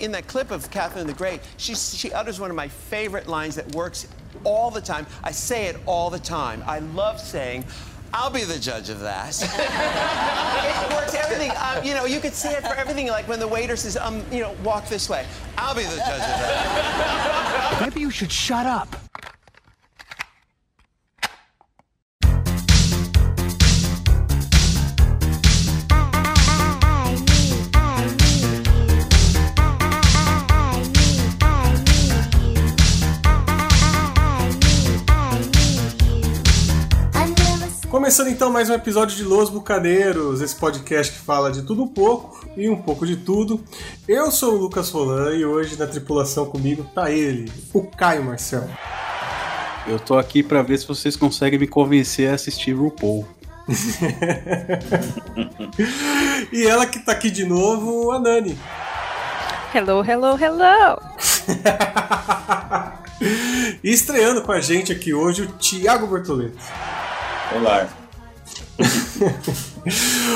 In that clip of Catherine the Great, she, she utters one of my favorite lines that works all the time. I say it all the time. I love saying, I'll be the judge of that. it works everything. Um, you know, you could say it for everything. Like when the waiter says, um, you know, walk this way. I'll be the judge of that. Maybe you should shut up. Então mais um episódio de Los Bucaneiros, esse podcast que fala de tudo um pouco e um pouco de tudo. Eu sou o Lucas Rolan e hoje na tripulação comigo tá ele, o Caio Marcel. Eu tô aqui para ver se vocês conseguem me convencer a assistir RuPaul. e ela que tá aqui de novo, a Nani. Hello, hello, hello! e estreando com a gente aqui hoje o Thiago Bortoleto. Olá.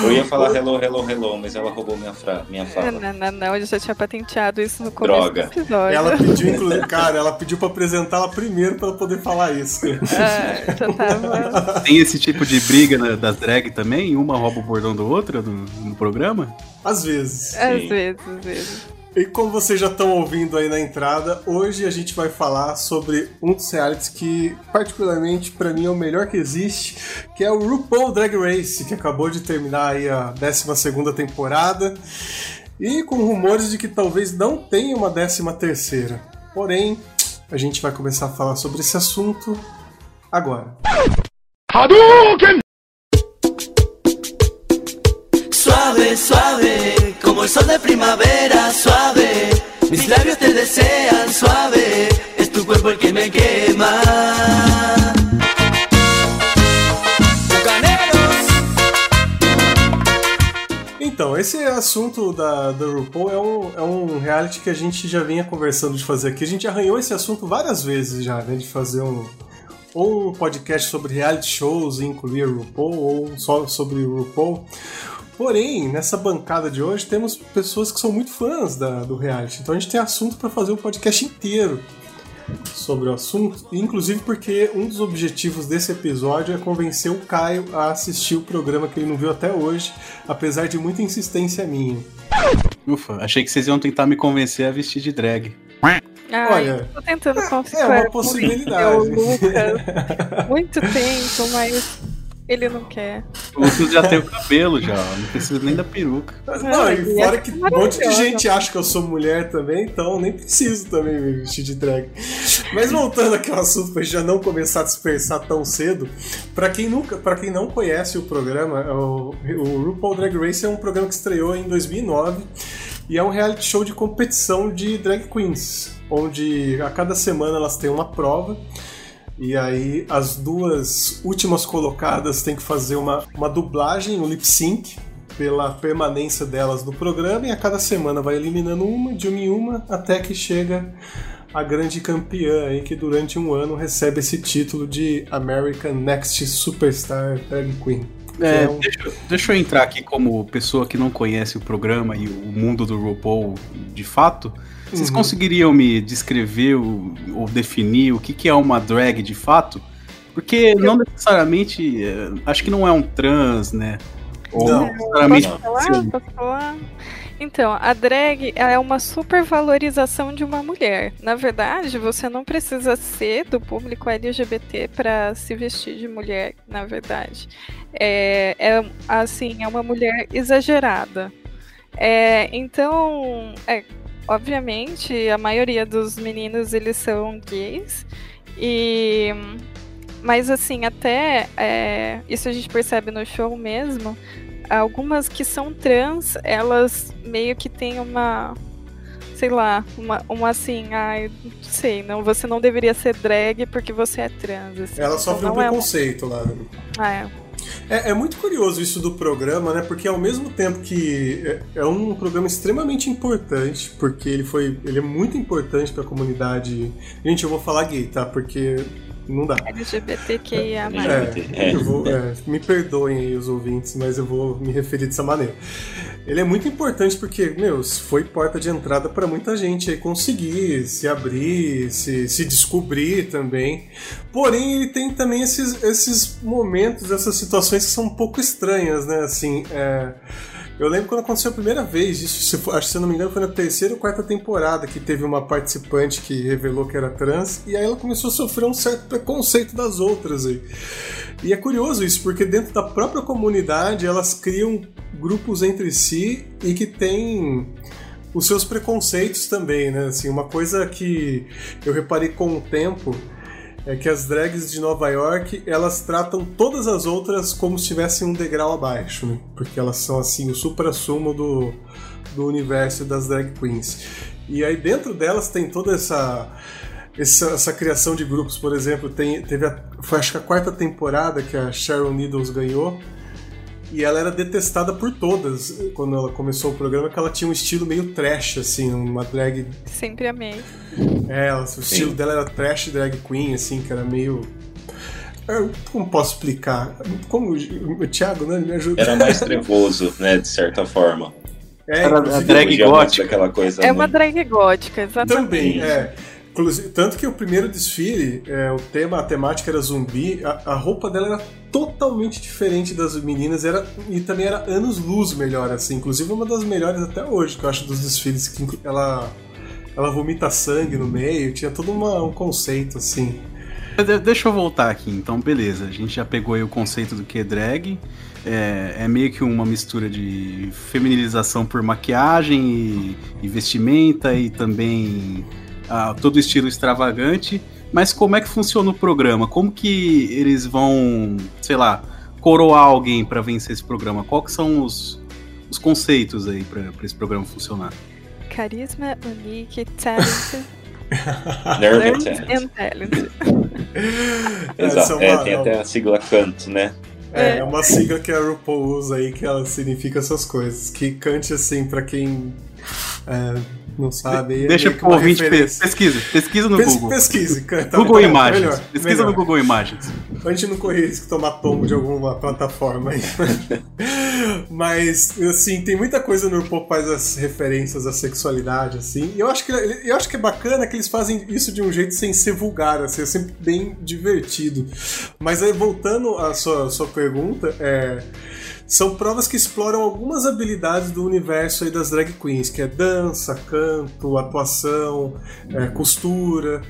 Eu ia falar hello, hello, hello, mas ela roubou minha, fra minha fala. Não, não, não, eu já tinha patenteado isso no começo Droga. do episódio. Ela pediu, inclusive, cara, ela pediu pra apresentá-la primeiro pra ela poder falar isso. Ah, já tava. Tem esse tipo de briga na, das drag também? Uma rouba o bordão do outro no, no programa? Às vezes. Às vezes, às vezes. E como vocês já estão ouvindo aí na entrada, hoje a gente vai falar sobre um dos realities que, particularmente para mim, é o melhor que existe, que é o RuPaul Drag Race, que acabou de terminar aí a 12 temporada, e com rumores de que talvez não tenha uma 13 terceira. Porém, a gente vai começar a falar sobre esse assunto agora. Hadouken! Suave, suave, como el sol de primavera, suave. Mis labios te desean, suave. Es tu cuerpo el que me quema. Então, esse assunto da, da RuPaul é um, é um reality que a gente já vinha conversando de fazer aqui. A gente arranhou esse assunto várias vezes já, né? De fazer um, ou um podcast sobre reality shows e incluir a RuPaul, ou só sobre o RuPaul. Porém, nessa bancada de hoje temos pessoas que são muito fãs da, do reality, então a gente tem assunto para fazer um podcast inteiro sobre o assunto, inclusive porque um dos objetivos desse episódio é convencer o Caio a assistir o programa que ele não viu até hoje, apesar de muita insistência minha. Ufa, achei que vocês iam tentar me convencer a vestir de drag. Ai, Olha, tô tentando É confiar. uma possibilidade. O Lucas. Muito tempo, mas ele não quer. O Lucas já tem o cabelo já, não precisa nem da peruca. Não, e é fora que um monte de gente acha que eu sou mulher também, então nem preciso também me vestir de drag. Mas voltando aqui ao assunto, pra gente já não começar a dispersar tão cedo, pra quem nunca, para quem não conhece o programa, o, o RuPaul Drag Race é um programa que estreou em 2009 e é um reality show de competição de drag queens, onde a cada semana elas têm uma prova. E aí as duas últimas colocadas têm que fazer uma, uma dublagem, um lip sync, pela permanência delas no programa, e a cada semana vai eliminando uma, de uma em uma, até que chega a grande campeã aí, que durante um ano recebe esse título de American Next Superstar Drag Queen. que É, é um- deixa, deixa eu entrar aqui como pessoa que não conhece o programa e o mundo do RuPaul de fato. Vocês Uhum. conseguiriam me descrever o- ou definir o que, que é uma drag de fato? Porque não necessariamente. é, Acho que não é um trans, né? Ou Não. necessariamente. Posso falar? Posso falar? Então, a drag é uma supervalorização de uma mulher. Na verdade, você não precisa ser do público LGBT para se vestir de mulher, na verdade. É, é, assim, é uma mulher exagerada. É, então, é, obviamente, a maioria dos meninos eles são gays e mas assim, até é, isso a gente percebe no show mesmo. Algumas que são trans, elas meio que têm uma. Sei lá, uma, uma assim, ai, não sei, não, você não deveria ser drag porque você é trans. assim. Ela Então, sofre um não é uma- preconceito lá. Ah, é. É, é muito curioso isso do programa, né? Porque ao mesmo tempo que é, é um programa extremamente importante, porque ele foi, ele é muito importante para a comunidade. Gente, eu vou falar gay, tá? Porque não dá. LGBTQIA+. É, É. eu vou, é, me perdoem aí os ouvintes, mas eu vou me referir dessa maneira. Ele é muito importante porque, meu, foi porta de entrada para muita gente aí conseguir se abrir, se, se descobrir também. Porém, ele tem também esses, esses momentos, essas situações que são um pouco estranhas, né? Assim, é, eu lembro quando aconteceu a primeira vez, isso, se, for- se eu não me engano foi na terceira ou quarta temporada que teve uma participante que revelou que era trans, e aí ela começou a sofrer um certo preconceito das outras aí. E é curioso isso, porque dentro da própria comunidade elas criam grupos entre si e que têm os seus preconceitos também, né? Assim, uma coisa que eu reparei com o tempo é que as drags de Nova York elas tratam todas as outras como se tivessem um degrau abaixo, né? porque elas são assim o supra-sumo do, do universo das drag queens. E aí dentro delas tem toda essa essa, essa criação de grupos, por exemplo, tem, teve a, foi acho que a quarta temporada que a Sharon Needles ganhou. E ela era detestada por todas quando ela começou o programa, que ela tinha um estilo meio trash, assim, uma drag Sempre amei. é, o estilo dela era trash drag queen, assim, que era meio. Eu- Como posso explicar? Como o Thiago, né? Me ajuda. Era mais trevoso, né, de certa forma. É, Era a drag gótica. daquela coisa É uma drag gótica, exatamente. Também, é. Tanto que o primeiro desfile, é, o tema, a temática era zumbi, a, a roupa dela era totalmente diferente das meninas era, e também era anos-luz melhor, assim. Inclusive, uma das melhores até hoje, que eu acho, dos desfiles, que ela, ela vomita sangue no meio, tinha todo uma- um conceito, assim. De- Deixa eu voltar aqui, então, beleza. A gente já pegou aí o conceito do que é drag. É, é meio que uma mistura de feminilização por maquiagem e, e vestimenta e também ah, todo estilo extravagante. Mas como é que funciona o programa? Como que eles vão, sei lá, coroar alguém pra vencer esse programa? Qual que são os, os conceitos aí pra pra esse programa funcionar? Carisma, unique, talent, Nerve and talent. Essa Exato. é É, uma- tem até a sigla canto, né? É, é uma sigla que a RuPaul usa aí que ela significa essas coisas. Que cante assim, pra quem é, não sabe. é Deixa que pro ouvinte referência. pe- pesquisa, pesquisa no Pes- Google. Pesquise, canta. Google tá Imagens. melhor, pesquisa melhor. no Google Imagens. Pra gente não correr risco de tomar tombo de alguma plataforma aí. Mas, assim, tem muita coisa no RuPaul que faz as referências à sexualidade, assim. E eu acho que, eu acho que é bacana que eles fazem isso de um jeito sem ser vulgar, assim, é sempre bem divertido. Mas aí, voltando à sua, sua pergunta, é, são provas que exploram algumas habilidades do universo aí das drag queens, que é dança, canto, atuação, é, costura.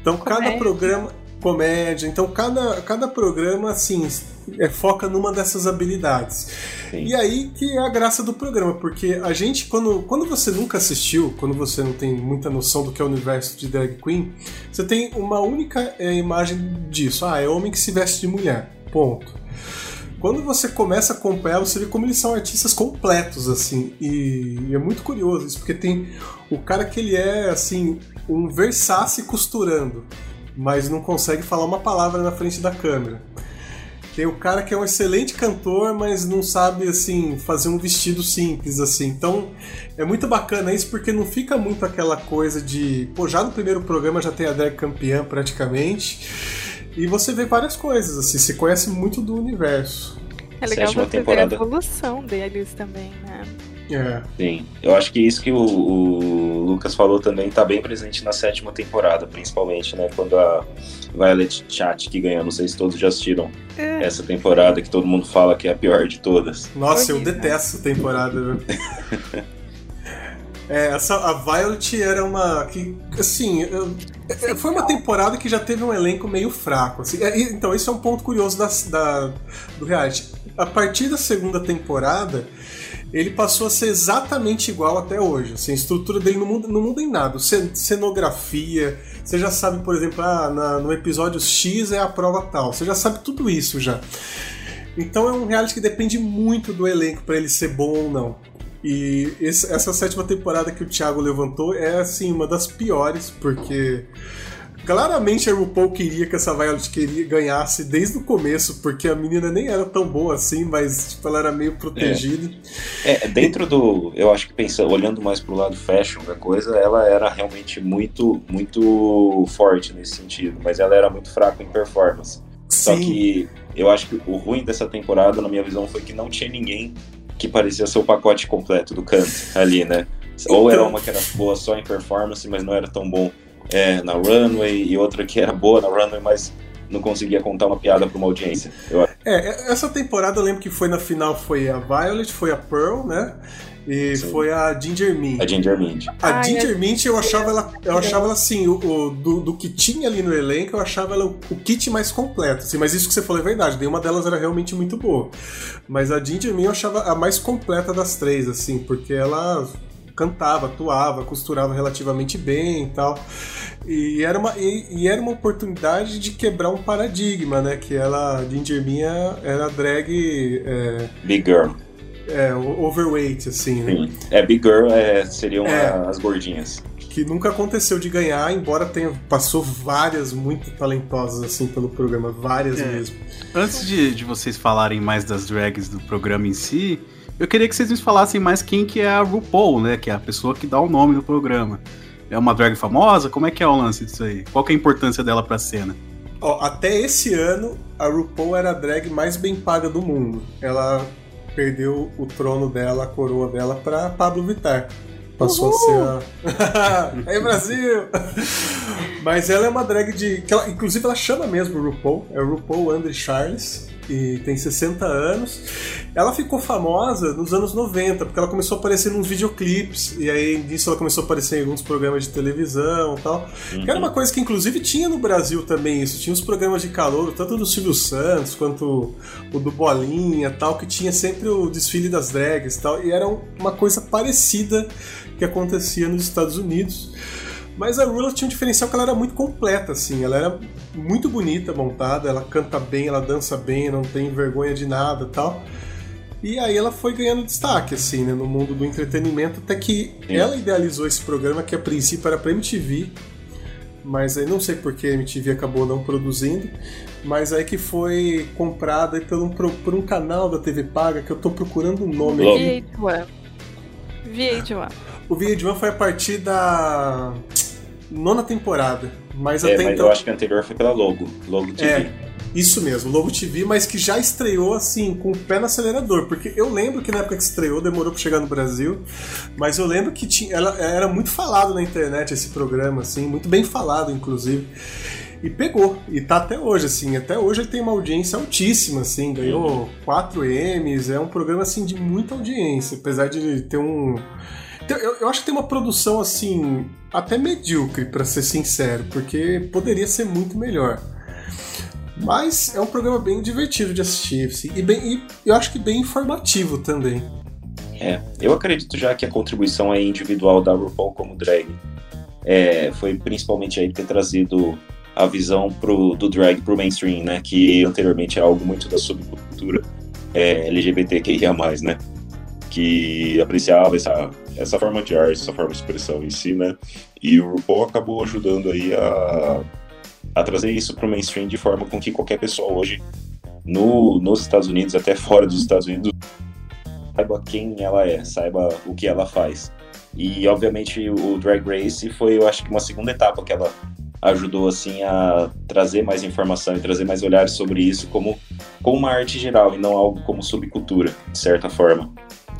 Então, cada Comédia. programa comédia. Então cada, cada programa assim é, foca numa dessas habilidades. Sim. E aí que é a graça do programa, porque a gente quando, quando você nunca assistiu, quando você não tem muita noção do que é o universo de drag queen, você tem uma única é, imagem disso. Ah, é homem que se veste de mulher. Ponto. Quando você começa a acompanhar, você vê como eles são artistas completos, assim. E, e é muito curioso isso, porque tem o cara que ele é, assim, um Versace costurando, mas não consegue falar uma palavra na frente da câmera. Tem o cara que é um excelente cantor, mas não sabe, assim, fazer um vestido simples, assim. Então, é muito bacana isso, porque não fica muito aquela coisa de... Pô, já no primeiro programa já tem a drag campeã, praticamente. E você vê várias coisas, assim, você conhece muito do universo. É legal Sétima você ver a temporada. evolução deles também, né? É. Sim. Eu acho que isso que o, o Lucas falou também tá bem presente na sétima temporada, principalmente, né? Quando a Violet Chat que ganhou, não sei se todos já assistiram É, essa temporada, que todo mundo fala que é a pior de todas. Nossa, eu Horrível. detesto essa temporada? É, essa, a Violet era uma. que Assim, eu- é, foi uma temporada que já teve um elenco meio fraco. assim. É, então, isso é um ponto curioso da, da- do reality. A partir da segunda temporada, ele passou a ser exatamente igual até hoje. Assim, a estrutura dele não muda, não muda em nada. Ce- Cenografia, você já sabe, por exemplo, ah, na- no episódio X é a prova tal. Você já sabe tudo isso já. Então é um reality que depende muito do elenco para ele ser bom ou não. E esse- essa sétima temporada que o Thiago levantou é assim uma das piores, porque claramente a RuPaul queria que essa Violet queria, ganhasse desde o começo, porque a menina nem era tão boa assim, mas tipo, ela era meio protegida. É, dentro do. Eu acho que pensando, olhando mais pro lado fashion da coisa, ela era realmente muito, muito forte nesse sentido, mas ela era muito fraca em performance. Só Sim. que eu acho que o ruim dessa temporada, na minha visão, foi que não tinha ninguém que parecia ser o pacote completo do canto ali, né? Ou era Então. uma que era boa só em performance, mas não era tão bom é, na runway, e outra que era boa na runway, mas não conseguia contar uma piada pra uma audiência. Eu, É, essa temporada eu lembro que foi na final foi a Violet, foi a Pearl, né? E Sim. foi a Ginger Mint. a Ginger Mint. A Ai, Ginger Mint eu achava ela, eu achava ela assim, o, o- do, do que tinha ali no elenco, eu achava ela o, o kit mais completo. Assim, mas isso que você falou é verdade, nenhuma delas era realmente muito boa. Mas a Ginger Mint eu achava a mais completa das três, assim, porque ela cantava, atuava, costurava relativamente bem e tal. E era uma, e, e era uma oportunidade de quebrar um paradigma, né? Que ela, a Ginger Mint era drag é, Big Girl. É, overweight, assim, né? Sim. É, Big Girl é, seriam É. as gordinhas. que nunca aconteceu de ganhar, embora tenha passou várias muito talentosas assim pelo programa, várias É. mesmo. Antes de, de vocês falarem mais das drags do programa em si, eu queria que vocês me falassem mais quem que é a RuPaul, né? Que é a pessoa que dá o nome do programa. É uma drag famosa? Como é que é o lance disso aí? Qual que é a importância dela pra cena? Ó, até esse ano a RuPaul era a drag mais bem paga do mundo. Ela perdeu o trono dela, a coroa dela pra Pablo Vittar. Passou a ser a. Aí, Brasil! Mas ela é uma drag de. Que ela, inclusive, ela chama mesmo RuPaul. É RuPaul Andre Charles. E tem 60 anos. Ela ficou famosa nos anos 90, porque ela começou a aparecer nos videoclipes. E aí disso ela começou a aparecer em alguns programas de televisão e tal. Que era uma coisa que inclusive tinha no Brasil também isso. Tinha os programas de calor, tanto do Silvio Santos quanto o do Bolinha tal, que tinha sempre o desfile das drags e tal. E era um- uma coisa parecida que acontecia nos Estados Unidos. Mas a Rula tinha um diferencial que ela era muito completa, assim. Ela era muito bonita, montada, ela canta bem, ela dança bem, não tem vergonha de nada tal. E aí ela foi ganhando destaque, assim, né, no mundo do entretenimento, até que Sim. ela idealizou esse programa, que a princípio era pra MTV, mas aí não sei por que a MTV acabou não produzindo, mas aí que foi comprada por um, por um canal da TV Paga, que eu tô procurando um nome Globo. aqui. VH1. VH1. O VH1 foi a partir da nona temporada, mas É, até mas então... eu acho que a anterior foi pela Logo. Logo TV. É, isso mesmo, Logo TV, mas que já estreou assim, com o pé no acelerador. Porque eu lembro que na época que estreou, demorou pra chegar no Brasil, mas eu lembro que tinha, ela, era muito falado na internet esse programa, assim, muito bem falado, inclusive. E pegou, e tá até hoje, assim, até hoje ele tem uma audiência altíssima, assim, ganhou 4 M's, é um programa, assim, de muita audiência, apesar de ter um... Eu, eu acho que tem uma produção, assim, até medíocre, pra ser sincero, porque poderia ser muito melhor. Mas é um programa bem divertido de assistir, assim, e, bem, e eu acho que bem informativo também. É, eu acredito já que a contribuição é individual da RuPaul como drag. É, foi principalmente aí ter trazido a visão pro, do drag pro mainstream, né? Que anteriormente era algo muito da subcultura é, LGBTQIA+, né? Que apreciava essa, essa forma de arte, essa forma de expressão em si, né? E o RuPaul acabou ajudando aí a, a trazer isso pro mainstream de forma com que qualquer pessoa hoje no, nos Estados Unidos, até fora dos Estados Unidos, saiba quem ela é, saiba o que ela faz. E obviamente o Drag Race foi, eu acho que uma segunda etapa que ela ajudou assim a trazer mais informação e trazer mais olhares sobre isso como, como uma arte geral e não algo como subcultura, de certa forma.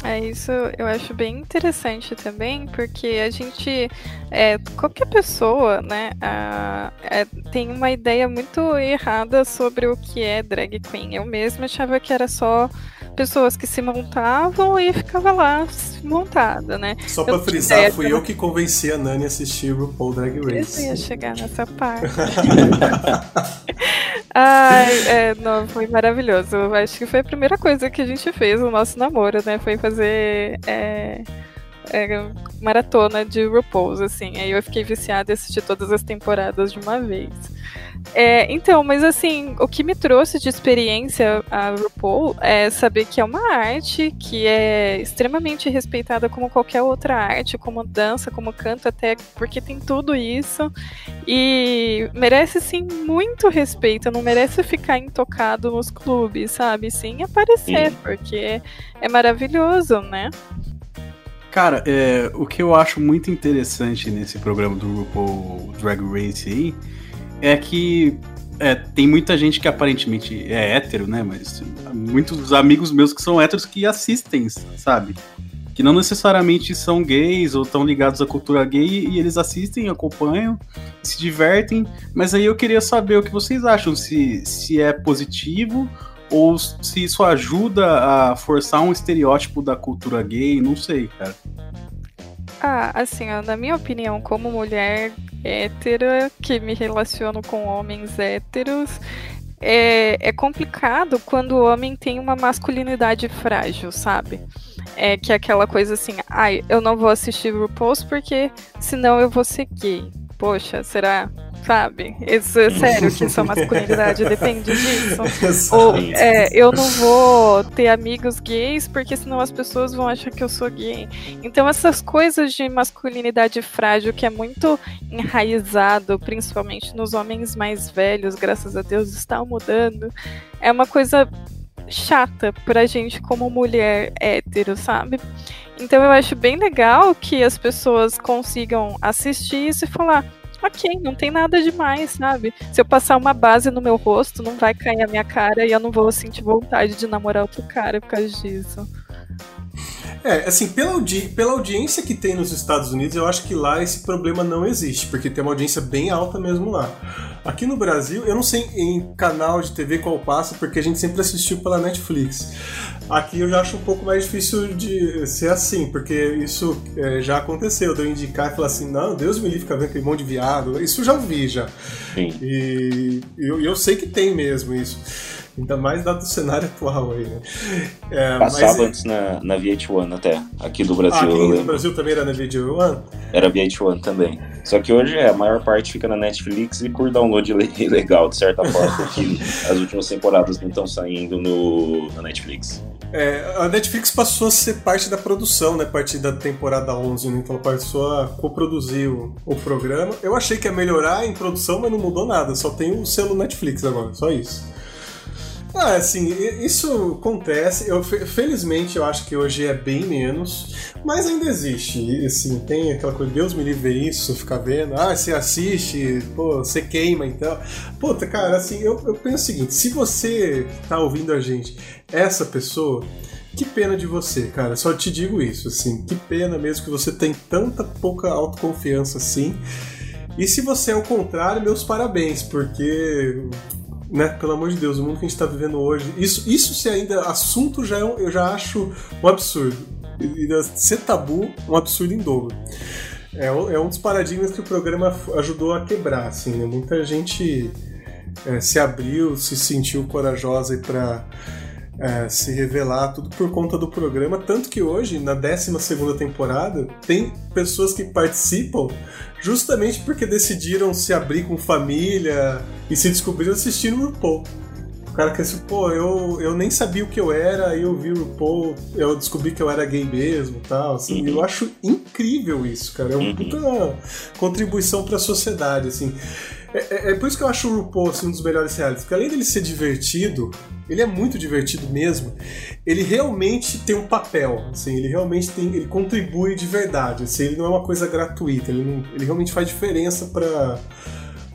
É isso, eu acho bem interessante também, porque a gente, é, qualquer pessoa, né, a- é, tem uma ideia muito errada sobre o que é drag queen. Eu mesma achava que era só pessoas que se montavam e ficava lá montada, né? Só Eu pra tinha frisar, ideia fui eu que convenci a Nani a assistir o RuPaul Drag Eu ia Race. chegar nessa parte. Ai, é, não, foi maravilhoso. Eu acho que foi a primeira coisa que a gente fez no nosso namoro, né? Foi fazer é, é, maratona de RuPaul's, assim. Aí eu fiquei viciada e assisti todas as temporadas de uma vez. É, então, mas assim, o que me trouxe de experiência a RuPaul é saber que é uma arte que é extremamente respeitada como qualquer outra arte, como dança, como canto, até porque tem tudo isso. E merece, sim, muito respeito, não merece ficar intocado nos clubes, sabe? Sim, aparecer, sim. porque é maravilhoso, né? Cara, é, o que eu acho muito interessante nesse programa do RuPaul Drag Race aí é que é, tem muita gente que aparentemente é hétero, né? Mas muitos amigos meus que são héteros que assistem, sabe? Que não necessariamente são gays ou estão ligados à cultura gay e eles assistem, acompanham, se divertem. Mas aí eu queria saber o que vocês acham, se, se é positivo ou se isso ajuda a forçar um estereótipo da cultura gay, não sei, cara. Ah, assim, na minha opinião, como mulher hétera, que me relaciono com homens héteros, é, é complicado quando o homem tem uma masculinidade frágil, sabe? É que é aquela coisa assim, ai, eu não vou assistir RuPaul's porque senão eu vou ser gay. Poxa, será? Sabe? Isso é sério que sua masculinidade depende disso. Ou é, eu não vou ter amigos gays porque senão as pessoas vão achar que eu sou gay. Então essas coisas de masculinidade frágil que é muito enraizado, principalmente nos homens mais velhos, graças a Deus está mudando, é uma coisa chata pra gente como mulher hétero, sabe? Então eu acho bem legal que as pessoas consigam assistir isso e falar: ok, não tem nada demais, sabe? Se eu passar uma base no meu rosto, não vai cair a minha cara e eu não vou sentir vontade de namorar outro cara por causa disso. É, assim, pela, audi pela audiência que tem nos Estados Unidos, eu acho que lá esse problema não existe, porque tem uma audiência bem alta mesmo lá. Aqui no Brasil, eu não sei em canal de TV qual passa, porque a gente sempre assistiu pela Netflix. Aqui eu já acho um pouco mais difícil de ser assim, porque isso é, já aconteceu, de eu indicar e falar assim, não, Deus me livre ficar vendo aquele monte de viado. Isso eu já ouvi já. Sim. E eu, eu sei que tem mesmo isso. Ainda mais dado o cenário atual aí, né? É, Passava mas... antes na, na VH1 até, aqui do Brasil. Ah, aqui no Brasil também era na VH1? Era VH1 também. Só que hoje é, a maior parte fica na Netflix e por download legal, de certa forma, porque as últimas temporadas não estão saindo no, na Netflix. É, a Netflix passou a ser parte da produção, né? A partir da temporada 11, né? Então ela passou a coproduzir o, o programa. Eu achei que ia melhorar em produção, mas não mudou nada. Só tem o selo Netflix agora, só isso. Ah, assim, isso acontece. Eu, felizmente, eu acho que hoje é bem menos, mas ainda existe. Assim, tem aquela coisa, Deus me livre isso, ficar vendo. Ah, você assiste, pô, você queima então. Puta, cara, assim, eu, eu penso o seguinte: se você tá ouvindo a gente, essa pessoa, que pena de você, cara. Só te digo isso, assim, que pena mesmo que você tem tanta pouca autoconfiança assim. E se você é o contrário, meus parabéns, porque né? Pelo amor de Deus, o mundo que a gente está vivendo hoje. Isso, isso se ainda assunto já é um, eu já acho um absurdo. E, ser tabu, um absurdo em dobro. É, é um dos paradigmas que o programa ajudou a quebrar, assim, né? Muita gente é, se abriu, se sentiu corajosa para é, se revelar, tudo por conta do programa. Tanto que hoje, na 12 temporada, tem pessoas que participam justamente porque decidiram se abrir com família e se descobriram assistindo o RuPaul. O cara que assim, pô, eu, eu nem sabia o que eu era, aí eu vi o RuPaul, eu descobri que eu era gay mesmo tal. Assim, uhum. Eu acho incrível isso, cara. É uma uhum. puta contribuição para a sociedade, assim. É, é, é, por isso que eu acho o RuPaul assim, um dos melhores realities, porque além dele ser divertido, ele é muito divertido mesmo. Ele realmente tem um papel, assim, ele realmente tem, ele contribui de verdade. Assim, ele não é uma coisa gratuita, ele, não, ele realmente faz diferença para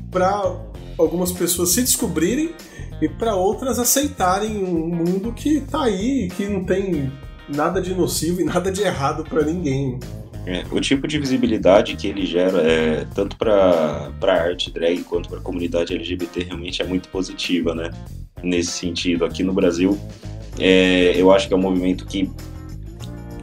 para algumas pessoas se descobrirem e para outras aceitarem um mundo que tá aí, que não tem nada de nocivo e nada de errado para ninguém. É, o tipo de visibilidade que ele gera, é, tanto para a arte drag quanto para a comunidade LGBT, realmente é muito positiva, né? Nesse sentido. Aqui no Brasil, é, eu acho que é um movimento que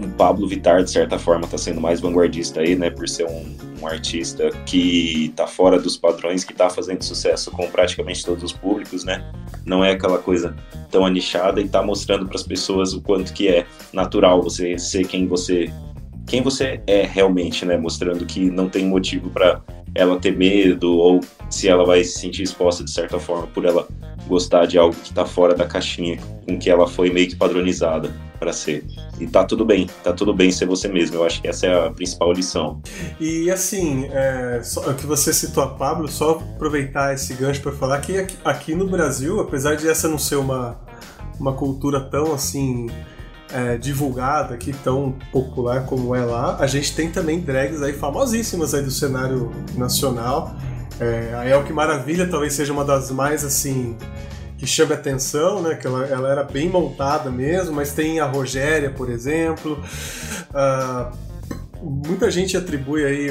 o Pablo Vittar, de certa forma, está sendo mais vanguardista aí, né? Por ser um, um artista que está fora dos padrões, que está fazendo sucesso com praticamente todos os públicos, né? Não é aquela coisa tão anichada e está mostrando para as pessoas o quanto que é natural você ser quem você quem você é realmente, né? Mostrando que não tem motivo para ela ter medo ou se ela vai se sentir exposta de certa forma por ela gostar de algo que está fora da caixinha com que ela foi meio que padronizada para ser. E tá tudo bem, tá tudo bem ser você mesmo. Eu acho que essa é a principal lição. E assim, é, só, que você citou a Pablo, só aproveitar esse gancho para falar que aqui, aqui, no Brasil, apesar de essa não ser uma, uma cultura tão assim é, divulgada aqui, tão popular como é lá, a gente tem também drags aí famosíssimas aí do cenário nacional. É, a El Que Maravilha talvez seja uma das mais assim que chame atenção, né? Que ela, ela era bem montada mesmo, mas tem a Rogéria, por exemplo. Uh, muita gente atribui aí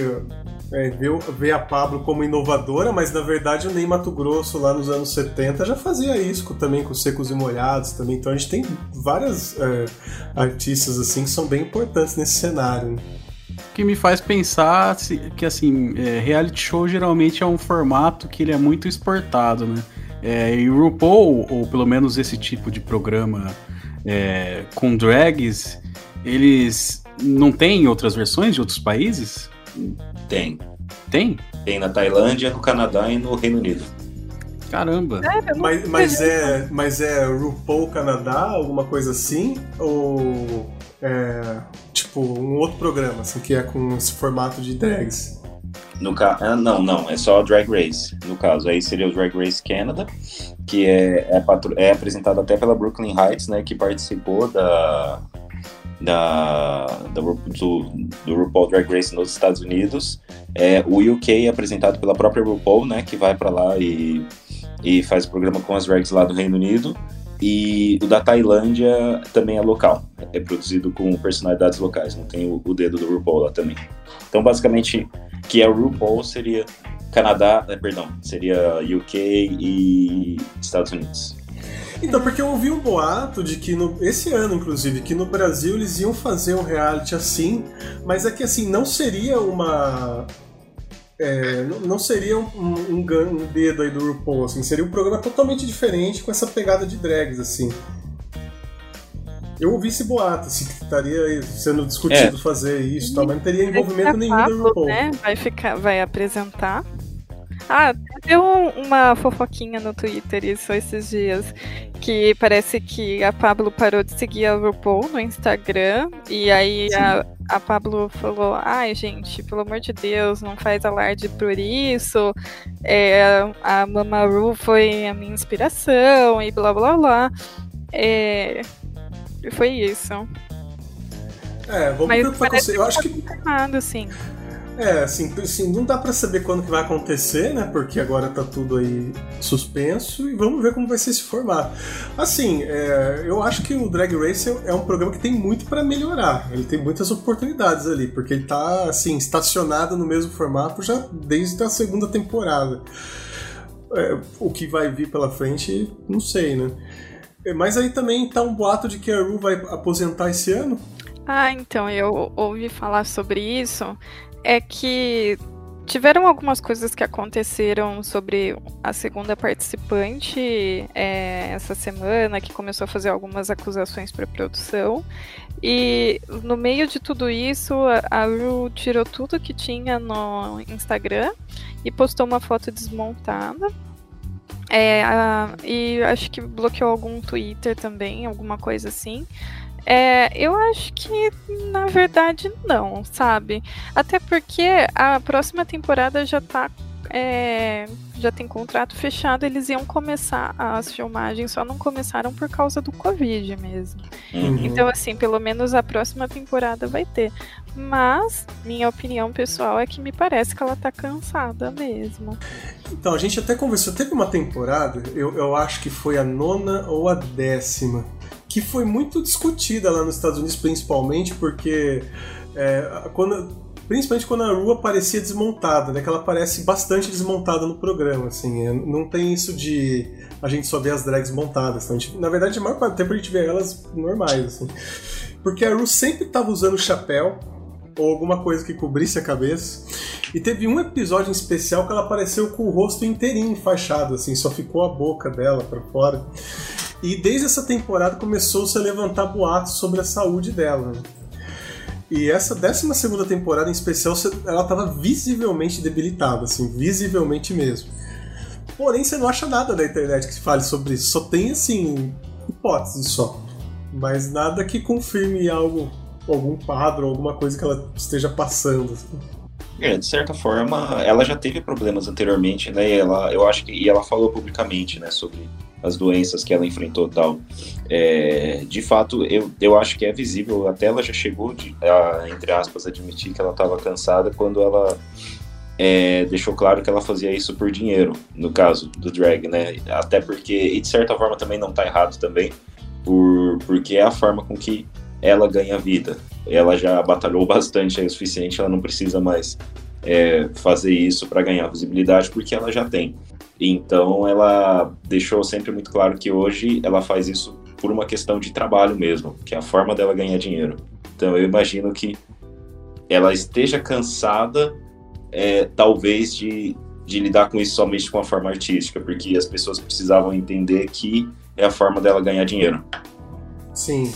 é, vê, vê, a Pablo como inovadora, mas na verdade o Ney Mato Grosso lá nos anos 70 já fazia isso também com Secos e Molhados também. Então a gente tem várias é, artistas assim que são bem importantes nesse cenário. Né? que me faz pensar que assim é, reality show geralmente é um formato que ele é muito exportado, né? É, e o RuPaul, ou pelo menos esse tipo de programa é, com drags, eles não têm outras versões de outros países? Tem. Tem? Tem na Tailândia, no Canadá e no Reino Unido. Caramba. É, mas, mas, é, mas é RuPaul Canadá, alguma coisa assim? Ou é tipo um outro programa, assim, que é com esse formato de drags? No ca... Ah, não, não, é só Drag Race. No caso, aí seria o Drag Race Canada, que é, é, patro... é apresentado até pela Brooklyn Heights, né, que participou da, da, da do, do RuPaul Drag Race nos Estados Unidos. É, o UK é apresentado pela própria RuPaul, né, que vai para lá e, e faz o programa com as drags lá do Reino Unido. E o da Tailândia também é local, é produzido com personalidades locais, não tem o, o dedo do RuPaul lá também. Então, basicamente, que é o RuPaul seria Canadá, eh, perdão, seria UK e Estados Unidos. Então, porque eu ouvi um boato de que no, esse ano, inclusive, que no Brasil eles iam fazer um reality assim, mas é que assim, não seria uma. É, não seria um, um, um, dedo aí do RuPaul, assim, seria um programa totalmente diferente com essa pegada de drags, assim. Eu ouvi esse boato, assim, que estaria sendo discutido é. fazer isso, tal, mas não teria envolvimento nenhum do RuPaul. Né? Vai, ficar, vai apresentar. Ah, deu uma fofoquinha no Twitter isso esses dias. Que parece que a Pablo parou de seguir a RuPaul no Instagram. E aí a, a Pablo falou: Ai, gente, pelo amor de Deus, não faz alarde por isso. É, a Mama Ru foi a minha inspiração e blá blá blá. É, e foi isso. É, vamos Mas ver o que vai acontecer. Eu acho que. Confirmado, sim. É, assim, assim, não dá para saber quando que vai acontecer, né? Porque agora tá tudo aí suspenso e vamos ver como vai ser esse formato. Assim, é, eu acho que o Drag Race é um programa que tem muito para melhorar. Ele tem muitas oportunidades ali, porque ele tá, assim, estacionado no mesmo formato já desde a segunda temporada. É, o que vai vir pela frente, não sei, né? É, mas aí também tá um boato de que a Ru vai aposentar esse ano. Ah, então, eu ouvi falar sobre isso é que tiveram algumas coisas que aconteceram sobre a segunda participante é, essa semana, que começou a fazer algumas acusações para produção. E no meio de tudo isso, a Ru tirou tudo que tinha no Instagram e postou uma foto desmontada. É, a, e acho que bloqueou algum Twitter também, alguma coisa assim. É, eu acho que, na verdade, não, sabe? Até porque a próxima temporada já tá. É, já tem contrato fechado, eles iam começar as filmagens, só não começaram por causa do Covid mesmo. Uhum. Então, assim, pelo menos a próxima temporada vai ter. Mas, minha opinião pessoal é que me parece que ela tá cansada mesmo. Então, a gente até conversou, teve uma temporada, eu, eu acho que foi a nona ou a décima, que foi muito discutida lá nos Estados Unidos, principalmente porque é, quando, principalmente quando a Ru aparecia desmontada, né? Que ela aparece bastante desmontada no programa, assim. É, não tem isso de a gente só ver as drags montadas. Então, gente, na verdade, a maior parte do tempo a gente vê elas normais, assim. Porque a Ru sempre estava usando chapéu ou alguma coisa que cobrisse a cabeça. E teve um episódio em especial que ela apareceu com o rosto inteirinho enfaixado, assim, só ficou a boca dela para fora. E desde essa temporada começou-se a levantar boatos sobre a saúde dela. E essa 12 temporada em especial, ela tava visivelmente debilitada, assim, visivelmente mesmo. Porém, você não acha nada na internet que fale sobre isso. Só tem, assim, hipóteses só. Mas nada que confirme algo, algum quadro, alguma coisa que ela esteja passando. assim. É, de certa forma, ela já teve problemas anteriormente, né? E ela, eu acho que e ela falou publicamente, né, sobre as doenças que ela enfrentou tal. É, de fato, eu, eu acho que é visível. Até ela já chegou, de, a, entre aspas, admitir que ela estava cansada quando ela é, deixou claro que ela fazia isso por dinheiro, no caso do drag, né? Até porque, e de certa forma também não tá errado também, por, porque é a forma com que ela ganha vida. Ela já batalhou bastante, é o suficiente, ela não precisa mais é, fazer isso para ganhar visibilidade, porque ela já tem. Então ela deixou sempre muito claro que hoje ela faz isso por uma questão de trabalho mesmo, que é a forma dela ganhar dinheiro. Então eu imagino que ela esteja cansada, é, talvez, de, de lidar com isso somente com a forma artística, porque as pessoas precisavam entender que é a forma dela ganhar dinheiro. Sim.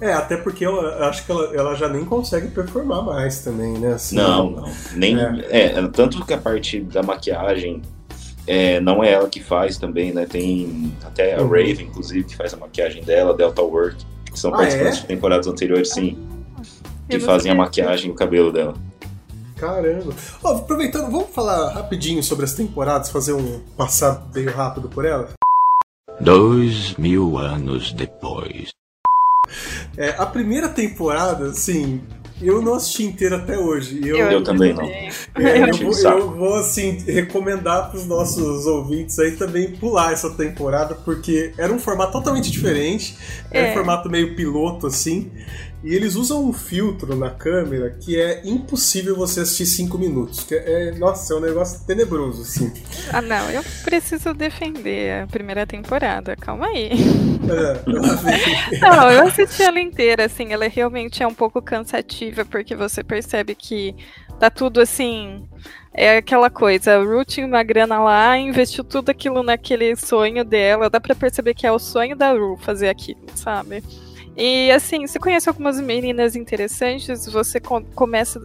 É, até porque eu acho que ela, ela já nem consegue performar mais também, né? Assim, Não, não. Nem, É. é. tanto que a parte da maquiagem é, não é ela que faz também, né? Tem até a Uhum. Raven, inclusive, que faz a maquiagem dela, Delta Work, que são Ah, participantes é? de temporadas anteriores, sim, que fazem a maquiagem e o cabelo dela. Caramba. Ó, aproveitando, vamos falar rapidinho sobre as temporadas, fazer um passar meio rápido por elas? Dois mil anos depois. É, a primeira temporada, assim, eu não assisti inteira até hoje. Eu, Eu também não. é, Eu eu, vou, eu vou, assim, recomendar para os nossos ouvintes aí também pular essa temporada, porque era um formato totalmente diferente. Era um É. formato meio piloto, assim. E eles usam um filtro na câmera que é impossível você assistir cinco minutos. Que é, nossa, é um negócio tenebroso, assim. Ah, não, eu preciso defender a primeira temporada, calma aí. É, Não, eu assisti ela inteira, assim, ela realmente é um pouco cansativa, porque você percebe que tá tudo assim. É aquela coisa, a Ruth tinha uma grana lá, investiu tudo aquilo naquele sonho dela. Dá pra perceber que é o sonho da Ru fazer aquilo, sabe? E assim, você conhece algumas meninas interessantes, você co- começa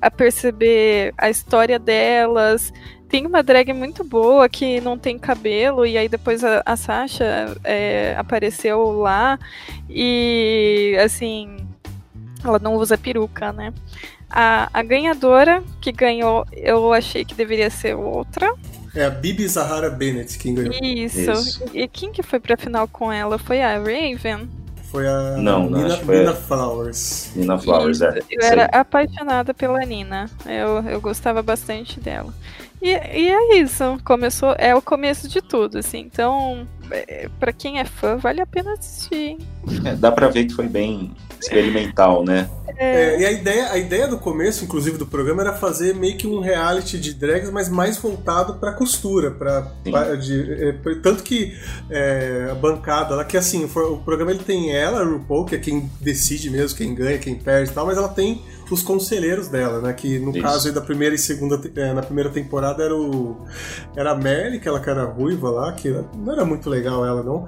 a perceber a história delas. Tem uma drag muito boa que não tem cabelo, e aí depois a, a Sasha é, apareceu lá. E assim, ela não usa peruca, né? A, a ganhadora que ganhou, eu achei que deveria ser outra. é a Bibi Zahara Bennett quem ganhou. Isso. Isso. E quem que foi pra final com ela? Foi a Raven? Foi a Não, não, Nina, foi Nina Flowers. Nina Flowers, é. Eu era apaixonada pela Nina. Eu, eu gostava bastante dela. E, e é isso. Começou, é o começo de tudo, assim. Então, é, pra quem é fã, vale a pena assistir. hein? É, dá pra ver que foi bem experimental, né? É, e a ideia, a ideia do começo, inclusive, do programa era fazer meio que um reality de drags, mas mais voltado pra costura. Pra, pra- de- é, tanto que é, a bancada lá, que assim, o programa ele tem ela, a RuPaul, que é quem decide mesmo, quem ganha, quem perde e tal, mas ela tem os conselheiros dela, né? Que no Isso. caso aí da primeira e segunda, é, na primeira temporada era o. Era a Melly, aquela cara ruiva lá, que não era muito legal ela, não.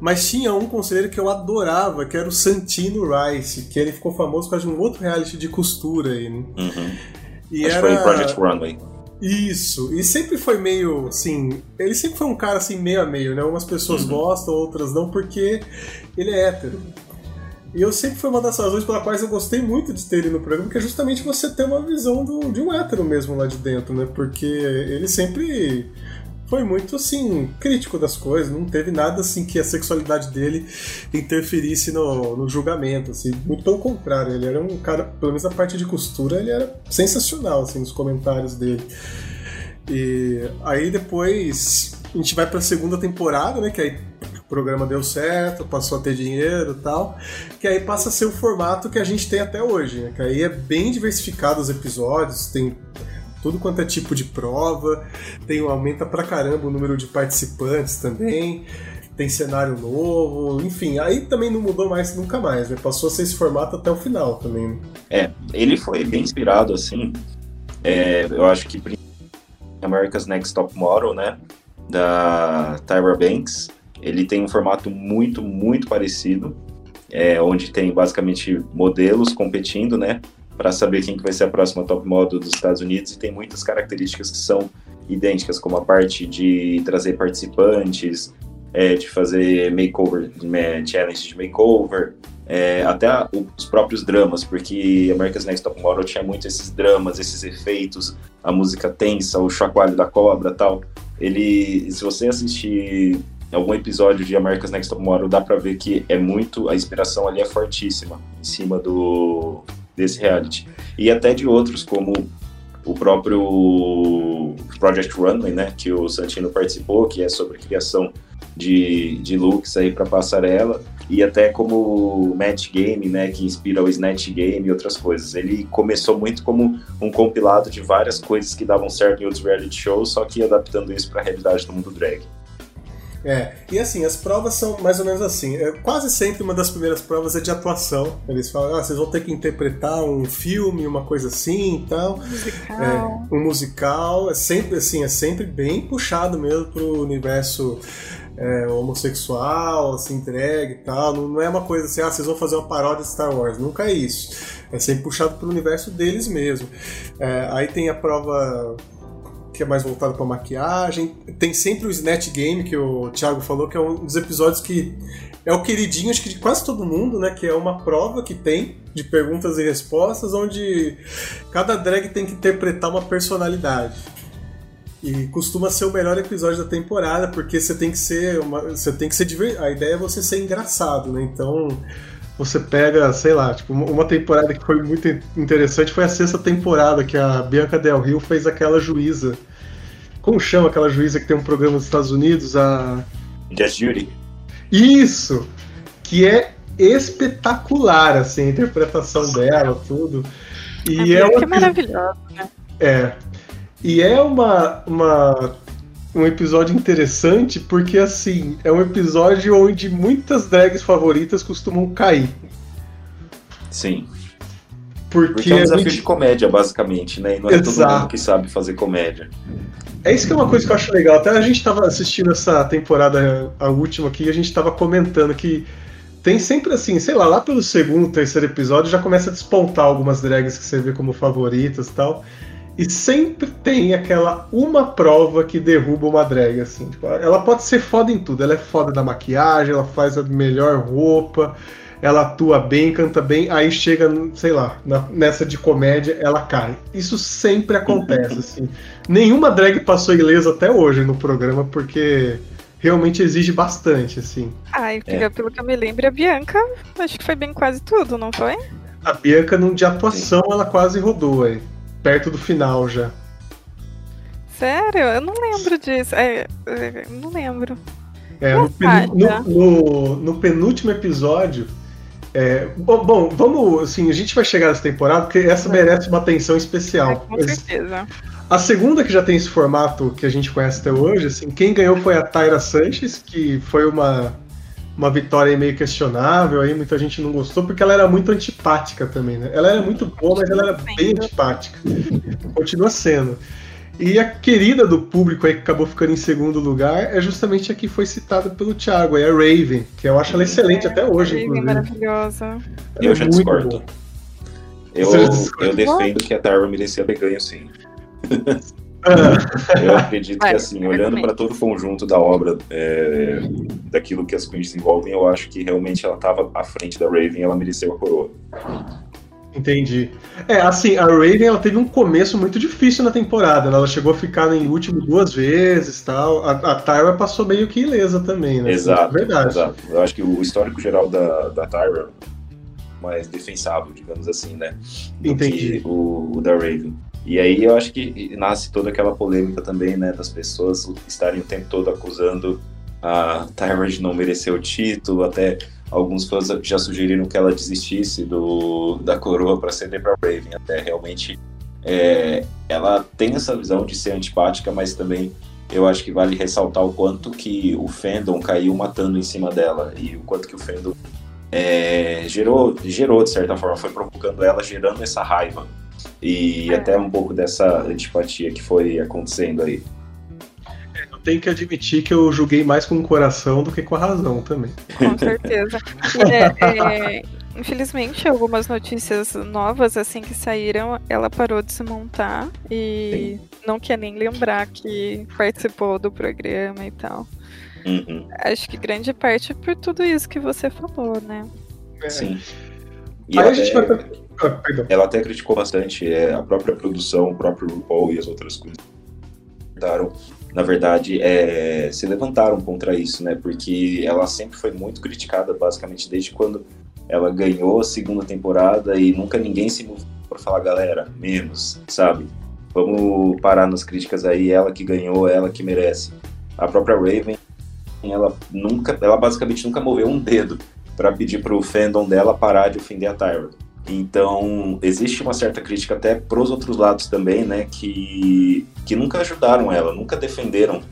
Mas tinha um conselheiro que eu adorava, que era o Santino Rice, que ele ficou famoso por causa de um outro reality de costura aí, né? Uhum. E Acho era... que foi Project Runway. Isso, e sempre foi meio assim. Ele sempre foi um cara assim, meio a meio, né? Umas pessoas Uhum. gostam, outras não, porque ele é hétero. E eu sempre foi uma das razões pela quais eu gostei muito de ter ele no programa, que é justamente você ter uma visão do- de um hétero mesmo lá de dentro, né? Porque ele sempre foi muito assim, crítico das coisas, não teve nada assim que a sexualidade dele interferisse no, no julgamento, assim, muito pelo contrário, ele era um cara, pelo menos na parte de costura, ele era sensacional assim nos comentários dele. E aí depois a gente vai pra segunda temporada, né? Que aí programa deu certo, passou a ter dinheiro e tal. Que aí passa a ser o formato que a gente tem até hoje, né? Que aí é bem diversificado os episódios, tem tudo quanto é tipo de prova, tem aumenta pra caramba o número de participantes também. Tem cenário novo, enfim, aí também não mudou mais nunca mais, né? Passou a ser esse formato até o final também. né? É, ele foi bem inspirado, assim. É, eu acho que America's Next Top Model, né? Da Tyra Banks. Ele tem um formato muito, muito parecido. é, onde tem basicamente modelos competindo, né? para saber quem que vai ser a próxima top model dos Estados Unidos e tem muitas características que são idênticas, como a parte de trazer participantes, é, de fazer makeover, é, challenge de makeover, é, até os próprios dramas, porque America's Next Top Model tinha muito esses dramas, esses efeitos, a música tensa, o chacoalho da cobra tal. Ele, se você assistir algum episódio de America's Next Top Model, dá pra ver que é muito, a inspiração ali é fortíssima em cima do desse reality. E até de outros, como o próprio Project Runway, né, que o Santino participou, que é sobre criação de, de looks aí para passarela, e até como Match Game, né, que inspira o Snatch Game e outras coisas. Ele começou muito como um compilado de várias coisas que davam certo em outros reality shows, só que adaptando isso para a realidade do mundo drag. É, e assim, as provas são mais ou menos assim. É, quase sempre uma das primeiras provas é de atuação. Eles falam, ah, vocês vão ter que interpretar um filme, uma coisa assim e tal. Musical. É, um musical. É sempre assim, é sempre bem puxado mesmo pro universo é, homossexual, assim, drag e tal. Não, não, é uma coisa assim, ah, vocês vão fazer uma paródia de Star Wars. Nunca é isso. É sempre puxado pro universo deles mesmo. É, aí tem a prova que é mais voltado para maquiagem. Tem sempre o Snatch Game, que o Thiago falou, que é um dos episódios que é o queridinho, acho que de quase todo mundo, né? Que é uma prova que tem de perguntas e respostas, onde cada drag tem que interpretar uma personalidade. E costuma ser o melhor episódio da temporada, porque você tem que ser uma, você tem que ser a ideia é você ser engraçado, né? Então, você pega, sei lá, tipo, uma temporada que foi muito interessante foi a sexta temporada, que a Bianca Del Rio fez aquela juíza. Como chama aquela juíza que tem um programa nos Estados Unidos? A. Just Judy. Isso! Que é espetacular, assim, a interpretação dela, tudo. E a é, uma... é maravilhosa, né? É. E é uma, uma um episódio interessante porque, assim, é um episódio onde muitas drags favoritas costumam cair. Sim. Porque, porque é um desafio gente... de comédia, basicamente, né? E não é Exato. todo mundo que sabe fazer comédia. É isso que é uma coisa que eu acho legal. Até a gente estava assistindo essa temporada, a última aqui, e a gente estava comentando que tem sempre assim, sei lá, lá pelo segundo, terceiro episódio já começa a despontar algumas drags que você vê como favoritas e tal. E sempre tem aquela uma prova que derruba uma drag, assim. Tipo, ela pode ser foda em tudo. Ela é foda da maquiagem, ela faz a melhor roupa, ela atua bem, canta bem, aí chega, sei lá, na, nessa de comédia, ela cai. Isso sempre acontece, assim. Nenhuma drag passou ilesa até hoje no programa, porque realmente exige bastante, assim. Ai, é. pelo que eu me lembro, a Bianca, acho que foi bem quase tudo, não foi? A Bianca, num de atuação, ela quase rodou aí perto do final já. Sério? Eu não lembro disso. É, é não lembro. É, no, no, no, no, penúltimo episódio. É, bom, bom, vamos. Assim, a gente vai chegar nessa temporada porque essa merece uma atenção especial. É, com certeza. A segunda que já tem esse formato que a gente conhece até hoje, assim, quem ganhou foi a Tyra Sanches, que foi uma uma vitória meio questionável, aí muita gente não gostou, porque ela era muito antipática também, né? Ela era muito boa, mas ela era bem antipática. Continua sendo. E a querida do público aí que acabou ficando em segundo lugar é justamente a que foi citada pelo Thiago, é a Raven, que eu acho ela excelente é, até hoje, Raven inclusive. maravilhosa. Ela eu é já discordo. Eu, eu defendo que a Tara merecia ter ganho sim. Eu acredito que, assim, olhando para todo o conjunto da obra, é, daquilo que as queens desenvolvem, eu acho que realmente ela estava à frente da Raven e ela mereceu a coroa. Entendi. É, assim, a Raven ela teve um começo muito difícil na temporada. Né? Ela chegou a ficar em último duas vezes tal. A, a Tyra passou meio que ilesa também, né? Exato. Verdade. Exato. Eu acho que o histórico geral da, da Tyra mais defensável, digamos assim, né? Do Entendi. o, o da Raven. E aí eu acho que nasce toda aquela polêmica também, né, das pessoas estarem o tempo todo acusando a Tyra de não merecer o título, até alguns fãs já sugeriram que ela desistisse do, da coroa para ceder para Raven, até realmente é, ela tem essa visão de ser antipática, mas também eu acho que vale ressaltar o quanto que o fandom caiu matando em cima dela e o quanto que o fandom é, gerou, gerou de certa forma, foi provocando ela, gerando essa raiva e é. até um pouco dessa antipatia que foi acontecendo aí. Tenho que admitir que eu julguei mais com o coração do que com a razão também. Com certeza. É, é, Infelizmente, algumas notícias novas assim que saíram, ela parou de se montar e não quer nem lembrar que participou do programa e tal. Uhum, Acho que grande parte é por tudo isso que você falou, né? sim. E Aí a gente vai. pra- Ah, ela até criticou bastante é, a própria produção, o próprio RuPaul e as outras coisas. Na verdade, é, se levantaram contra isso, né? Porque ela sempre foi muito criticada, basicamente, desde quando ela ganhou a segunda temporada e nunca ninguém se moveu para falar, galera, menos, sabe? Vamos parar nas críticas aí, ela que ganhou, ela que merece. A própria Raven, ela nunca, ela basicamente nunca moveu um dedo para pedir pro fandom dela parar de ofender a Tyra. Então, existe uma certa crítica até pros outros lados também, né, que, que nunca ajudaram ela, nunca defenderam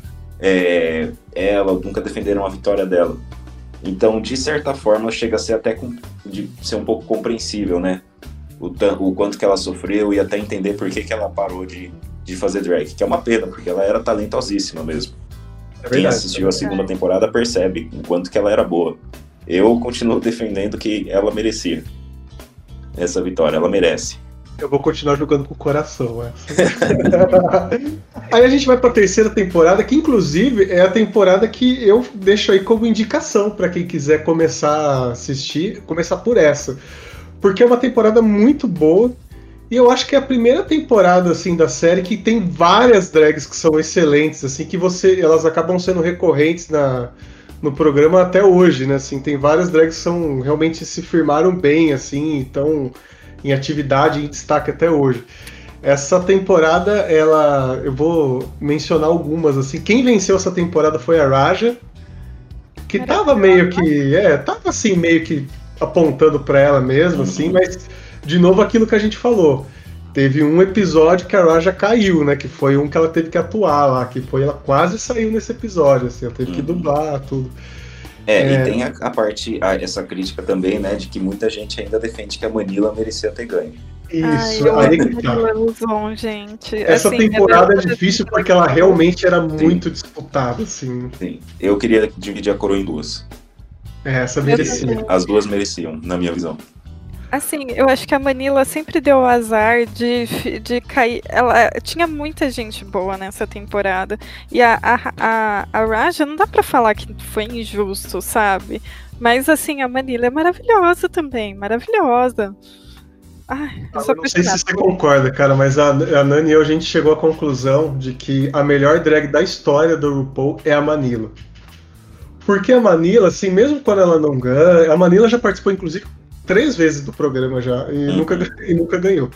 é, ela, nunca defenderam a vitória dela. Então, de certa forma, chega a ser até de ser um pouco compreensível, né, o, o quanto que ela sofreu e até entender por que, que ela parou de, de fazer drag, que é uma pena, porque ela era talentosíssima mesmo. É Quem verdade. assistiu a segunda temporada percebe o quanto que ela era boa. Eu continuo defendendo que ela merecia essa vitória, ela merece. Eu vou continuar jogando com o coração. essa. aí a gente vai pra terceira temporada, que inclusive é a temporada que eu deixo aí como indicação pra quem quiser começar a assistir, começar por essa. Porque é uma temporada muito boa. E eu acho que é a primeira temporada assim da série que tem várias drags que são excelentes, assim, que você elas acabam sendo recorrentes na, no programa até hoje, né? Assim, tem várias drags que são realmente se firmaram bem, assim, então em atividade em destaque até hoje. Essa temporada, ela, eu vou mencionar algumas assim. Quem venceu essa temporada foi a Raja, que tava meio que, é, tava assim meio que apontando pra ela mesmo, assim, mas de novo aquilo que a gente falou. Teve um episódio que a Raja caiu, né? Que foi um que ela teve que atuar lá, que foi ela quase saiu nesse episódio, assim, ela teve que Uhum. dublar tudo. É, É. e tem a, a parte, a- essa crítica também, né, de que muita gente ainda defende que a Manila merecia ter ganho. Isso, Ai, eu aí que tá. Luzon, gente. Essa Assim, temporada é difícil porque ela realmente era muito disputada, assim. Sim, eu queria dividir a coroa em duas. É, essa merecia. As duas mereciam, na minha visão. Assim, eu acho que a Manila sempre deu o azar de, de cair. Ela tinha muita gente boa nessa temporada. E a, a, a, a Raja não dá pra falar que foi injusto, sabe? Mas assim, a Manila é maravilhosa também, maravilhosa. Ai, eu sou Eu não sei se você concorda, cara, mas a, a Nani e eu, a gente chegou à conclusão de que a melhor drag da história do RuPaul é a Manila. Porque a Manila, assim, mesmo quando ela não ganha, a Manila já participou, inclusive, três vezes do programa já, e, Uhum. nunca, e nunca ganhou.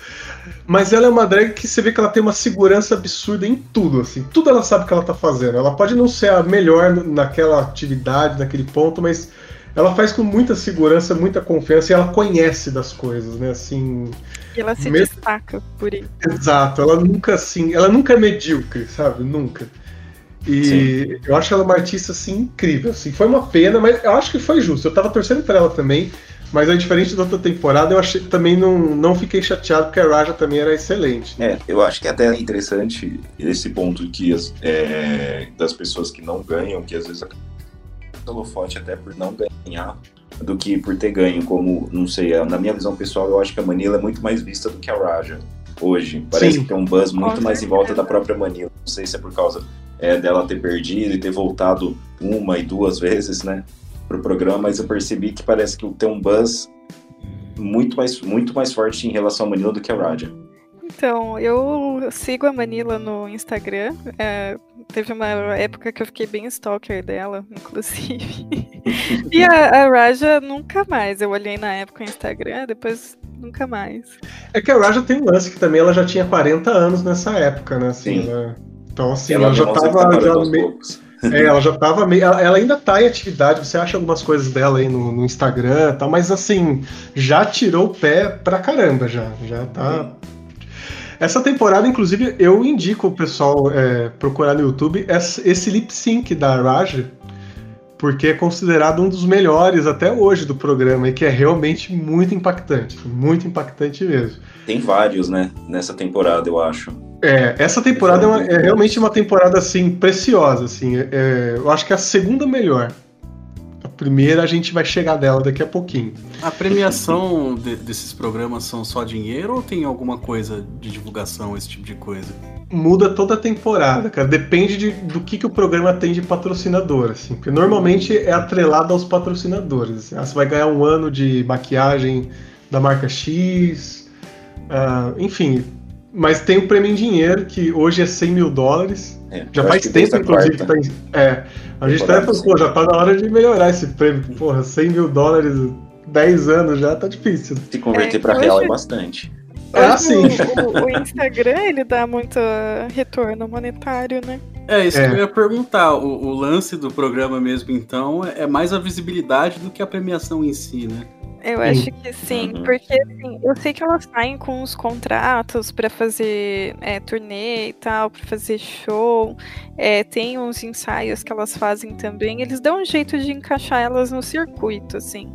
Mas ela é uma drag que você vê que ela tem uma segurança absurda em tudo, assim, tudo ela sabe que ela tá fazendo. Ela pode não ser a melhor naquela atividade, naquele ponto, mas ela faz com muita segurança, muita confiança e ela conhece das coisas, né, assim... E ela se mesmo- destaca por isso. Exato, ela nunca assim, ela nunca é medíocre, sabe? Nunca. E eu acho ela uma artista assim incrível, assim. Foi uma pena, mas eu acho que foi justo. Eu tava torcendo pra ela também, mas é diferente da outra temporada, eu achei também não, não fiquei chateado porque a Raja também era excelente. É, eu acho que é até interessante esse ponto que as- é, das pessoas que não ganham, que às vezes o holofote até por não ganhar do que por ter ganho, como, não sei, na minha visão pessoal, eu acho que a Manila é muito mais vista do que a Raja hoje. Parece Sim. que tem um buzz muito mais em volta da própria Manila. Não sei se é por causa é, dela ter perdido e ter voltado uma e duas vezes, né, pro programa, mas eu percebi que parece que tem um buzz muito mais, muito mais forte em relação à Manila do que a Raja. Então, eu sigo a Manila no Instagram. é, teve uma época que eu fiquei bem stalker dela, inclusive. e a, a Raja nunca mais. Eu olhei na época o Instagram, depois nunca mais. É que a Raja tem um lance que também ela já tinha 40 anos nessa época, né? Assim, Sim. ela- Então, assim, Ela ela, já tava. tá já meio- poucos. É, ela já tava meio. Ela, ela ainda tá em atividade, você acha algumas coisas dela aí no, no Instagram e tal, mas assim, já tirou o pé pra caramba, já. Já tá. Essa temporada, inclusive, eu indico o pessoal é, procurar no YouTube esse, esse lip sync da Raja, porque é considerado um dos melhores até hoje do programa, e que é realmente muito impactante. Muito impactante mesmo. Tem vários, né, nessa temporada, eu acho. É, essa temporada é, uma- é realmente uma temporada assim preciosa, assim. é- é, eu acho que é a segunda melhor. Primeira, a gente vai chegar dela daqui a pouquinho. A premiação de- desses programas são só dinheiro ou tem alguma coisa de divulgação, esse tipo de coisa? Muda toda a temporada, cara. Depende de- do que, que o programa tem de patrocinador, assim. Porque normalmente é atrelado aos patrocinadores. assim. Ah, você vai ganhar um ano de maquiagem da marca X, ah, enfim. Mas tem o prêmio em dinheiro, que hoje é 100 mil dólares. É, Já faz que tempo, inclusive, que quarta- tá em... É, a gente Temporada, falando, pô, já tá na hora de melhorar esse prêmio. Porra, 100 mil dólares, 10 anos já tá difícil. Se converter É, pra real é bastante. Ah, Hoje sim. O, o Instagram, ele dá muito uh, retorno monetário, né? É, isso É. que eu ia perguntar. O, o lance do programa mesmo, então, é é mais a visibilidade do que a premiação em si, né? Eu Sim. acho que sim, Uhum. porque assim, eu sei que elas saem com os contratos pra fazer é, turnê e tal, pra fazer show, é, tem uns ensaios que elas fazem também, eles dão um jeito de encaixar elas no circuito, assim.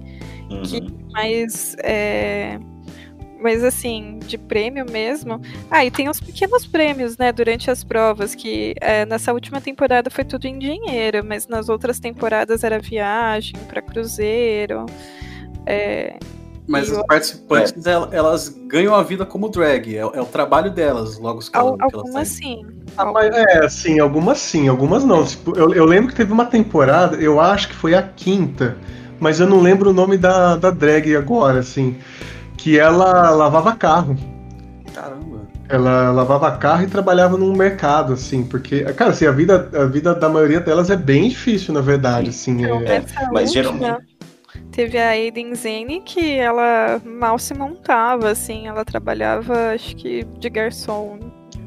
Que- Uhum. Mas, é, mas assim, de prêmio mesmo. Ah, e tem os pequenos prêmios, né, durante as provas, que é, nessa última temporada foi tudo em dinheiro, mas nas outras temporadas era viagem pra cruzeiro. É, Mas E as eu- participantes, el- elas ganham a vida como drag. É, é o trabalho delas, logo os elas algumas sim. Ah, mas é, sim, algumas sim, algumas não. Tipo, eu, eu lembro que teve uma temporada, eu acho que foi a quinta, mas eu não lembro o nome da, da drag agora, assim. Que ela lavava carro. Caramba. Ela lavava carro e trabalhava num mercado, assim, porque, cara, assim, a vida, a vida da maioria delas é bem difícil, na verdade, assim. É- essa mas última, geralmente- Teve a Aiden Zane que ela mal se montava, assim, ela trabalhava, acho que, de garçom.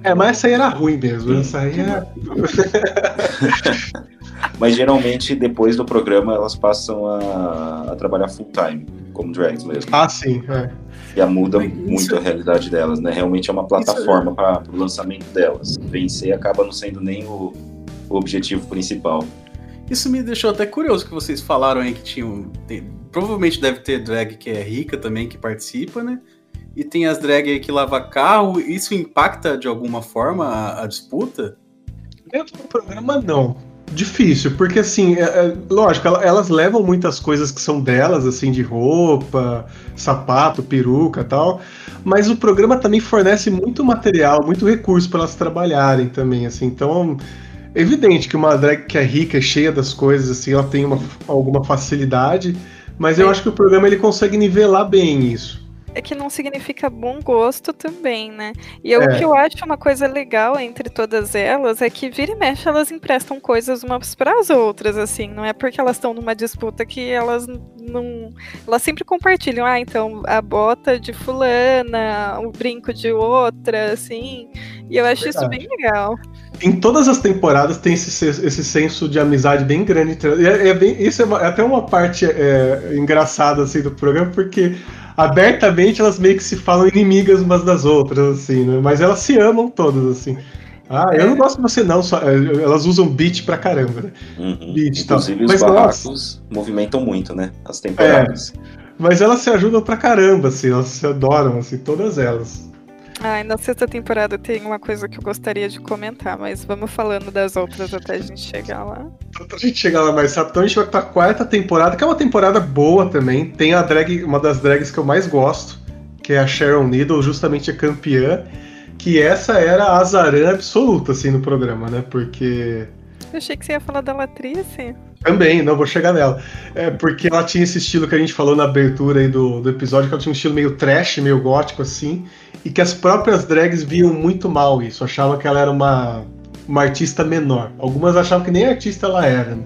É, mas essa aí era ruim mesmo. Essa aí é. Mas geralmente, depois do programa, elas passam a, a trabalhar full time, como drags mesmo. Ah, sim. É. Já muda Mas isso- muito a realidade delas, né? Realmente é uma plataforma para o lançamento delas. Vencer acaba não sendo nem o, o objetivo principal. Isso me deixou até curioso que vocês falaram aí que tinham. Provavelmente deve ter drag que é rica também, que participa, né? E tem as drag que lava carro. Isso impacta de alguma forma a, a disputa? Dentro do programa, não. Difícil, porque assim, é- é- lógico, ela- elas levam muitas coisas que são delas, assim, de roupa, sapato, peruca tal, mas o programa também fornece muito material, muito recurso para elas trabalharem também, assim, então evidente que uma drag que é rica, cheia das coisas, assim, ela tem uma, alguma facilidade, mas eu É. acho que o programa ele consegue nivelar bem isso. É que não significa bom gosto também, né? E eu- É. o que eu acho uma coisa legal entre todas elas é que vira e mexe elas emprestam coisas umas para as outras, assim. Não é porque elas estão numa disputa que elas não. Elas sempre compartilham. Ah, então a bota de fulana, o brinco de outra, assim. E eu acho isso bem legal. Em todas as temporadas tem esse, se- esse senso de amizade bem grande. entre elas. É, é bem, isso é, uma- é até uma parte é, engraçada assim, do programa, porque abertamente elas meio que se falam inimigas umas das outras, assim, né? Mas elas se amam todas, assim. Ah, eu não gosto de você não, só, é, elas usam beat pra caramba, né? Uhum. Beat. Inclusive, Mas, os barracos movimentam muito, né? As temporadas. Mas elas se ajudam pra caramba, assim, elas se adoram, assim, todas elas. Ah, e na sexta temporada tem uma coisa que eu gostaria de comentar, mas vamos falando das outras até a gente chegar lá. Então, pra gente chegar lá mais rápido, então a gente vai pra quarta temporada, que é uma temporada boa também. Tem a drag, uma das drags que eu mais gosto, que é a Sharon Needle, justamente a campeã. Que essa era a azarã absoluta, assim, no programa, né? Porque. Eu achei que você ia falar da Latrice. Também, não vou chegar nela. É porque ela tinha esse estilo que a gente falou na abertura aí do, do episódio, que ela tinha um estilo meio trash, meio gótico, assim. E que as próprias drags viam muito mal isso. Achavam que ela era uma, uma artista menor. Algumas achavam que nem artista ela era. né?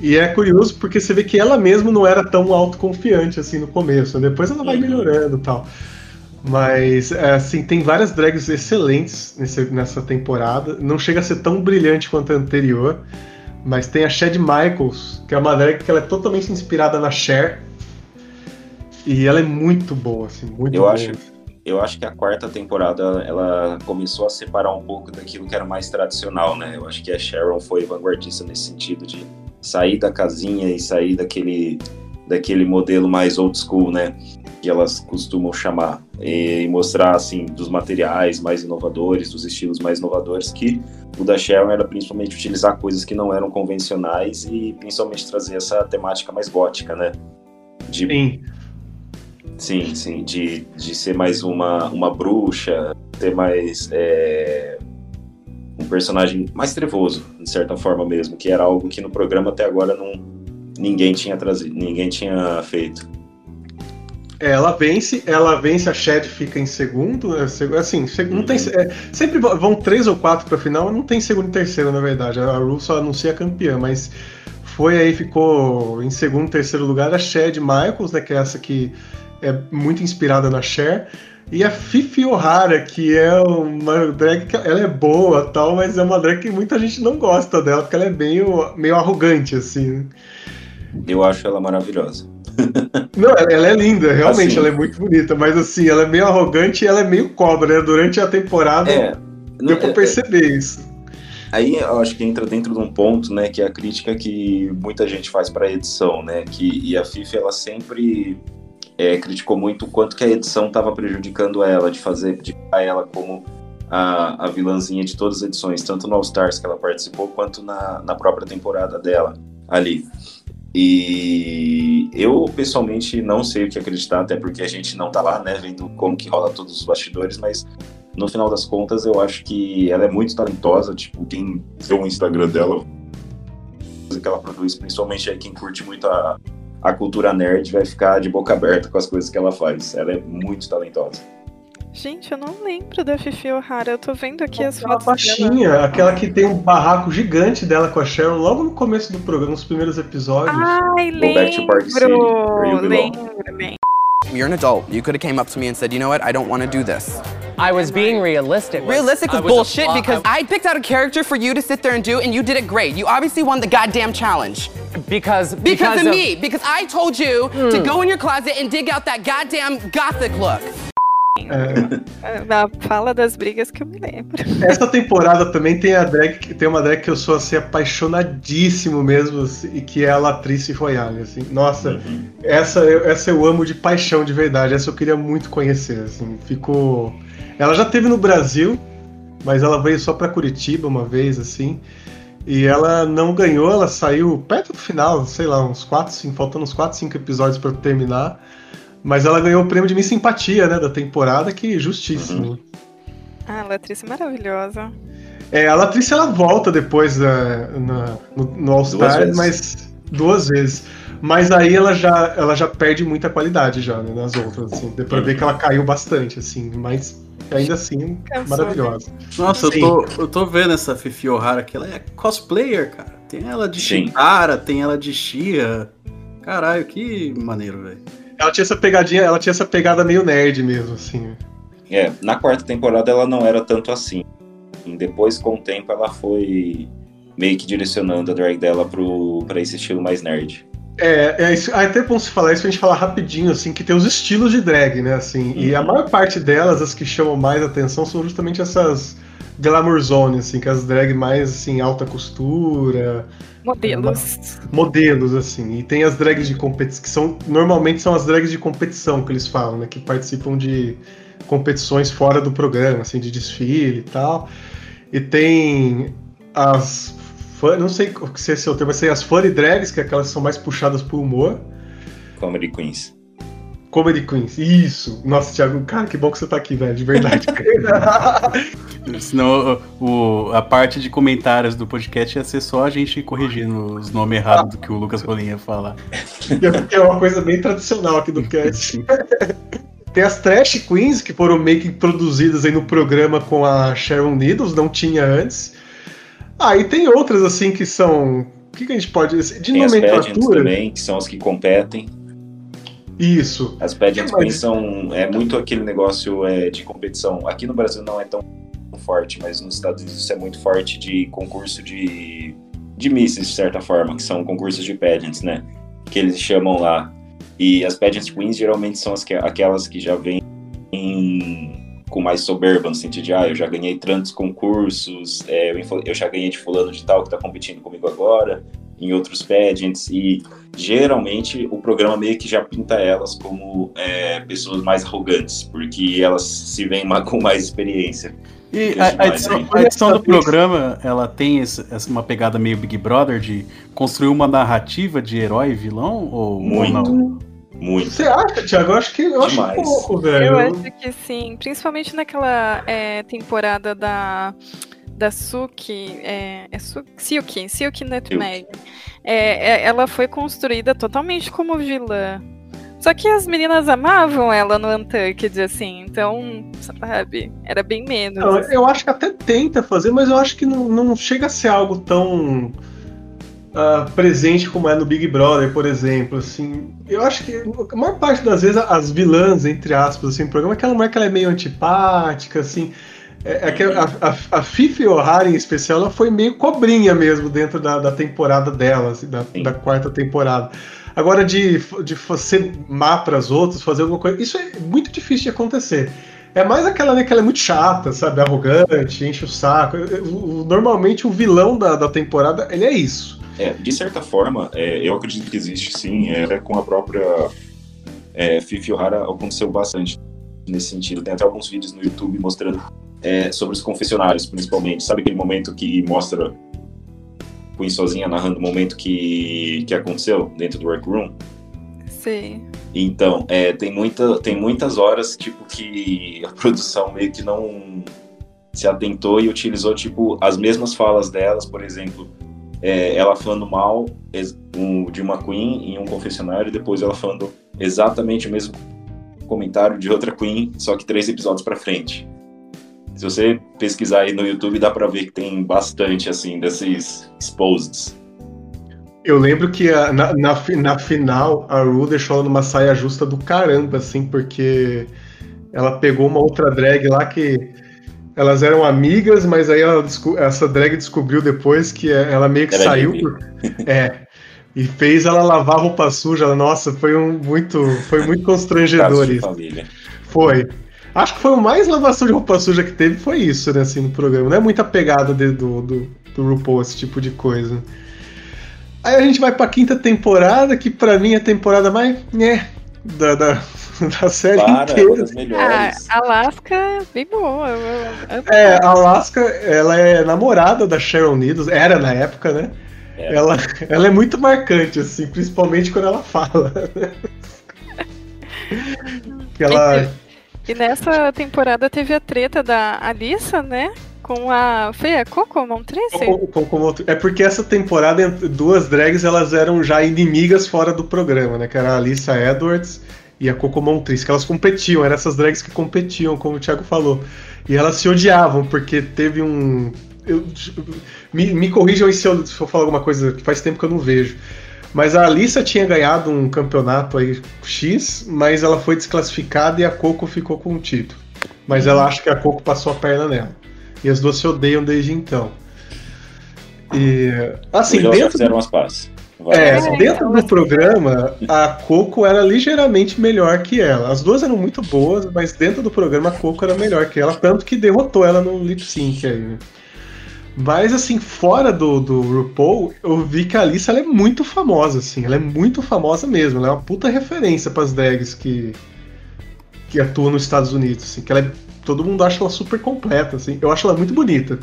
E é curioso porque você vê que ela mesma não era tão autoconfiante assim no começo. Depois ela vai Uhum. melhorando e tal. Mas, é, assim, tem várias drags excelentes nesse- nessa temporada. Não chega a ser tão brilhante quanto a anterior. Mas tem a Chad Michaels, que é uma drag que ela é totalmente inspirada na Cher. E ela é muito boa, assim, muito Eu boa. acho, eu acho que a quarta temporada ela começou a separar um pouco daquilo que era mais tradicional, né? Eu acho que a Sharon foi vanguardista nesse sentido de sair da casinha e sair daquele daquele modelo mais old school, né? Que elas costumam chamar. E mostrar, assim, dos materiais mais inovadores, dos estilos mais inovadores, que o da Sharon era principalmente utilizar coisas que não eram convencionais e principalmente trazer essa temática mais gótica, né? De, Sim. Sim, sim, de, de ser mais uma, uma bruxa, ser mais é, um personagem mais trevoso, de certa forma mesmo, que era algo que no programa até agora não, ninguém tinha trazido, ninguém tinha feito. É, ela vence, ela vence, a Shed fica em segundo. é, Assim, não tem, é, sempre vão- três ou quatro pra final, não tem segundo e terceiro, na verdade. A Ru só anuncia campeã, mas foi aí, ficou em segundo e terceiro lugar a Shed Michaels, né, que é essa que é muito inspirada na Cher. E a Fifi O'Hara, que é uma drag que ela é boa tal, mas é uma drag que muita gente não gosta dela, porque ela é meio, meio arrogante, assim. Eu acho ela maravilhosa. Não, ela, ela é linda, realmente, Assim. ela é muito bonita, mas assim, ela é meio arrogante e ela é meio cobra, né? Durante a temporada É, deu pra é- perceber isso. Aí eu acho que entra dentro de um ponto, né, que é a crítica que muita gente faz para a edição, né, que e a FIFA ela sempre é, criticou muito o quanto que a edição estava prejudicando ela, de fazer de ela como a, a vilãzinha de todas as edições, tanto no All Stars que ela participou, quanto na, na própria temporada dela ali. E eu pessoalmente não sei o que acreditar, até porque a gente não tá lá, né, vendo como que rola todos os bastidores, mas no final das contas, eu acho que ela é muito talentosa. Tipo, quem vê o Instagram dela, que ela produz, principalmente aí quem curte muito a, a cultura nerd, vai ficar de boca aberta com as coisas que ela faz. Ela é muito talentosa. Gente, eu não lembro da Fifi O'Hara. Eu tô vendo aqui as Aquela fotos dela. baixinha, aquela que tem um barraco gigante dela com a Sharon logo no começo do programa, nos primeiros episódios. Ai, Go back to Park City, where you lembro. belong. Lembro, lembro. You're an adult. You could have came up to me and said, you know what? I don't want to do this. I was being realistic. Realistic was was bullshit because I picked out a character for you to sit there and do, and you did it great. You obviously won the goddamn challenge. because Because, of, me. Because I told you to go in your closet and dig out that goddamn gothic look. Da fala das brigas que eu me lembro. Essa temporada também tem a drag, que- tem uma drag que eu sou assim apaixonadíssimo mesmo assim, e que é a Latrice Royale, assim. Nossa, essa eu, essa eu amo de paixão de verdade. Essa eu queria muito conhecer, assim. Ficou Ela já teve no Brasil, mas ela veio só pra Curitiba uma vez assim. E ela não ganhou, ela saiu perto do final, sei lá, uns 4, 5, faltando uns 4, 5 episódios pra terminar. Mas ela ganhou o prêmio de Miss Simpatia, né, da temporada, que justíssimo. Ah, a atriz é maravilhosa. É, a Latrice ela volta depois da, na- no, no All mas duas vezes. Mas aí ela já, ela já perde muita qualidade já, né, nas outras, assim. Deu pra ver que ela caiu bastante, assim, mas ainda assim, Cansou, maravilhosa. Nossa, eu tô, eu tô vendo essa Fifi O'Hara que ela é cosplayer, cara. Tem ela de Sim. Chitara, tem ela de Shia. Caralho, que maneiro, velho. Ela tinha essa pegadinha, ela tinha essa pegada meio nerd mesmo, assim. É, na quarta temporada ela não era tanto assim. E depois, com o tempo, ela foi meio que direcionando a drag dela pro, pra esse estilo mais nerd. É, é isso, é até bom se falar isso pra gente falar rapidinho, assim, que tem os estilos de drag, né, assim, e a maior parte delas, as que chamam mais atenção, são justamente essas glamour zone, assim, que é as drag mais, assim, alta costura, Modelos. modelos, assim, e tem as drags de competição, que são, normalmente são as drags de competição que eles falam, né, que participam de competições fora do programa, assim, de desfile e tal, e tem as, fun- não sei se esse é o termo, mas tem as funny drags, que é aquelas que são mais puxadas pro humor, Comedy Queens. Comedy Queens, isso. Nossa, Thiago, cara, que bom que você tá aqui, velho, de verdade. Senão o, a parte de comentários do podcast ia ser só a gente corrigindo os nomes errados do que o Lucas Rolim ia falar. é uma coisa bem tradicional aqui do cast. Tem as Trash Queens, que foram meio que produzidas aí no programa com a Sharon Needles, não tinha antes. Ah, e tem outras, assim, que são... O que, que a gente pode dizer? De Tem nomenclatura? também, que são as que competem. Isso. As pageants queens são é muito aquele negócio é, de competição. Aqui no Brasil não é tão forte, mas nos Estados Unidos isso é muito forte de concurso de, de misses, de certa forma, que são concursos de pageants, né? Que eles chamam lá. E as pageants queens geralmente são as que, aquelas que já vêm em- com mais soberba, no sentido de, ah, eu já ganhei tantos concursos, é, eu, já ganhei de fulano de tal que tá competindo comigo agora. em outros pageants e geralmente o programa meio que já pinta elas como é, pessoas mais arrogantes, porque elas se veem com mais experiência. E a, a edição, hein? a edição do programa, ela tem esse- essa, uma pegada meio Big Brother de construir uma narrativa de herói e vilão? Ou, ou Muito. não? Muito. Você acha, Thiago? Eu acho que eu acho pouco, velho. Eu acho que sim, principalmente naquela é, temporada da da Suki, é, é Su Silky, Silky Nutmeg. É, é, ela foi construída totalmente como vilã. Só que as meninas amavam ela no Untucked, assim, então, sabe, era bem menos. Não, assim. eu acho que até tenta fazer, mas eu acho que não, não chega a ser algo tão ah, presente como é no Big Brother, por exemplo. Assim, eu acho que a maior parte das vezes as vilãs, entre aspas, assim, no programa, aquela mulher que ela é meio antipática, assim. É, é que a, a, a Fifi O'Hara, em especial, ela foi meio cobrinha mesmo dentro da, da temporada dela, assim, da, da quarta temporada. Agora, de, de ser má para as outras, fazer alguma coisa, isso é muito difícil de acontecer. É mais aquela, né, que ela é muito chata, sabe? Arrogante, enche o saco. Normalmente o vilão da, da temporada, ele é isso. É, de certa forma, é, eu acredito que existe sim, é, até com a própria é, Fifi O'Hara aconteceu bastante nesse sentido. Tem até alguns vídeos no YouTube mostrando é, sobre os confessionários, principalmente. Sabe aquele momento que mostra Queen sozinha narrando o momento que, que aconteceu dentro do workroom? Sim. Então, é, tem, muita, tem muitas horas, tipo, que a produção meio que não se atentou e utilizou, tipo, as mesmas falas delas, por exemplo, é, ela falando mal um- de uma Queen em um confessionário e depois ela falando exatamente o mesmo comentário de outra Queen, só que três episódios pra frente. Se você pesquisar aí no YouTube, dá pra ver que tem bastante, assim, desses exposeds. Eu lembro que a- na, na, na final a Ru deixou ela numa saia justa do caramba, assim, porque ela pegou uma outra drag lá que elas eram amigas, mas aí ela essa drag descobriu depois que é- ela meio que Era saiu. por- é. E fez ela lavar roupa suja. Ela, Nossa, foi um muito, foi muito constrangedor isso. Foi. Acho que foi o mais lavação de roupa suja que teve, foi isso, né, assim, no programa. Não é muita pegada de- do, do, do RuPaul, esse tipo de coisa. Aí a gente vai pra quinta temporada, que pra mim é a temporada mais. né, da, da, da série Para, inteira. das Ah, melhores. Alaska, bem boa. eu- eu- eu- É, a Alaska, ela é namorada da Sharon Needles, era na época, né? É. Ela, ela é muito marcante, assim, principalmente quando ela fala. que ela. E nessa temporada teve a treta da Alissa, né? Com a. Foi a Coco Montrese? Com outro- É porque essa temporada, duas drags, elas eram já inimigas fora do programa, né? Que era a Alissa Edwards e a Coco Montrese, que elas competiam, eram essas drags que competiam, como o Thiago falou. E elas se odiavam, porque teve um. eu- me, me corrijam se eu, se eu falar alguma coisa que faz tempo que eu não vejo. Mas a Alissa tinha ganhado um campeonato aí X, mas ela foi desclassificada e a Coco ficou com o título. Mas ela acha que a Coco passou a perna nela. E as duas se odeiam desde então. E assim, já dentro, fizeram as pazes. é, É, dentro então, do programa, a Coco era ligeiramente melhor que ela. As duas eram muito boas, mas dentro do programa a Coco era melhor que ela, tanto que derrotou ela no lip sync aí, né? Mas assim, fora do, do RuPaul, eu vi que a Alice ela é muito famosa, assim, ela é muito famosa mesmo, ela é uma puta referência para as drags que que atuam nos Estados Unidos, assim, que ela é, todo mundo acha ela super completa, assim. Eu acho ela muito bonita.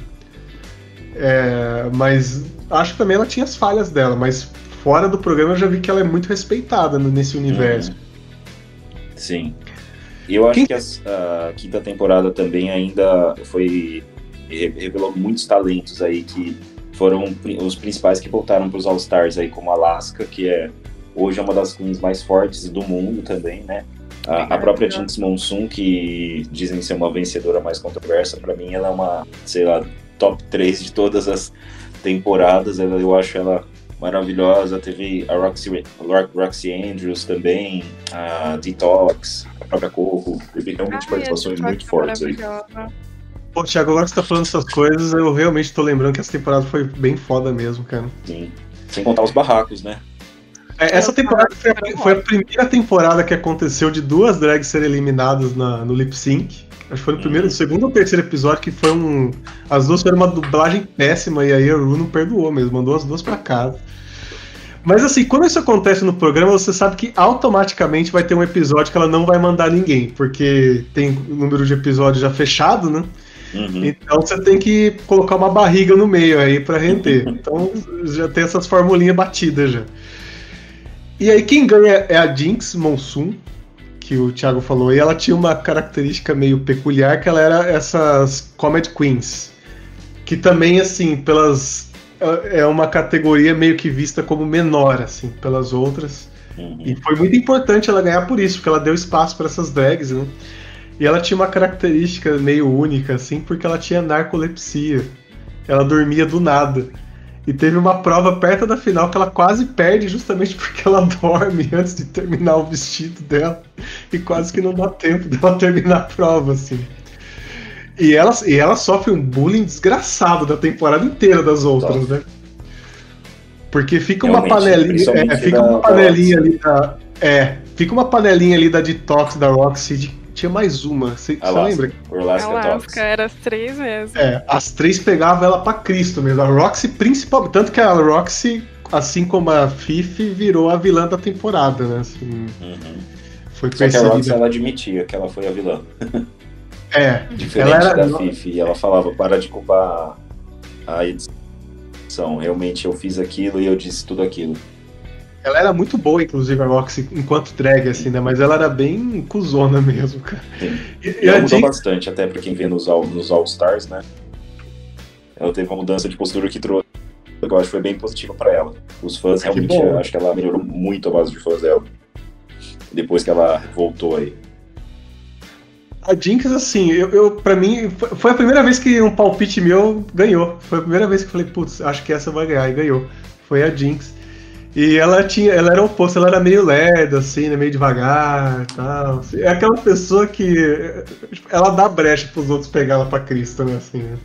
É, mas acho que também ela tinha as falhas dela, mas fora do programa eu já vi que ela é muito respeitada nesse universo. Sim. E eu acho Quem- que as- a quinta temporada também ainda foi. re- revelou muitos talentos aí que foram os principais que voltaram para os All-Stars aí, como Alaska, que é hoje é uma das queens mais fortes do mundo também, né? A, a própria Jinx Monsoon, que dizem ser uma vencedora mais controversa, para mim ela é uma, sei lá, top 3 de todas as temporadas. Ela, eu acho ela maravilhosa. Teve a Roxy, Ro- Roxy Andrews também, a Detox, a própria Coco. Teve realmente Ai, participações muito fortes aí. Pô, Thiago, agora que você tá falando essas coisas, eu realmente tô lembrando que essa temporada foi bem foda mesmo, cara. Sim. Sem contar os barracos, né? É, essa temporada foi a, foi a primeira temporada que aconteceu de duas drags serem eliminadas na- no lip sync. Acho que foi no primeiro, Uhum. segundo ou terceiro episódio que foi um. As duas fizeram uma dublagem péssima e aí a Ru não perdoou mesmo, mandou as duas pra casa. Mas assim, quando isso acontece no programa, você sabe que automaticamente vai ter um episódio que ela não vai mandar ninguém, porque tem o número de episódios já fechado, né? Uhum. Então você tem que colocar uma barriga no meio aí pra render. Então já tem essas formulinhas batidas já. E aí quem ganha é a Jinx Monsoon, que o Thiago falou, e ela tinha uma característica meio peculiar, que ela era essas Comedy Queens. Que também, assim, pelas. É uma categoria meio que vista como menor, assim, pelas outras. Uhum. E foi muito importante ela ganhar por isso, porque ela deu espaço para essas drags, né? E ela tinha uma característica meio única, assim, porque ela tinha narcolepsia. Ela dormia do nada. E teve uma prova perto da final que ela quase perde justamente porque ela dorme antes de terminar o vestido dela. E quase que não dá tempo dela terminar a prova, assim. E ela, e ela sofre um bullying desgraçado da temporada inteira das outras, né? Porque fica uma panelinha. É, fica uma panelinha ali da. É, fica uma panelinha ali da detox da Roxy. de- tinha mais uma. Você lembra? Alaska Talks. Alaska era as três vezes. É, as três pegavam ela pra Cristo mesmo. A Roxy, principalmente. Tanto que a Roxy, assim como a Fifi, virou a vilã da temporada, né? Assim, Uhum. foi Só que a Roxy, ela admitia que ela foi a vilã. É, Diferente ela era. da Fifi. E ela falava, para de culpar a edição. Realmente eu fiz aquilo e eu disse tudo aquilo. Ela era muito boa, inclusive, a Roxy, enquanto drag, assim, né? Mas ela era bem cuzona mesmo, cara. Sim. E, E ela mudou Jinx, bastante, até pra quem vê nos nos All Stars, né? Ela teve uma mudança de postura que trouxe. Eu acho que foi bem positiva pra ela. Os fãs Que realmente, bom. acho que ela melhorou muito a base de fãs dela. Depois que ela voltou aí. a Jinx, assim, eu, eu, pra mim, foi- foi a primeira vez que um palpite meu ganhou. Foi a primeira vez que eu falei, putz, acho que essa vai ganhar, e ganhou. Foi a Jinx. E ela tinha, ela era o oposto, ela era meio lerda, assim, né, meio devagar e tal. assim. É aquela pessoa que ela dá brecha pros outros pegar ela pra Cristo, né, assim, né?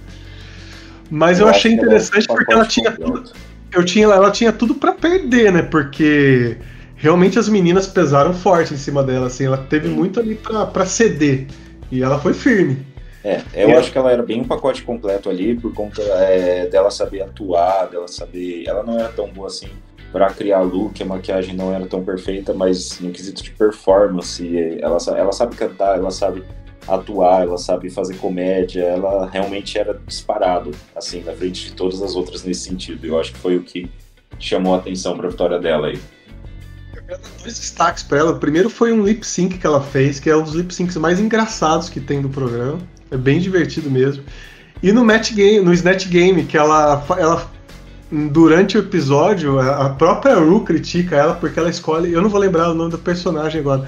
Mas eu, acho achei que ela é interessante porque ela tinha tudo, eu tinha, ela tinha tudo pra perder, né? Porque realmente as meninas pesaram forte em cima dela, assim, ela teve muito ali pra, pra ceder. E ela foi firme. É, eu E acho que ela era bem um pacote completo ali, por conta é, dela saber atuar, dela saber. Ela não era tão boa assim pra criar look, a maquiagem não era tão perfeita, mas no quesito de performance, ela, ela sabe cantar, ela sabe atuar, ela sabe fazer comédia, ela realmente era disparado, assim, na frente de todas as outras nesse sentido. Eu acho que foi o que chamou a atenção pra vitória dela aí. Eu dois destaques pra ela. O primeiro foi um lip sync que ela fez, que é um dos lip syncs mais engraçados que tem do programa. É bem divertido mesmo. E no match game, no Snatch Game, que ela, ela durante o episódio, a própria Ru critica ela porque ela escolhe, eu não vou lembrar o nome do personagem agora,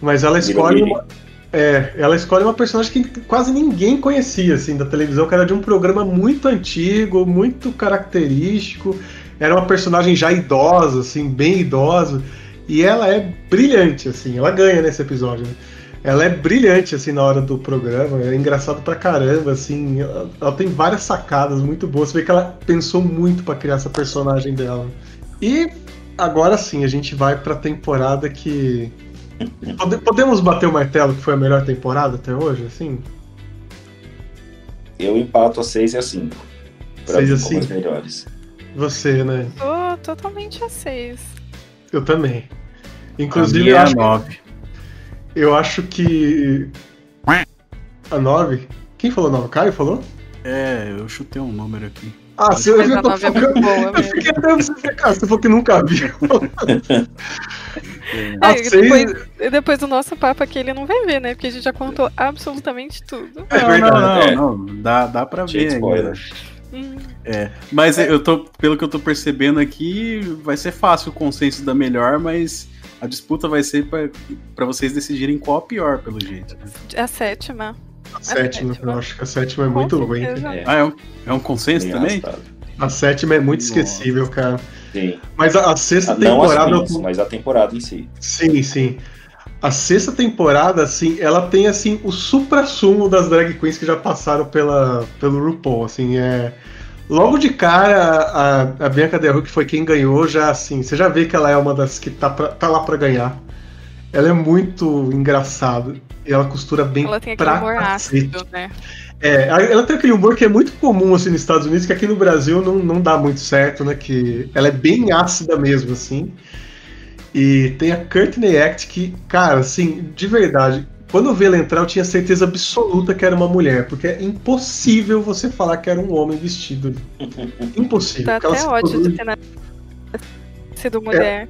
mas ela escolhe uma, é, ela escolhe uma personagem que quase ninguém conhecia assim da televisão, que era de um programa muito antigo, muito característico. Era uma personagem já idosa, assim, bem idosa. E ela é brilhante, assim, ela ganha nesse episódio. né? Ela é brilhante, assim, na hora do programa, é engraçado pra caramba, assim, ela, ela tem várias sacadas muito boas, você vê que ela pensou muito pra criar essa personagem dela. E agora sim, a gente vai pra temporada que... Pode- Podemos bater o martelo que foi a melhor temporada até hoje, assim? Eu empato a 6 e a 5. Pra Seis mim, a como as cinco? melhores. Você, né? Tô totalmente a seis. Eu também. A Inclusive, minha eu é a acho, 9. Eu acho que... A 9? Quem falou 9? Caio falou? É, eu chutei um número aqui. Ah, se eu, eu, a nove é boa eu mesmo. fiquei até obcecado, cara, você falou que nunca viu. Seis- depois, depois do nosso papo aqui, ele não vai ver, né? Porque a gente já contou absolutamente tudo. É não, verdade. não, não, é. não, Dá, dá pra Cheio ver spoiler. Hum, É, mas eu tô, pelo que eu tô percebendo aqui, vai ser fácil o consenso da melhor, mas a disputa vai ser pra, pra vocês decidirem qual a pior, pelo jeito. né? a sétima. A sétima, sétima. eu acho que a sétima é Com muito ruim. É, Ah, é um, é um consenso bem também? arrastado. A sétima é muito Nossa. esquecível, cara. Sim. Mas a, a sexta Ah, Não as temporada. queens, mas a temporada em si. Sim, sim. A sexta temporada, assim, ela tem assim o supra-sumo das drag queens que já passaram pela, pelo RuPaul, assim, é... Logo de cara, a, a Bianca Del que foi quem ganhou, já assim, você já vê que ela é uma das que tá, pra- tá lá pra ganhar. Ela é muito engraçada. e ela costura bem Ela tem aquele pra humor cacete. ácido, né? É, ela tem aquele humor que é muito comum assim nos Estados Unidos, que aqui no Brasil não, não dá muito certo, né? Que ela é bem ácida mesmo, assim. E tem a Courtney Act que, cara, assim, de verdade, quando eu vi ela entrar, eu tinha certeza absoluta que era uma mulher, porque é impossível você falar que era um homem vestido. Impossível. Tá até se ódio produz- de ter sido mulher.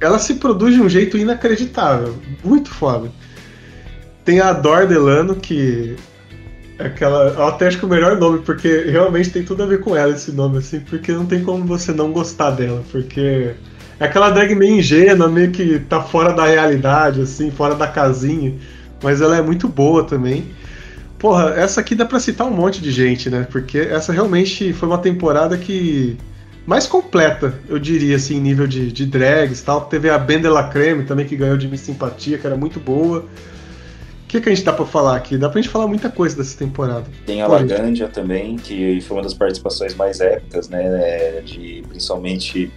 ela se produz de um jeito inacreditável. Muito foda. Tem a Dor Delano, que. é Aquela, eu até acho que o melhor nome, porque realmente tem tudo a ver com ela esse nome, assim, porque não tem como você não gostar dela, porque é aquela drag meio ingênua, meio que tá fora da realidade, assim, fora da casinha, mas ela é muito boa também. Porra, essa aqui dá pra citar um monte de gente, né? Porque essa realmente foi uma temporada que mais completa, eu diria, assim, em nível de, de drags e tal. Teve a Ben de la Creme também, que ganhou de Miss Simpatia, que era muito boa. O que, que a gente dá pra falar aqui? Dá pra gente falar muita coisa dessa temporada. Tem a. Lagrandia também, que foi uma das participações mais épicas, né? é, De, principalmente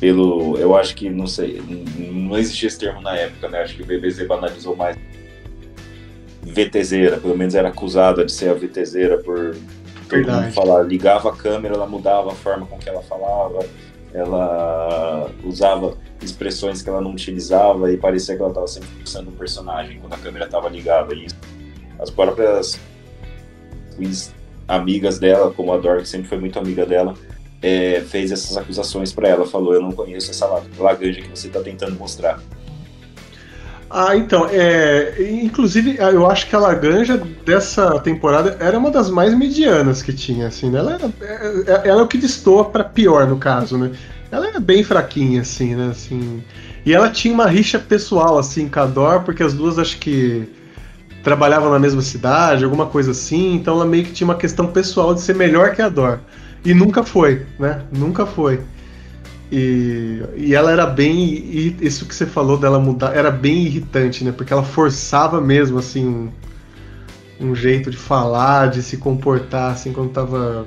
pelo. Eu acho que, não sei, não existia esse termo na época, né? Acho que o BBZ banalizou mais VTZera, pelo menos era acusada de ser a VTZera por todo falar. Ligava a câmera, ela mudava a forma com que ela falava, ela usava expressões que ela não utilizava e parecia que ela estava sempre sendo um personagem quando a câmera estava ligada. E as próprias amigas dela, como a Dor, que sempre foi muito amiga dela, é, fez essas acusações para ela. Falou: Eu não conheço essa la- laganja que você está tentando mostrar. Ah, então, é, inclusive eu acho que a Laganja dessa temporada era uma das mais medianas que tinha, assim, né? Ela, era, é- ela é o que destoa pra pior, no caso, né? Ela era bem fraquinha, assim, né? Assim, e ela tinha uma rixa pessoal, assim, com a Dor, porque as duas acho que trabalhavam na mesma cidade, alguma coisa assim, então ela meio que tinha uma questão pessoal de ser melhor que a Dor. E nunca foi, né? Nunca foi. E, e ela era bem. E isso que você falou dela mudar era bem irritante, né? Porque ela forçava mesmo, assim, um, um jeito de falar, de se comportar, assim, quando tava.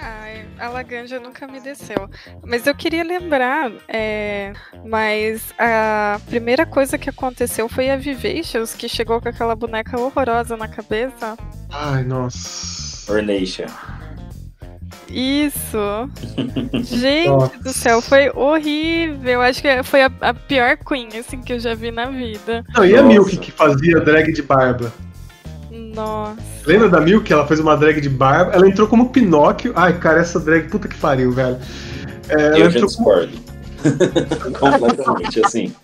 Ai, a Laganja nunca me desceu. Mas eu queria lembrar, é, mas a primeira coisa que aconteceu foi a Vivacious, que chegou com aquela boneca horrorosa na cabeça. Ai, nossa. Ornation. Isso! Gente Nossa. do céu, foi horrível. Acho que foi a, a pior Queen, assim, que eu já vi na vida. Não, e a Nossa. Milk que fazia drag de barba? Nossa. Lembra da Milk? Ela fez uma drag de barba. Ela entrou como Pinóquio. Ai, cara, essa drag, puta que pariu, velho. É, ela Eu já entrou como. discordo. Completamente, assim.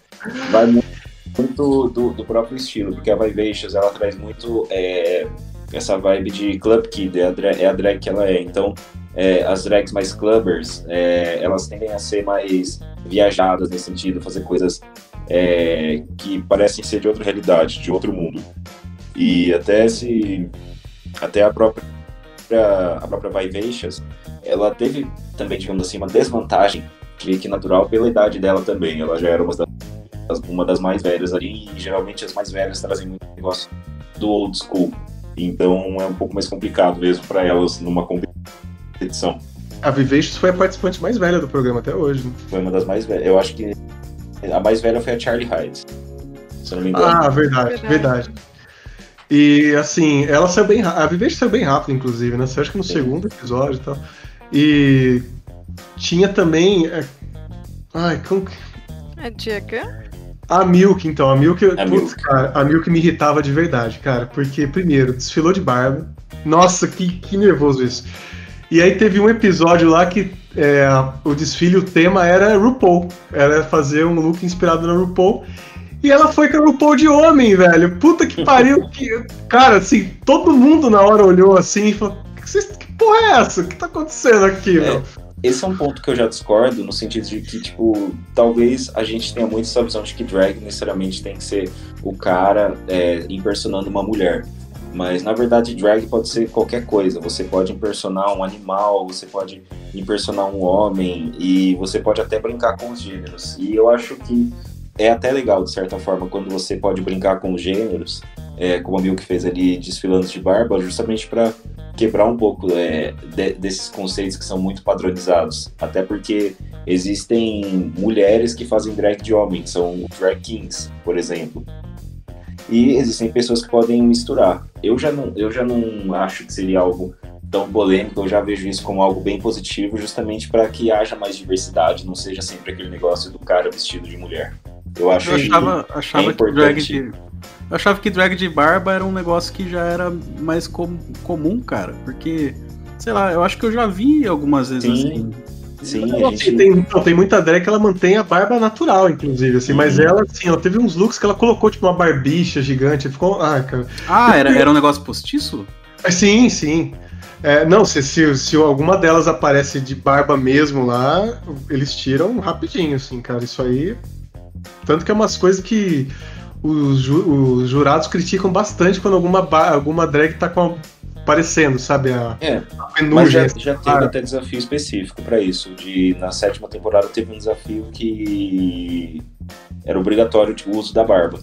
Vai muito do, do próprio estilo, porque a Vivacious, ela traz muito é, essa vibe de club kid, é a, dra- é a drag que ela é. Então, é, as drags mais clubbers, é, elas tendem a ser mais viajadas nesse sentido, fazer coisas é, que parecem ser de outra realidade, de outro mundo. E até se... até a própria a própria Vivacious, ela teve também, digamos assim, uma desvantagem meio que natural pela idade dela também. Ela já era uma das, uma das mais velhas ali, e geralmente as mais velhas trazem muito negócio do old school. Então é um pouco mais complicado mesmo para elas numa competição. A Vivacious foi a participante mais velha do programa até hoje. né? Foi uma das mais velhas. Eu acho que a mais velha foi a Charlie Hyde. Se eu não me engano. Ah, verdade, Verdade. verdade. E assim, ela saiu bem rápido. A Vivendi saiu bem rápido, inclusive, né? Saiu acho que no Sim. segundo episódio e tal. E tinha também. é, Ai, como que. A Diega? A Milk, então. A Milk, A putz, Milk. cara, a Milk me irritava de verdade, cara. Porque, primeiro, desfilou de barba. Nossa, que, que nervoso isso. E aí teve um episódio lá que é, o desfile, o tema era RuPaul. Era fazer um look inspirado na RuPaul. E ela foi com a RuPaul de homem, velho. Puta que pariu. Que... Cara, assim, todo mundo na hora olhou assim e falou: que, porra é essa? O que tá acontecendo aqui, É. meu? Esse é um ponto que eu já discordo, no sentido de que, tipo, talvez a gente tenha muito essa visão de que drag necessariamente tem que ser o cara é, impersonando uma mulher. Mas na verdade, drag pode ser qualquer coisa. Você pode impersonar um animal, você pode impersonar um homem, e você pode até brincar com os gêneros. E eu acho que é até legal, de certa forma, quando você pode brincar com os gêneros, é, como a Milk fez ali desfilando de barba, justamente para quebrar um pouco é, de- desses conceitos que são muito padronizados. Até porque existem mulheres que fazem drag de homem, que são drag kings, por exemplo. E existem pessoas que podem misturar. Eu já não, eu já não acho que seria algo tão polêmico, eu já vejo isso como algo bem positivo, justamente para que haja mais diversidade, não seja sempre aquele negócio do cara vestido de mulher. Eu acho Eu achava, que achava é que drag importante. de. Eu achava que drag de barba era um negócio que já era mais com- comum, cara. Porque, sei lá, eu acho que eu já vi algumas vezes Sim. assim. Sim, Não, a gente assim, tem, não, tem muita drag que ela mantém a barba natural, inclusive, assim, mas Uhum. ela, assim, ela teve uns looks que ela colocou, tipo, uma barbicha gigante, ficou. Ah, cara. Ah, era, era um negócio postiço? Mas Sim, sim. É, não, se, se, se alguma delas aparece de barba mesmo lá, eles tiram rapidinho, assim, cara. Isso aí. Tanto que é umas coisas que os, ju- os jurados criticam bastante quando alguma, alguma drag tá com a- aparecendo, sabe? A, É, a Mas já, penugem. já teve até desafio específico pra isso. De, na sétima temporada teve um desafio que era obrigatório o uso da barba.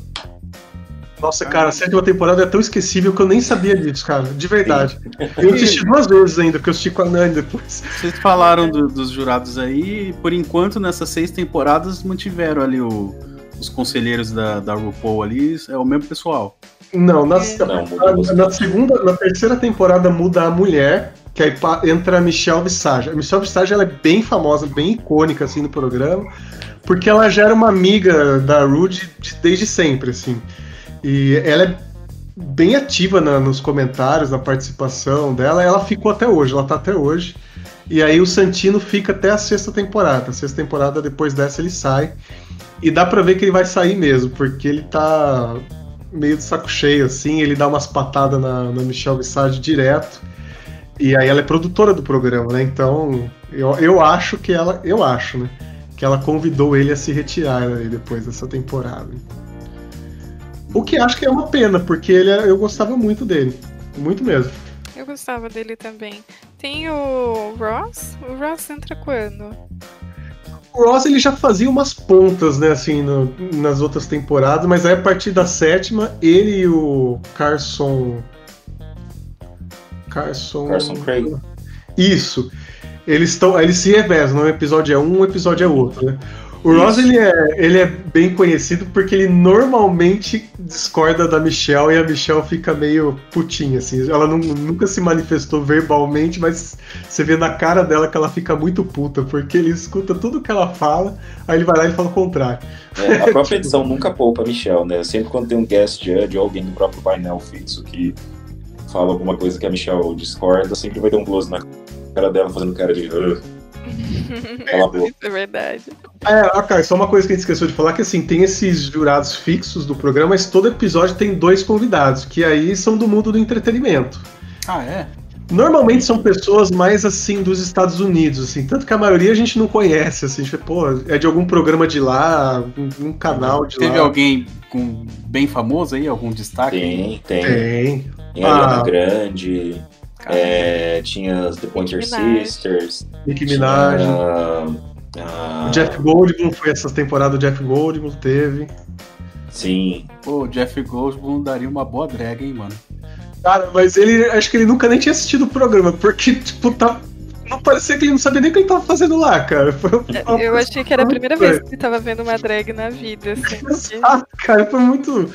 Nossa, cara, a sétima temporada é tão esquecível que eu nem sabia disso, cara. De verdade. Eu assisti duas vezes ainda, porque eu assisti com a Nani depois. Vocês falaram do- dos jurados aí, e por enquanto, nessas seis temporadas, mantiveram ali o- os conselheiros da, da RuPaul ali, é o mesmo pessoal. Não, na, Não, mudou na, na segunda, na terceira temporada muda a mulher, que aí entra a Michelle Visage. A Michelle Visage ela é bem famosa, bem icônica assim no programa, porque ela já era uma amiga da Rude de- desde sempre, assim. E ela é bem ativa na- nos comentários, na participação dela. Ela ficou até hoje, ela tá até hoje. E aí o Santino fica até a sexta temporada. A sexta temporada, depois dessa, ele sai. E dá pra ver que ele vai sair mesmo, porque ele tá meio de saco cheio, assim. Ele dá umas patadas na, na Michelle Visage direto. E aí ela é produtora do programa, né? Então, eu, eu acho que ela. Eu acho, né? Que ela convidou ele a se retirar aí depois dessa temporada. O que acho que é uma pena, porque ele, é- eu gostava muito dele. Muito mesmo. Eu gostava dele também. Tem o Ross? O Ross entra quando? O Ross ele já fazia umas pontas, né, assim, no- nas outras temporadas, mas aí a partir da sétima, ele e o Carson. Carson. Carson Craig. Isso. Eles estão. Eles se revezam, um episódio é um, um episódio é outro, né? O Ross Isso. ele é, ele é bem conhecido porque ele normalmente discorda da Michelle e a Michelle fica meio putinha, assim. Ela não- nunca se manifestou verbalmente, mas você vê na cara dela que ela fica muito puta, porque ele escuta tudo que ela fala, aí ele vai lá e fala o contrário. É, a própria edição nunca poupa a Michelle, né? Sempre quando tem um guest judge ou alguém do próprio painel fixo que fala alguma coisa que a Michelle discorda, sempre vai ter um close na cara dela fazendo cara de. É verdade. É, ó, cara, só uma coisa que a gente esqueceu de falar, que assim, tem esses jurados fixos do programa, mas todo episódio tem dois convidados, que aí são do mundo do entretenimento. Ah, é? Normalmente são pessoas mais assim dos Estados Unidos, assim, tanto que a maioria a gente não conhece, assim, a gente fala, pô, é de algum programa de lá, um, um canal de Teve lá. alguém com, bem famoso aí, algum destaque? Tem, tem. Tem. Tem Ariana Ah. Grande, é, tinha as The Pointer. Sisters, Nicki Minaj. tinha, ah, O Jeff Goldblum foi essa temporada, o Jeff Goldblum teve. Sim, Pô, o Jeff Goldblum daria uma boa drag, hein, mano? Cara, mas ele, acho que ele nunca nem tinha assistido o programa, porque, tipo, tá. Não parecia que ele não sabia nem o que ele tava fazendo lá, cara. Foi uma Eu achei que era a primeira vez que ele tava vendo uma drag na vida, assim. Exato, cara, foi muito.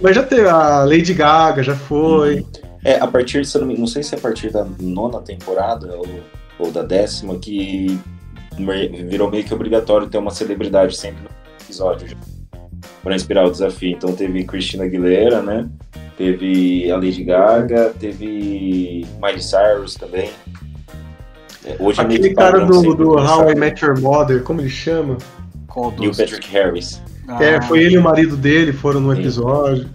Mas já teve a Lady Gaga, já foi. É, a partir, se não, não sei se é a partir da nona temporada ou, ou da décima, que virou meio que obrigatório ter uma celebridade sempre no episódio já, pra inspirar o desafio. Então teve Christina Aguilera, né? Teve a Lady Gaga, teve Miley Cyrus também. É, Hoje é Aquele que cara do, do How I Met Your Mother, como ele chama? Neil dos? Patrick Harris. Ah, É, foi ele e o marido dele, foram no episódio.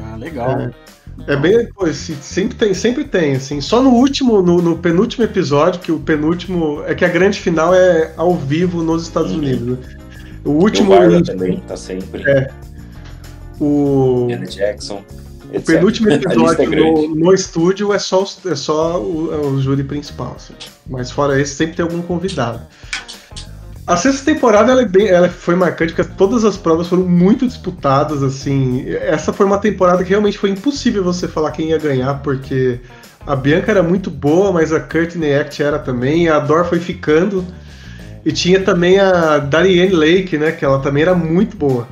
Ah, legal. É bem. Pô, sempre tem, sempre tem, assim. Só no último, no, no penúltimo episódio, que o penúltimo. É que a grande final é ao vivo nos Estados Uhum. Unidos, né? O O último. Também tá sempre. É. O, Janet Jackson. o etc. penúltimo A lista é episódio grande. no, no estúdio é só, os- é só o, é o júri principal. assim. Mas fora esse, sempre tem algum convidado. A sexta temporada ela, é bem, ela foi marcante porque todas as provas foram muito disputadas. assim. Essa foi uma temporada que realmente foi impossível você falar quem ia ganhar, porque a Bianca era muito boa, mas a Courtney Act era também, a Dor foi ficando. E tinha também a Darienne Lake, né? Que ela também era muito boa.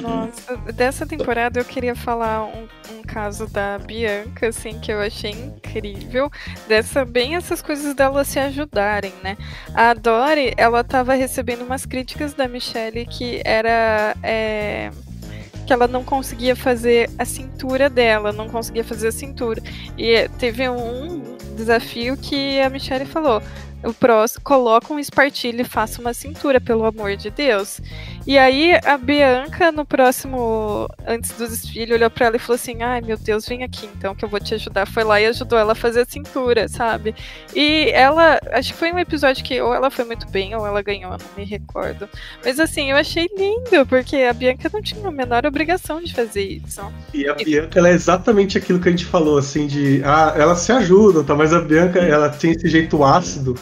Nossa, dessa temporada eu queria falar um, um caso da Bianca, assim, que eu achei incrível. Dessa, bem essas coisas dela se ajudarem, né? A Dory, ela tava recebendo umas críticas da Michelle que era. É, que ela não conseguia fazer a cintura dela, não conseguia fazer a cintura. E teve um desafio que a Michelle falou: o próximo, coloca um espartilho e faça uma cintura, pelo amor de Deus. E aí a Bianca, no próximo, antes do desfile, olhou pra ela e falou assim: ai meu Deus, vem aqui então que eu vou te ajudar. Foi lá e ajudou ela a fazer a cintura, sabe? E ela, acho que foi um episódio que ou ela foi muito bem ou ela ganhou, não me recordo. Mas assim, eu achei lindo, porque a Bianca não tinha a menor obrigação de fazer isso. E a Bianca, ela é exatamente aquilo que a gente falou, assim, de. Ah, elas se ajudam, tá? Mas a Bianca, ela tem esse jeito ácido.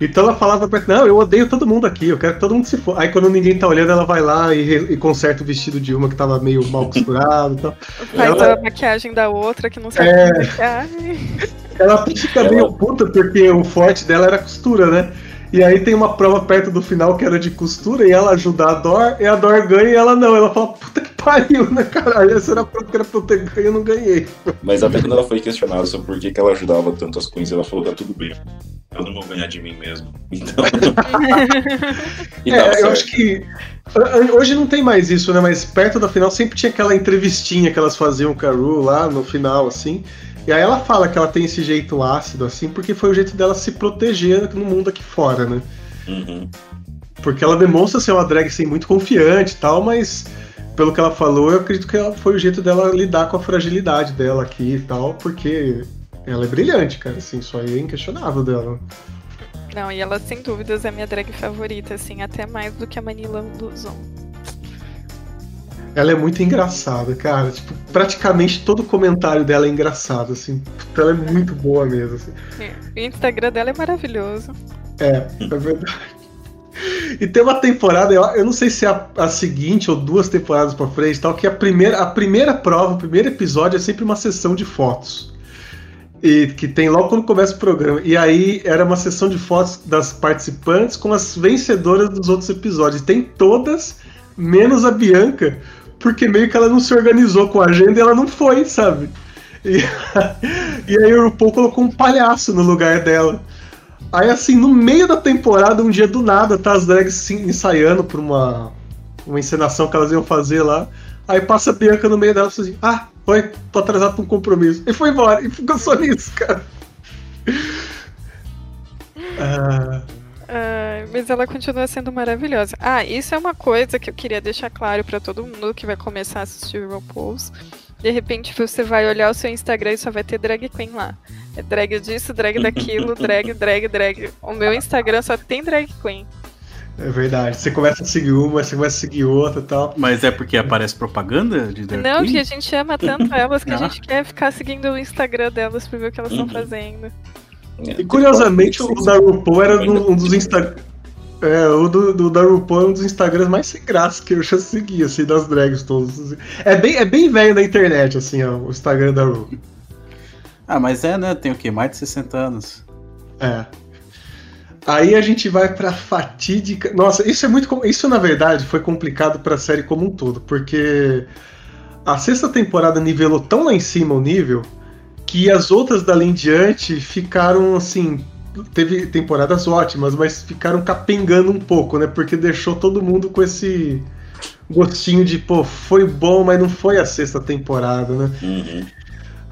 Então ela falava pra não, eu odeio todo mundo aqui, eu quero que todo mundo se for. Aí quando ninguém tá olhando, ela vai lá e, e conserta o vestido de uma que tava meio mal costurado e tal. Faz Ela- a maquiagem da outra que não sabe É. maquiagem. Ela fica meio puta porque o forte dela era costura, né? E aí tem uma prova perto do final que era de costura e ela ajuda a Dor, e a Dor ganha e ela não. Ela fala, puta que pariu, né, caralho? Essa era a prova que era pra eu ter ganho, eu não ganhei. Mas até quando ela foi questionada sobre por que, que ela ajudava tanto as queens, ela falou, tá tudo bem. Eu não vou ganhar de mim mesmo. Então. e É, eu certo. acho que. Hoje não tem mais isso, né? Mas perto da final sempre tinha aquela entrevistinha que elas faziam com a Ru lá no final, assim. E aí ela fala que ela tem esse jeito ácido, assim, porque foi o jeito dela se proteger no mundo aqui fora, né? Uhum. Porque ela demonstra ser uma drag assim, muito confiante e tal, mas pelo que ela falou, eu acredito que ela- foi o jeito dela lidar com a fragilidade dela aqui e tal, porque ela é brilhante, cara, assim, isso aí é inquestionável dela. Não, e ela sem dúvidas é minha drag favorita, assim, até mais do que a Manila Luzon. Ela é muito engraçada, cara. Tipo, praticamente todo comentário dela é engraçado, assim. Ela é muito boa mesmo. assim. O Instagram dela é maravilhoso. É, é verdade. E tem uma temporada, eu, não sei se é a, a seguinte ou duas temporadas pra frente, tal, que a primeira, a primeira prova, o primeiro episódio é sempre uma sessão de fotos. E que tem logo quando começa o programa. E aí era uma sessão de fotos das participantes com as vencedoras dos outros episódios. Tem todas, menos a Bianca, porque meio que ela não se organizou com a agenda e ela não foi, sabe? E, e aí o RuPaul colocou um palhaço no lugar dela. Aí, assim, no meio da temporada, um dia do nada, tá as drags se ensaiando pra uma, uma encenação que elas iam fazer lá. Aí passa a Bianca no meio dela e fala assim: Ah, foi, tô atrasado pra um compromisso. E foi embora. E ficou só nisso, cara. Ah, Ah, mas ela continua sendo maravilhosa. Ah, isso é uma coisa que eu queria deixar claro pra todo mundo que vai começar a assistir o RuPaul's. De repente você vai olhar o seu Instagram e só vai ter drag queen lá. É drag disso, drag daquilo, drag, drag, drag. O meu Instagram só tem drag queen. é verdade. Você começa a seguir uma, você começa a seguir outra e tal. Mas é porque aparece propaganda de drag Não, queen? que a gente ama tanto elas que a Ah. gente quer ficar seguindo o Instagram delas pra ver o que elas estão Uhum. fazendo. E curiosamente, o da RuPaul era um, dos Instagram. É, o do, do da RuPaul é um dos Instagrams mais sem graça que eu já segui, assim, das drags todas. assim. É bem, é bem velho na internet, assim, ó, o Instagram da Ru. Ah, mas é, né? Tem o quê? Mais de 60 anos. É. Aí a gente vai pra fatídica. Nossa, isso é muito. Isso, na verdade, foi complicado pra série como um todo, porque a sexta temporada nivelou tão lá em cima o nível que as outras dali em diante ficaram assim. Teve temporadas ótimas, mas ficaram capengando um pouco, né? Porque deixou todo mundo com esse gostinho de, pô, foi bom, mas não foi a sexta temporada, né? Uhum.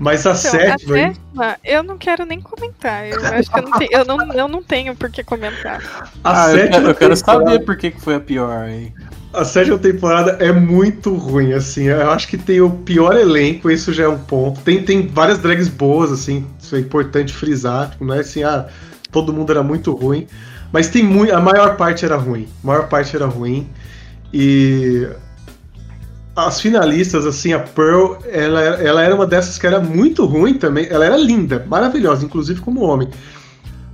Mas a Então, sétima. a hein? sétima, eu não quero nem comentar. Eu acho que eu não tenho, eu não, eu não tenho por que comentar. A ah, eu sétima quero, eu quero saber por que, que foi a pior aí. A sétima temporada é muito ruim, assim. Eu acho que tem o pior elenco, isso já é um ponto. Tem, tem várias drags boas, assim, isso é importante frisar. Tipo, não é assim, ah, todo mundo era muito ruim. Mas tem muito. A maior parte era ruim. A maior parte era ruim. E. As finalistas, assim, a Pearl, ela, ela era uma dessas que era muito ruim também. Ela era linda, maravilhosa, inclusive como homem.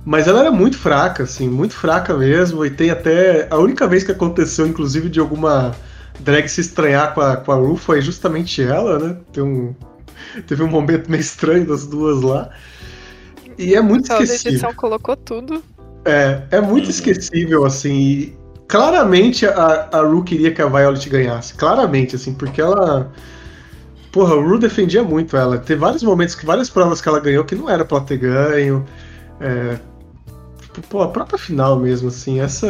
Mas ela era muito fraca, assim, muito fraca mesmo. E tem até. A única vez que aconteceu, inclusive, de alguma drag se estranhar com a, com a Ru foi justamente ela, né? Tem um, teve um momento meio estranho das duas lá. E é muito pessoal da esquecível. edição colocou tudo. É, é muito esquecível, assim. E claramente a, a Ru queria que a Violet ganhasse. Claramente, assim, porque ela. Porra, a Ru defendia muito ela. Teve vários momentos, que várias provas que ela ganhou que não era pra ela ter ganho. É, pô, a própria final mesmo, assim, essa.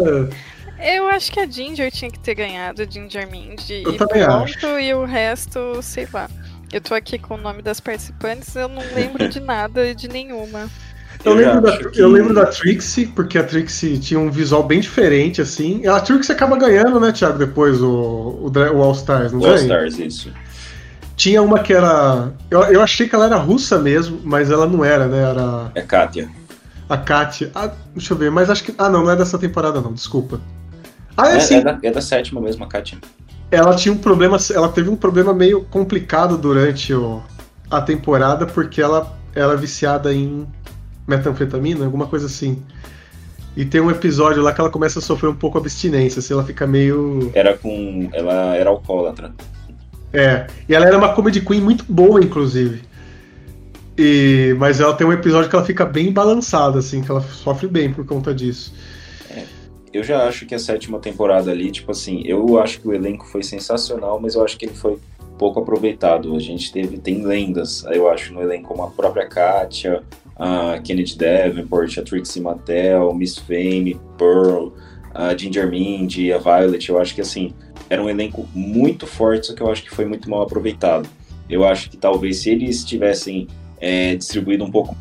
Eu acho que a Ginger tinha que ter ganhado, a Ginger Mindy. Eu e também pronto, acho. e o resto, sei lá. Eu tô aqui com o nome das participantes, eu não lembro de nada, de nenhuma. Eu, Eu lembro, da, que- eu lembro da Trixie, porque a Trixie tinha um visual bem diferente, assim. A Trixie acaba ganhando, né, Thiago, depois o, o, o All Stars, não All ganha? Stars, isso. Tinha uma que era. Eu, eu achei que ela era russa mesmo, mas ela não era, né? Era É Kátia. A Katia. Ah, deixa eu ver, mas acho que. Ah, não, não é dessa temporada, não, desculpa. Ah, é, É, sim. é da, é da sétima mesmo, a Kátia. Ela tinha um problema. Ela teve um problema meio complicado durante o, a temporada, porque ela era é viciada em metanfetamina, alguma coisa assim. E tem um episódio lá que ela começa a sofrer um pouco abstinência, assim, ela fica meio. Era com. Ela era alcoólatra. É. E ela era uma comedy queen muito boa, inclusive. E, mas ela tem um episódio que ela fica bem balançada, assim, que ela sofre bem por conta disso. Eu já acho que a sétima temporada ali, tipo assim, eu acho que o elenco foi sensacional, mas eu acho que ele foi pouco aproveitado. A gente teve, tem lendas, eu acho, no elenco, como a própria Katia, a Kennedy Davenport, a Trixie Mattel, Miss Fame, Pearl, a Ginger Mindy, a Violet. Eu acho que, assim, era um elenco muito forte, só que eu acho que foi muito mal aproveitado. Eu acho que talvez se eles tivessem é, distribuído um pouco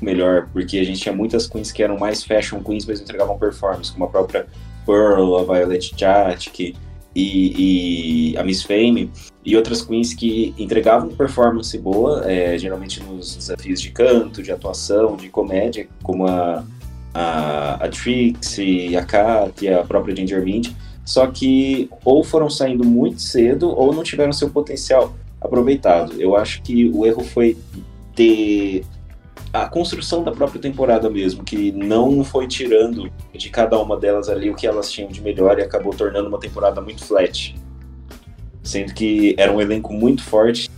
melhor, porque a gente tinha muitas queens que eram mais fashion queens, mas entregavam performance, como a própria Pearl, a Violet Chachki e, e a Miss Fame, e outras queens que entregavam performance boa, é, geralmente nos desafios de canto, de atuação, de comédia, como a, a, a Trixie, a Katia, a própria Ginger Mint, só que ou foram saindo muito cedo ou não tiveram seu potencial aproveitado. Eu acho que o erro foi ter a construção da própria temporada mesmo, que não foi tirando de cada uma delas ali o que elas tinham de melhor e acabou tornando uma temporada muito flat. Sendo que era um elenco muito forte,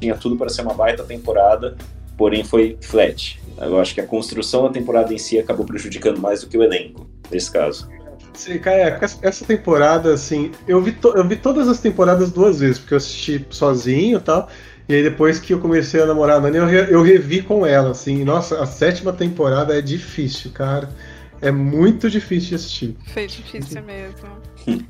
tinha tudo para ser uma baita temporada, porém foi flat. Eu acho que a construção da temporada em si acabou prejudicando mais do que o elenco, nesse caso. Sim, cara, essa- essa temporada, assim, eu vi, eu vi todas as temporadas duas vezes, porque eu assisti sozinho e tal. E aí depois que eu comecei a namorar a Nani, eu, re- eu revi com ela, assim. Nossa, a sétima temporada é difícil, cara. É muito difícil de assistir. Foi difícil mesmo.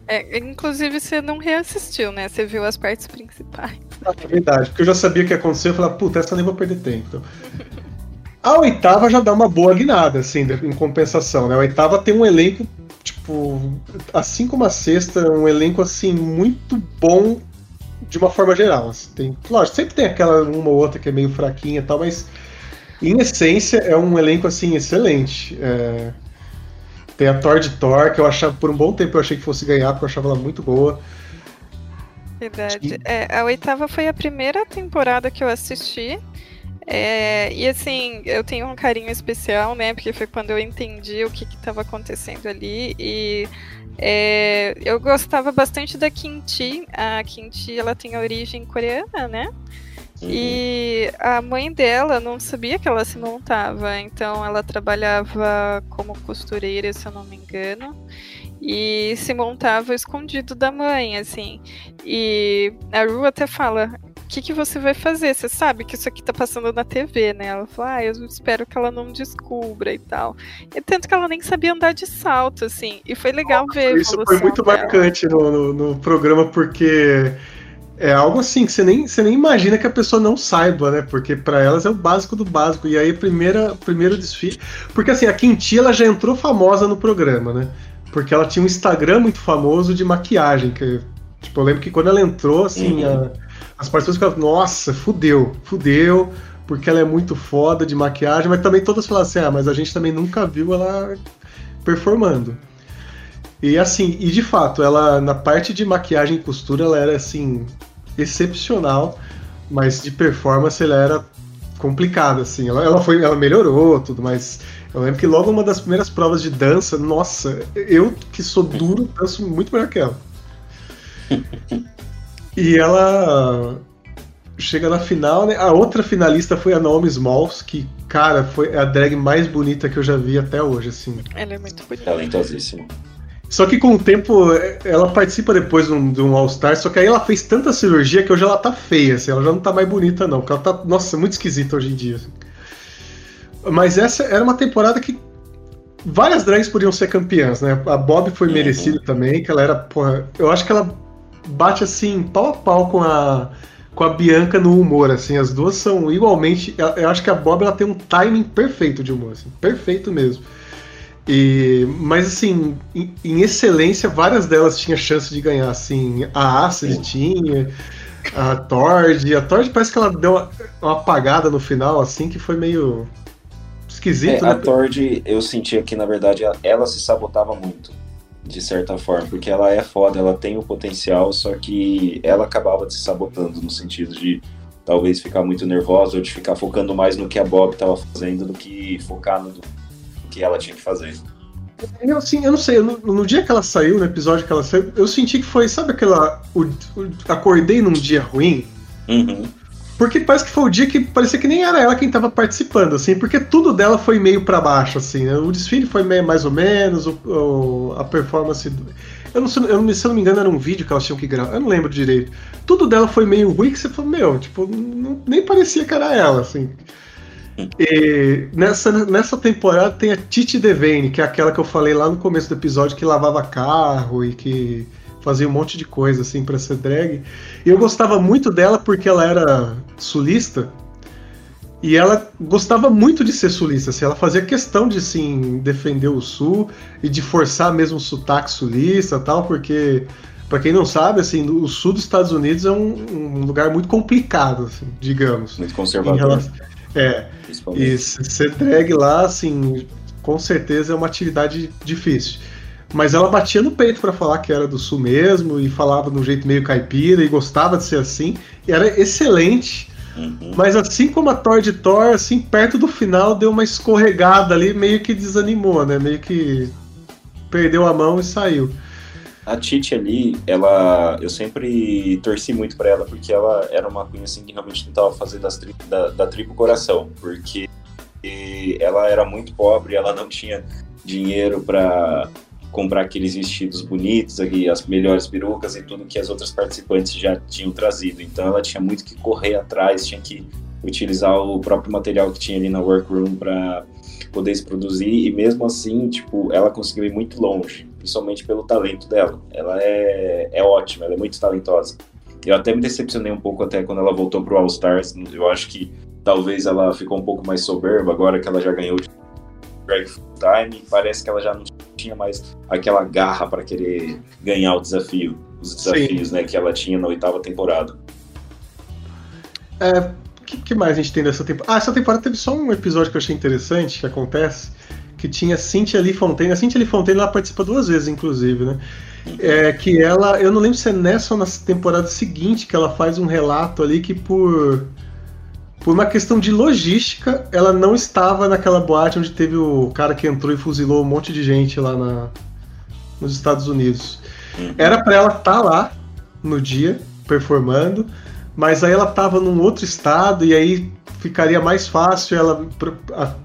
É, inclusive, você não reassistiu, né? Você viu as partes principais. É verdade, porque eu já sabia o que ia acontecer, eu falei, puta, essa nem vou perder tempo. A oitava já dá uma boa guinada, assim, em compensação, né? A oitava tem um elenco, tipo, assim como a sexta, um elenco, assim, muito bom de uma forma geral. assim. Tem, lógico, sempre tem aquela uma ou outra que é meio fraquinha e tal, mas em essência é um elenco, assim, excelente. É, Tem a Thor de Thor, que eu achava, por um bom tempo eu achei que fosse ganhar, porque eu achava ela muito boa. Verdade. É, a oitava foi a primeira temporada que eu assisti. É, e assim, eu tenho um carinho especial, né? Porque foi quando eu entendi o que estava acontecendo ali. E é, eu gostava bastante da Kimchi. A Kimchi, ela tem origem coreana, né? E a mãe dela não sabia que ela se montava, então ela trabalhava como costureira, se eu não me engano, e se montava escondido da mãe, assim. E a Ru até fala: que, que você vai fazer? Você sabe que isso aqui tá passando na TV, né? Ela fala: Ah, eu espero que ela não descubra e tal. E tanto que ela nem sabia andar de salto, assim. E foi legal ver. a Isso foi muito dela. marcante no, no, no programa, porque é algo assim que você nem, você nem imagina que a pessoa não saiba, né? Porque pra elas é o básico do básico. E aí, primeira, primeiro desfile. Porque assim, a Quinti ela já entrou famosa no programa, né? Porque ela tinha um Instagram muito famoso de maquiagem. Que, tipo, eu lembro que quando ela entrou, assim, a- as pessoas ficavam, nossa, fudeu, fudeu. Porque ela é muito foda de maquiagem, mas também todas falavam assim, ah, mas a gente também nunca viu ela performando. E assim, e de fato, ela na parte de maquiagem e costura, ela era assim excepcional, mas de performance ela era complicada assim. Ela, ela foi, ela melhorou tudo, mas eu lembro que logo uma das primeiras provas de dança, nossa, eu que sou duro, danço muito melhor que ela. E ela chega na final, né? A outra finalista foi a Naomi Smalls, que, cara, foi a drag mais bonita que eu já vi até hoje, assim. Ela é muito bonita. Talentosíssimo. Só que com o tempo, ela participa depois de um, de um All-Star, só que aí ela fez tanta cirurgia que hoje ela tá feia, assim, ela já não tá mais bonita, não. Porque ela tá, nossa, muito esquisita hoje em dia. assim. Mas essa era uma temporada que várias drags podiam ser campeãs, né? A Bob foi Uhum. merecida também, que ela era, porra, eu acho que ela bate assim, pau a pau com a com a Bianca no humor, assim, as duas são igualmente, eu, acho que a Bob ela tem um timing perfeito de humor, assim, perfeito mesmo. E, mas assim, em, em excelência, várias delas tinham chance de ganhar, assim, a Acid tinha, a Tord, a Tord parece que ela deu uma, uma apagada no final, assim, que foi meio esquisito, É, a né? Tord, eu sentia que, na verdade, ela, ela se sabotava muito, de certa forma, porque ela é foda, ela tem o potencial, só que ela acabava se sabotando, no sentido de talvez ficar muito nervosa ou de ficar focando mais no que a Bob estava fazendo do que focar no, que ela tinha que fazer. Eu, assim, eu não sei, no, no dia que ela saiu, no episódio que ela saiu, eu senti que foi, sabe aquela. o- o- acordei num dia ruim? Uhum. Porque parece que foi o dia que parecia que nem era ela quem tava participando, assim, porque tudo dela foi meio pra baixo, assim. né? O desfile foi meio mais ou menos, o, o- a performance. Eu não, sei, eu se eu não me engano, era um vídeo que elas tinham que gravar, eu não lembro direito. Tudo dela foi meio ruim que você falou, meu, tipo, não- nem parecia que era ela, assim. E nessa, nessa temporada tem a Titi Devane, que é aquela que eu falei lá no começo do episódio que lavava carro e que fazia um monte de coisa assim pra ser drag. E eu gostava muito dela porque ela era sulista e ela gostava muito de ser sulista. Assim, ela fazia questão de assim, defender o sul e de forçar mesmo o sotaque sulista tal, porque Pra quem não sabe, assim, o sul dos Estados Unidos é um, um lugar muito complicado, assim, digamos. Muito conservador, relação- É, e se- ser drag lá, assim, com certeza é uma atividade difícil. Mas ela batia no peito pra falar que era do sul mesmo e falava de um jeito meio caipira e gostava de ser assim. E era excelente. Uhum. Mas assim como a Thor de Thor, assim, perto do final deu uma escorregada ali, meio que desanimou, né? Meio que perdeu a mão e saiu. A Titi ali, ela, eu sempre torci muito pra ela porque ela era uma queen assim que realmente tentava fazer das tri, da, da tribo coração, porque ela era muito pobre, ela não tinha dinheiro pra comprar aqueles vestidos bonitos, as melhores perucas e tudo que as outras participantes já tinham trazido. Então ela tinha muito que correr atrás, tinha que utilizar o próprio material que tinha ali na workroom para poder se produzir e mesmo assim, tipo, ela conseguiu ir muito longe, principalmente pelo talento dela. Ela é, é ótima, ela é muito talentosa. Eu até me decepcionei um pouco até quando ela voltou pro All Stars. Eu acho que talvez ela ficou um pouco mais soberba agora que ela já ganhou drag full time. Parece que ela já não tinha mais aquela garra para querer ganhar o desafio, os desafios, né, que ela tinha na oitava temporada. É, o que, que mais a gente tem nessa temporada? Ah, essa temporada teve só um episódio que eu achei interessante, que acontece, que tinha Cynthia Lee Fontaine. A Cynthia Lee Fontaine ela participa duas vezes, inclusive, né? É, que ela, eu não lembro se é nessa ou na temporada seguinte que ela faz um relato ali que por por uma questão de logística, ela não estava naquela boate onde teve o cara que entrou e fuzilou um monte de gente lá na, nos Estados Unidos. Era para ela estar lá no dia, performando, mas aí ela estava num outro estado e aí ficaria mais fácil ela,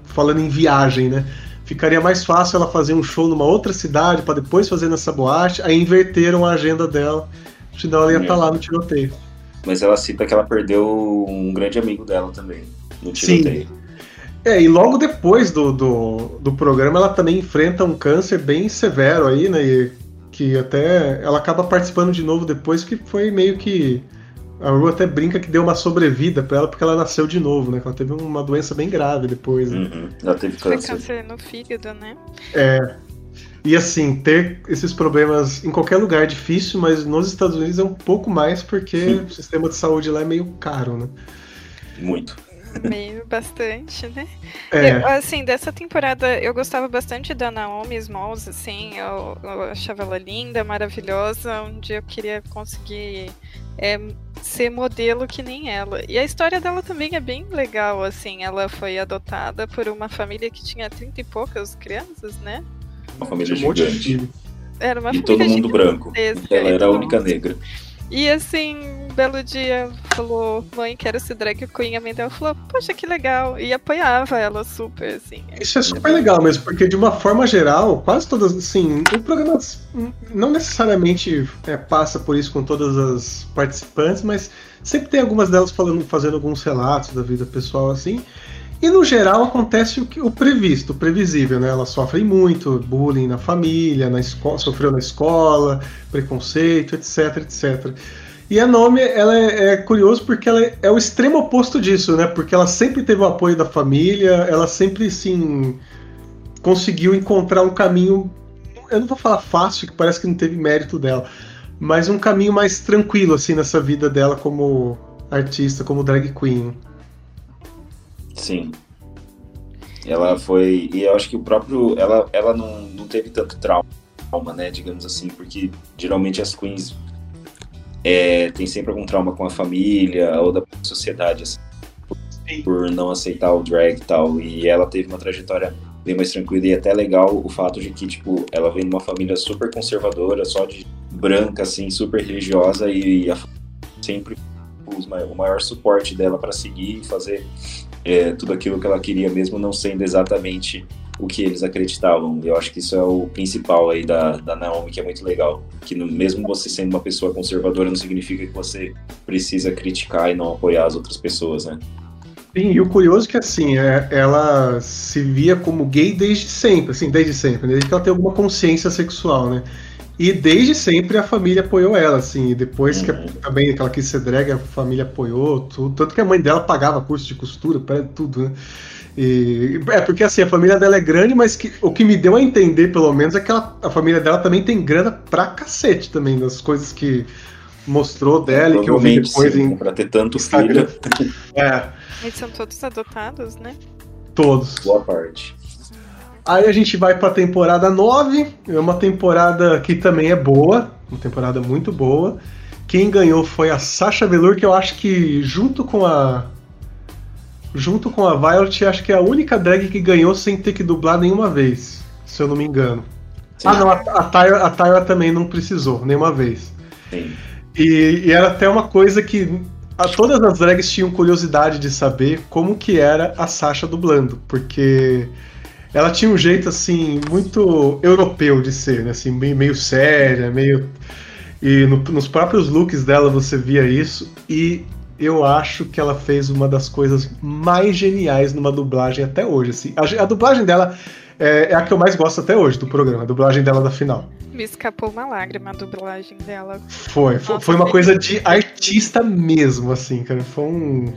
falando em viagem, né? Ficaria mais fácil ela fazer um show numa outra cidade para depois fazer nessa boate. Aí inverteram a agenda dela, senão ela ia estar lá no tiroteio. Mas ela cita que ela perdeu um grande amigo dela também no Sim. tiroteio. É, e logo depois do, do, do programa ela também enfrenta um câncer bem severo aí, né? E que até ela acaba participando de novo depois, que foi meio que. A Ru até brinca que deu uma sobrevida pra ela porque ela nasceu de novo, né? Que ela teve uma doença bem grave depois. Né? Uhum. Ela teve Foi câncer. câncer no fígado, né? É. E assim, ter esses problemas em qualquer lugar é difícil, mas nos Estados Unidos é um pouco mais porque o sistema de saúde lá é meio caro, né? Muito. Meio bastante, né? É. Eu, assim, dessa temporada eu gostava bastante da Naomi Smalls, assim, eu, eu achava ela linda, maravilhosa. Um dia eu queria conseguir é, ser modelo que nem ela. E a história dela também é bem legal, assim. Ela foi adotada por uma família que tinha trinta e poucas crianças, né? Uma família um gigante. Era uma E todo mundo branco. Ela era a única negra. E assim, um belo dia falou, mãe, quero ser drag queen. A mãe dela falou, poxa, que legal. E apoiava ela super, assim. Isso é super legal mesmo, porque de uma forma geral, quase todas, assim, o programa não necessariamente é, passa por isso com todas as participantes, mas sempre tem algumas delas falando, fazendo alguns relatos da vida pessoal, assim. E no geral acontece o, que, o previsto, o previsível, né? Elas sofrem muito, bullying na família, na escola, sofreu na escola, preconceito, etc, etc. E a Nome, ela é, é curioso porque ela é, é, o extremo oposto disso, né? Porque ela sempre teve o apoio da família, ela sempre, sim, conseguiu encontrar um caminho, eu não vou falar fácil, que parece que não teve mérito dela, mas um caminho mais tranquilo, assim, nessa vida dela como artista, como drag queen. Sim. Ela foi. E eu acho que o próprio. Ela, ela não, não teve tanto trauma, né? Digamos assim, porque geralmente as queens é, tem sempre algum trauma com a família ou da sociedade, assim, por não aceitar o drag e tal. E ela teve uma trajetória bem mais tranquila e até legal o fato de que, tipo, ela vem de uma família super conservadora, só de branca, assim, super religiosa e a, sempre o maior suporte dela para seguir e fazer é, tudo aquilo que ela queria, mesmo não sendo exatamente o que eles acreditavam. Eu acho que isso é o principal aí da, da Naomi, que é muito legal. Que no, mesmo você sendo uma pessoa conservadora, não significa que você precisa criticar e não apoiar as outras pessoas, né? Sim, e o curioso é que assim, é, ela se via como gay desde sempre, assim, desde sempre, desde que ela tem alguma consciência sexual, né? E desde sempre a família apoiou ela, assim. depois que uhum. também que ela quis ser drag, a família apoiou, tudo. Tanto que a mãe dela pagava curso de costura, tudo, né? E, é, porque assim, a família dela é grande, mas que, o que me deu a entender, pelo menos, é que ela, a família dela também tem grana pra cacete também, das coisas que mostrou dela e que eu vi depois sim, em. Pra ter tanto Instagram. filho. é. Eles são todos adotados, né? Todos. Boa parte. Aí a gente vai pra temporada 9, é uma temporada que também é boa, uma temporada muito boa. Quem ganhou foi a Sasha Velour, que eu acho que junto com a junto com a Violet, acho que é a única drag que ganhou sem ter que dublar nenhuma vez, se eu não me engano. Sim. Ah, não, a, a, Tyra, a Tyra também não precisou nenhuma vez. Sim. E, e era até uma coisa que a, todas as drags tinham curiosidade de saber como que era a Sasha dublando, porque ela tinha um jeito assim muito europeu de ser, né? Assim, meio, meio séria, meio e no, nos próprios looks dela você via isso e eu acho que ela fez uma das coisas mais geniais numa dublagem até hoje. Assim. A, a dublagem dela é, é, a que eu mais gosto até hoje do programa, a dublagem dela da final. Me escapou uma lágrima a dublagem dela. Foi, foi, foi uma coisa de artista mesmo, assim, cara. Foi um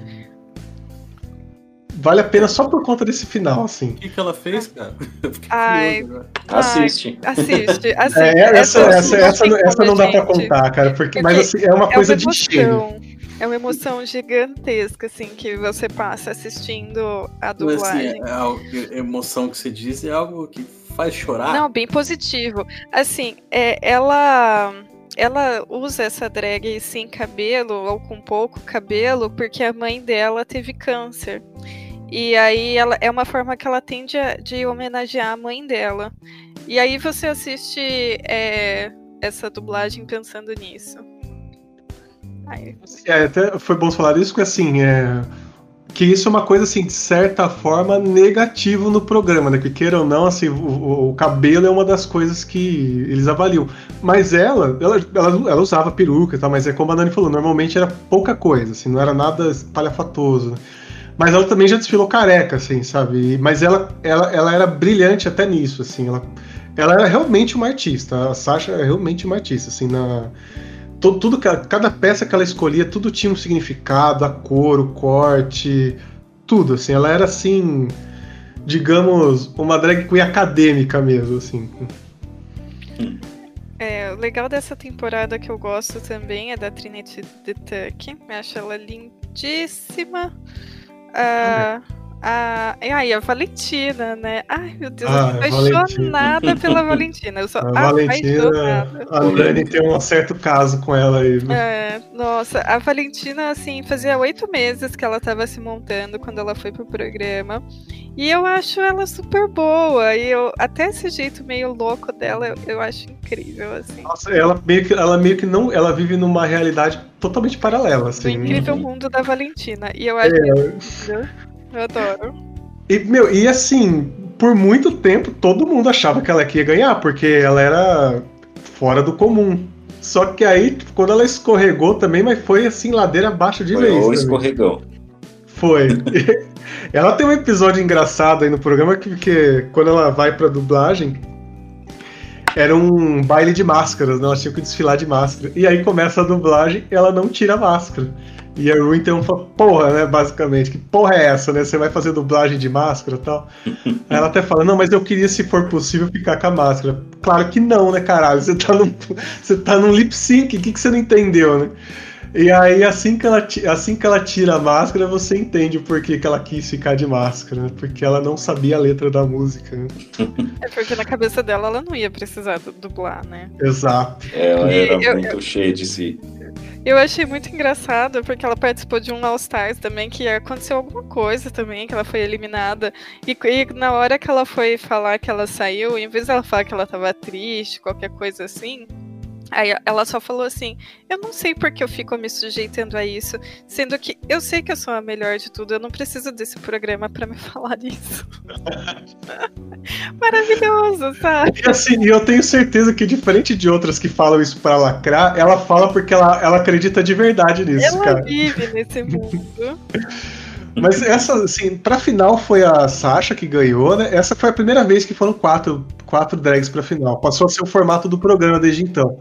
vale a pena só por conta desse final, assim. O que, que ela fez, cara? Ai, assiste. assiste, assiste. É, essa, essa, essa, não, essa não dá pra contar, cara, porque, mas assim, é uma é coisa uma de cheiro. É uma emoção gigantesca, assim, que você passa assistindo a dublagem. Mas, assim, é, a emoção que você diz é algo que faz chorar? Não, bem positivo. Assim, é, ela ela usa essa drag sem cabelo ou com pouco cabelo porque a mãe dela teve câncer. E aí ela é uma forma que ela tem de, de homenagear a mãe dela. E aí você assiste é, essa dublagem pensando nisso. É, até foi bom falar isso, porque assim, é, que isso é uma coisa assim, de certa forma, negativo no programa, né? Que queira ou não, assim, o, o, cabelo é uma das coisas que eles avaliam. Mas ela, ela, ela, ela usava peruca e tal, mas é como a Dani falou, normalmente era pouca coisa, assim, não era nada palhafatoso. Né? Mas ela também já desfilou careca, assim, sabe? Mas ela, ela, ela era brilhante até nisso, assim. Ela, ela era realmente uma artista. A Sasha é realmente uma artista, assim, na. Tudo, tudo, cada peça que ela escolhia, tudo tinha um significado, a cor, o corte, tudo, assim. Ela era, assim, digamos, uma drag queen acadêmica mesmo, assim. É, o legal dessa temporada que eu gosto também é da Trinity the Tuck. Acho ela lindíssima. Uh, a. Ai, a Valentina, né? Ai, meu Deus, Ah, eu tô apaixonada Valentina. pela Valentina. Eu sou A Valentina, apaixonada. a Dani tem um certo caso com ela aí. viu? É, nossa, a Valentina, assim, fazia oito meses que ela tava se montando quando ela foi pro programa. E eu acho ela super boa. E eu, até esse jeito meio louco dela, eu, eu acho incrível, assim. Nossa, ela meio que, ela meio que não, ela vive numa realidade totalmente paralela, assim. incrível mundo da Valentina. E eu acho É. Eu adoro. E, meu, e assim, por muito tempo todo mundo achava que ela ia ganhar, porque ela era fora do comum. Só que aí, quando ela escorregou também, mas foi assim, ladeira abaixo de Foi vez. o também. escorregão. Foi. ela tem um episódio engraçado aí no programa que, que quando ela vai pra dublagem, era um baile de máscaras, né? Ela tinha que desfilar de máscara. E aí começa a dublagem ela não tira a máscara. E a Ru então fala, porra, né, basicamente, que porra é essa, né? Você vai fazer dublagem de máscara e tal. Aí ela até fala, não, mas eu queria, se for possível, ficar com a máscara. Claro que não, né, caralho? Você tá num, você tá num lip sync, o que, que você não entendeu, né? E aí, assim que, ela, assim que ela tira a máscara, você entende o porquê que ela quis ficar de máscara, né? Porque ela não sabia a letra da música. Né? É porque na cabeça dela ela não ia precisar du- dublar, né? Exato. Ela E era eu- muito cheia de si. Eu achei muito engraçado porque ela participou de um All Stars também, que aconteceu alguma coisa também, que ela foi eliminada. E, e na hora que ela foi falar que ela saiu, em vez dela falar que ela tava triste, qualquer coisa assim. Aí ela só falou assim: Eu não sei porque eu fico me sujeitando a isso, sendo que eu sei que eu sou a melhor de tudo, eu não preciso desse programa pra me falar isso. Maravilhoso, sabe? E assim, eu tenho certeza que, diferente de outras que falam isso pra lacrar, ela fala porque ela, ela acredita de verdade nisso, Ela cara. vive nesse mundo. Mas essa, assim, pra final foi a Sasha que ganhou, né? Essa foi a primeira vez que foram quatro, quatro drags pra final. Passou a ser o formato do programa desde então.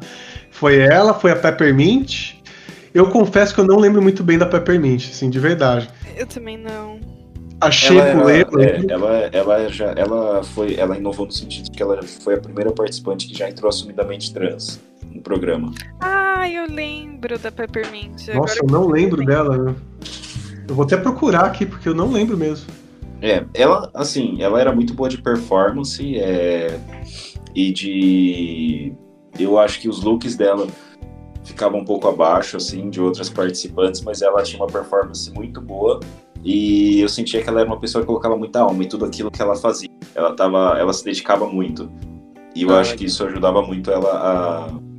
Foi ela, foi a Peppermint. Eu confesso que eu não lembro muito bem da Peppermint, assim, de verdade. Eu também não. Achei era- ele. é, ela, ela, já, ela foi, ela inovou no sentido de que ela foi a primeira participante que já entrou assumidamente trans no programa. Ah, eu lembro da Peppermint. Nossa, Agora eu não lembro dela. né? Eu vou até procurar aqui, porque eu não lembro mesmo. É, ela, assim, ela era muito boa de performance é, e de. Eu acho que os looks dela ficavam um pouco abaixo, assim, de outras participantes, mas ela tinha uma performance muito boa e eu sentia que ela era uma pessoa que colocava muita alma em tudo aquilo que ela fazia. Ela, tava, ela se dedicava muito e eu Ah, acho que isso ajudava muito ela a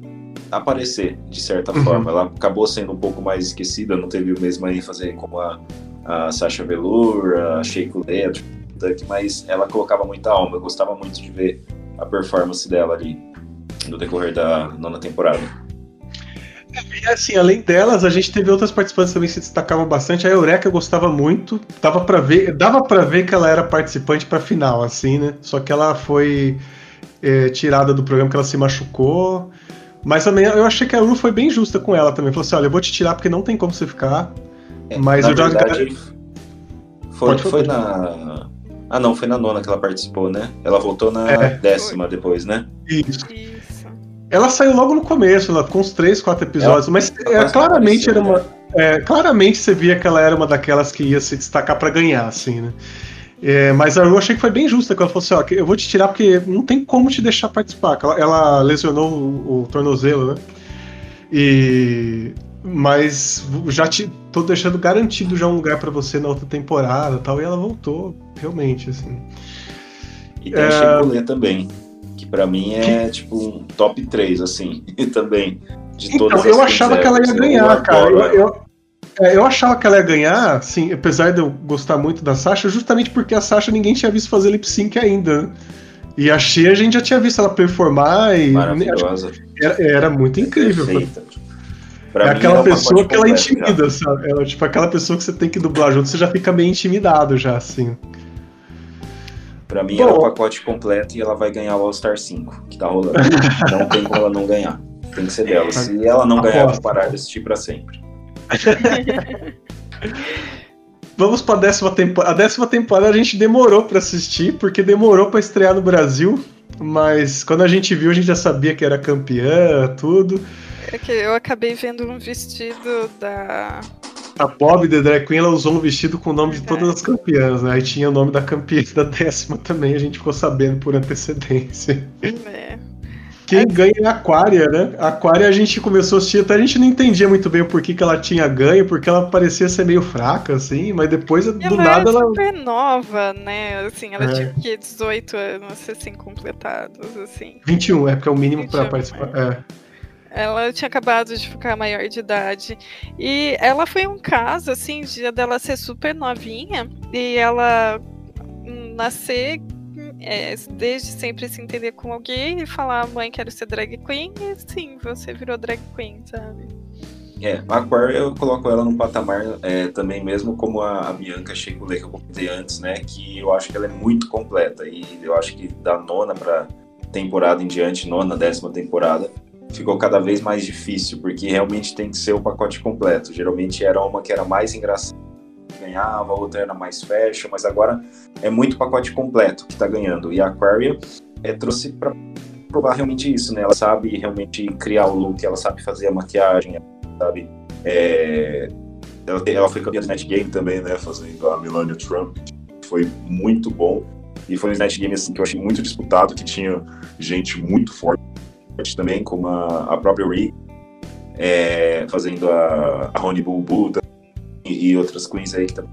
aparecer, de certa Uhum. forma. Ela acabou sendo um pouco mais esquecida, não teve o mesmo ênfase como a, a Sasha Velour, a Sheik Duck, mas ela colocava muita alma. Eu gostava muito de ver a performance dela ali no decorrer da nona temporada. E assim, além delas, a gente teve outras participantes também que se destacavam bastante. A Eureka eu gostava muito. Dava para ver, dava para ver que ela era participante pra final, assim, né? Só que ela foi é, tirada do programa porque ela se machucou. Mas também eu achei que a Ru foi bem justa com ela também. Falou assim: olha, eu vou te tirar porque não tem como você ficar. Mas É, na eu já. verdade, foi, Pode foi na. Ah, não, foi na nona que ela participou, né? Ela voltou na É. décima depois, né? Isso. Isso. Ela saiu logo no começo, ela ficou uns 3, 4 episódios, Ela- mas ela é, quase claramente apareceu, era uma. né? é, claramente você via que ela era uma daquelas que ia se destacar pra ganhar, assim, né? É, mas a Ru achei que foi bem justa, que ela falou assim, ó, que eu vou te tirar porque não tem como te deixar participar. que Ela, ela lesionou o, o tornozelo, né? E. Mas já te, tô deixando garantido já um lugar pra você na outra temporada e tal. E ela voltou, realmente, assim. E tem a É. Sheik também, que pra mim é tipo um top 3, assim, também. De todas Então, eu achava que ela ia Queens ganhar, cara. Eu, eu, é, eu achava que ela ia ganhar, assim, apesar de eu gostar muito da Sasha, justamente porque a Sasha ninguém tinha visto fazer lip sync ainda. E a Shea a gente já tinha visto ela performar e Maravilhosa. era, era muito incrível. Perfeita. Pra é aquela um pessoa que ela já. intimida, sabe? Ela, tipo, aquela pessoa que você tem que dublar junto, você já fica meio intimidado já, assim. Pra mim, Bom. é o pacote completo e ela vai ganhar o All-Star 5, que tá rolando. não tem como ela não ganhar. Tem que ser dela. Se ela não ganhar, eu vou parar de assistir pra sempre. Vamos pra décima temporada. A décima temporada a gente demorou pra assistir, porque demorou pra estrear no Brasil. Mas quando a gente viu, a gente já sabia que era campeã, tudo. É que eu acabei vendo um vestido da A Bob The Drag Queen ela usou um vestido com o nome de todas as campeãs, né? Aí tinha o nome da campeã da décima também, a gente ficou sabendo por antecedência. É. Quem ganha é a Aquária, né? A Aquária a gente começou a assistir, até a gente não entendia muito bem o porquê que ela tinha ganho, porque ela parecia ser meio fraca, assim, mas depois, do ela nada, é ela. super nova, né? Assim, ela É. tinha que 18 anos, assim, completados, assim. 21, é porque é o mínimo pra 21, participar. É. Ela tinha acabado de ficar maior de idade. E ela foi um caso, assim, de dela ser super novinha e ela nascer é, desde sempre se entender com alguém e falar, mãe, quero ser drag queen, e sim, você virou drag queen, sabe? É, a Aquaria eu coloco ela num patamar é, também mesmo como a, a Bianca Shekulé que eu comentei antes, né? Que eu acho que ela é muito completa e eu acho que da nona pra temporada em diante, nona, décima temporada, ficou cada vez mais difícil, porque realmente tem que ser o pacote completo. Geralmente era uma que era mais engraçada, ganhava, a outra era mais fashion, mas agora é muito pacote completo que tá ganhando. E a Aquaria é, trouxe pra provar realmente isso, né? Ela sabe realmente criar o look, ela sabe fazer a maquiagem, sabe. é, Ela, ela foi campeã do Snatch Game também, né? Fazendo a Melania Trump, que foi muito bom. E foi um Snatch Game assim, que eu achei muito disputado, que tinha gente muito forte também, como a, a própria Ree, é, fazendo a, a Boo Boo e, outras queens aí que também.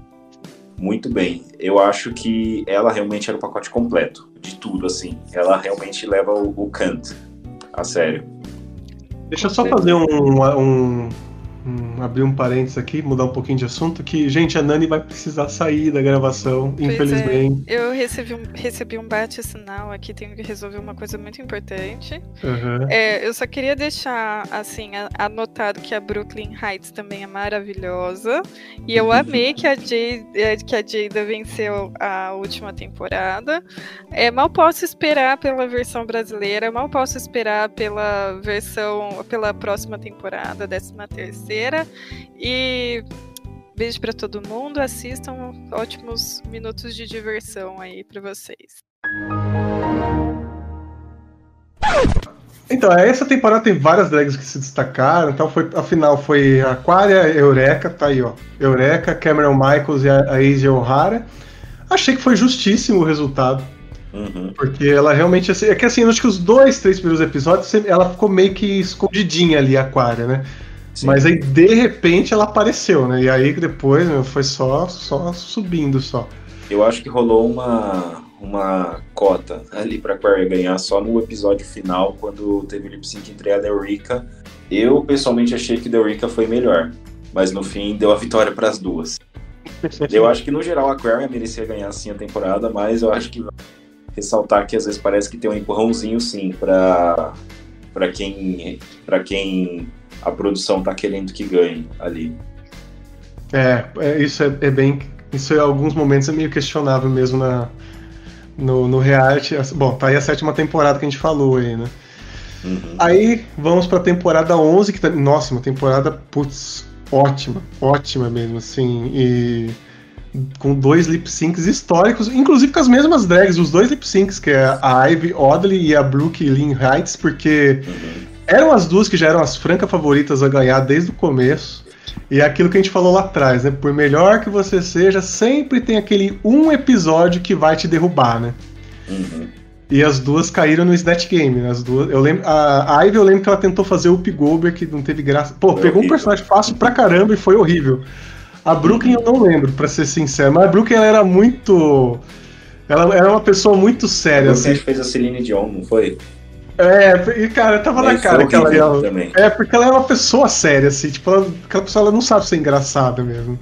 Muito bem. Eu acho que ela realmente era o pacote completo de tudo, assim. Ela realmente leva o, o Kant a sério. Deixa eu só fazer um, um- um- abrir um parênteses aqui, mudar um pouquinho de assunto, que, gente, a Nani vai precisar sair da gravação, Pois é, infelizmente. eu recebi um, recebi um bate-sinal aqui, tenho que resolver uma coisa muito importante. Aham. É, eu só queria deixar, assim, anotado que a Brooklyn Heights também é maravilhosa. E eu amei que a, Jade, eh, que a Jada venceu a última temporada. É, mal posso esperar pela versão brasileira, mal posso esperar pela versão, pela próxima temporada, décima terceira. E beijo pra todo mundo, assistam ótimos minutos de diversão aí pra vocês. Então, essa temporada tem várias drags que se destacaram. Então, foi, a final foi Aquaria, Eureka, tá aí, ó. Eureka, Cameron Michaels e a, a Asia O'Hara. Achei que foi justíssimo o resultado. Uhum. Porque ela realmente. assim, É que assim, acho que os dois, três primeiros episódios, ela ficou meio que escondidinha ali, a Aquaria, né? Mas aí, de repente, ela apareceu, né? E aí depois meu, foi só, só subindo só. Eu acho que rolou uma, uma cota ali pra Aquaria ganhar só no episódio final, quando teve o lip sync entre a Eureka. Eu, pessoalmente, achei que a Eureka foi melhor, mas no fim deu a vitória pras duas. Eu acho que, no geral, a Aquaria merecia ganhar sim a temporada, mas eu acho que ressaltar que às vezes parece que tem um empurrãozinho sim pra, pra, quem, pra quem a produção tá querendo que ganhe ali. É, é, isso é, é bem. Isso em alguns momentos é meio questionável mesmo na, no, no reality. Bom, tá aí a sétima temporada que a gente falou aí, né? Aí vamos pra temporada 11, que tá. Nossa, uma temporada, putz, ótima, ótima mesmo, assim. E com dois lip syncs históricos, inclusive com as mesmas drags, os dois lip syncs, que é a Ivy Oddly e a Brooke Lynn Heights, porque eram as duas que já eram as francas favoritas a ganhar desde o começo. E é aquilo que a gente falou lá atrás, né? Por melhor que você seja, sempre tem aquele um episódio que vai te derrubar, né? E as duas caíram no Snatch Game, né? As duas, eu lembro, a, Ivy eu lembro que ela tentou fazer o Up Goldberg, que não teve graça. Pô, Foi pegou um horrível. personagem fácil pra caramba e foi horrível. A Brooklyn eu não lembro, pra ser sincero, mas a Brooklyn ela era muito. Ela era uma pessoa muito séria, Você assim. fez a Celine Dion, não foi? É, e cara, tava na cara foi que ela ia. também. É, porque ela é uma pessoa séria, assim, tipo, ela- aquela pessoa ela não sabe ser engraçada mesmo.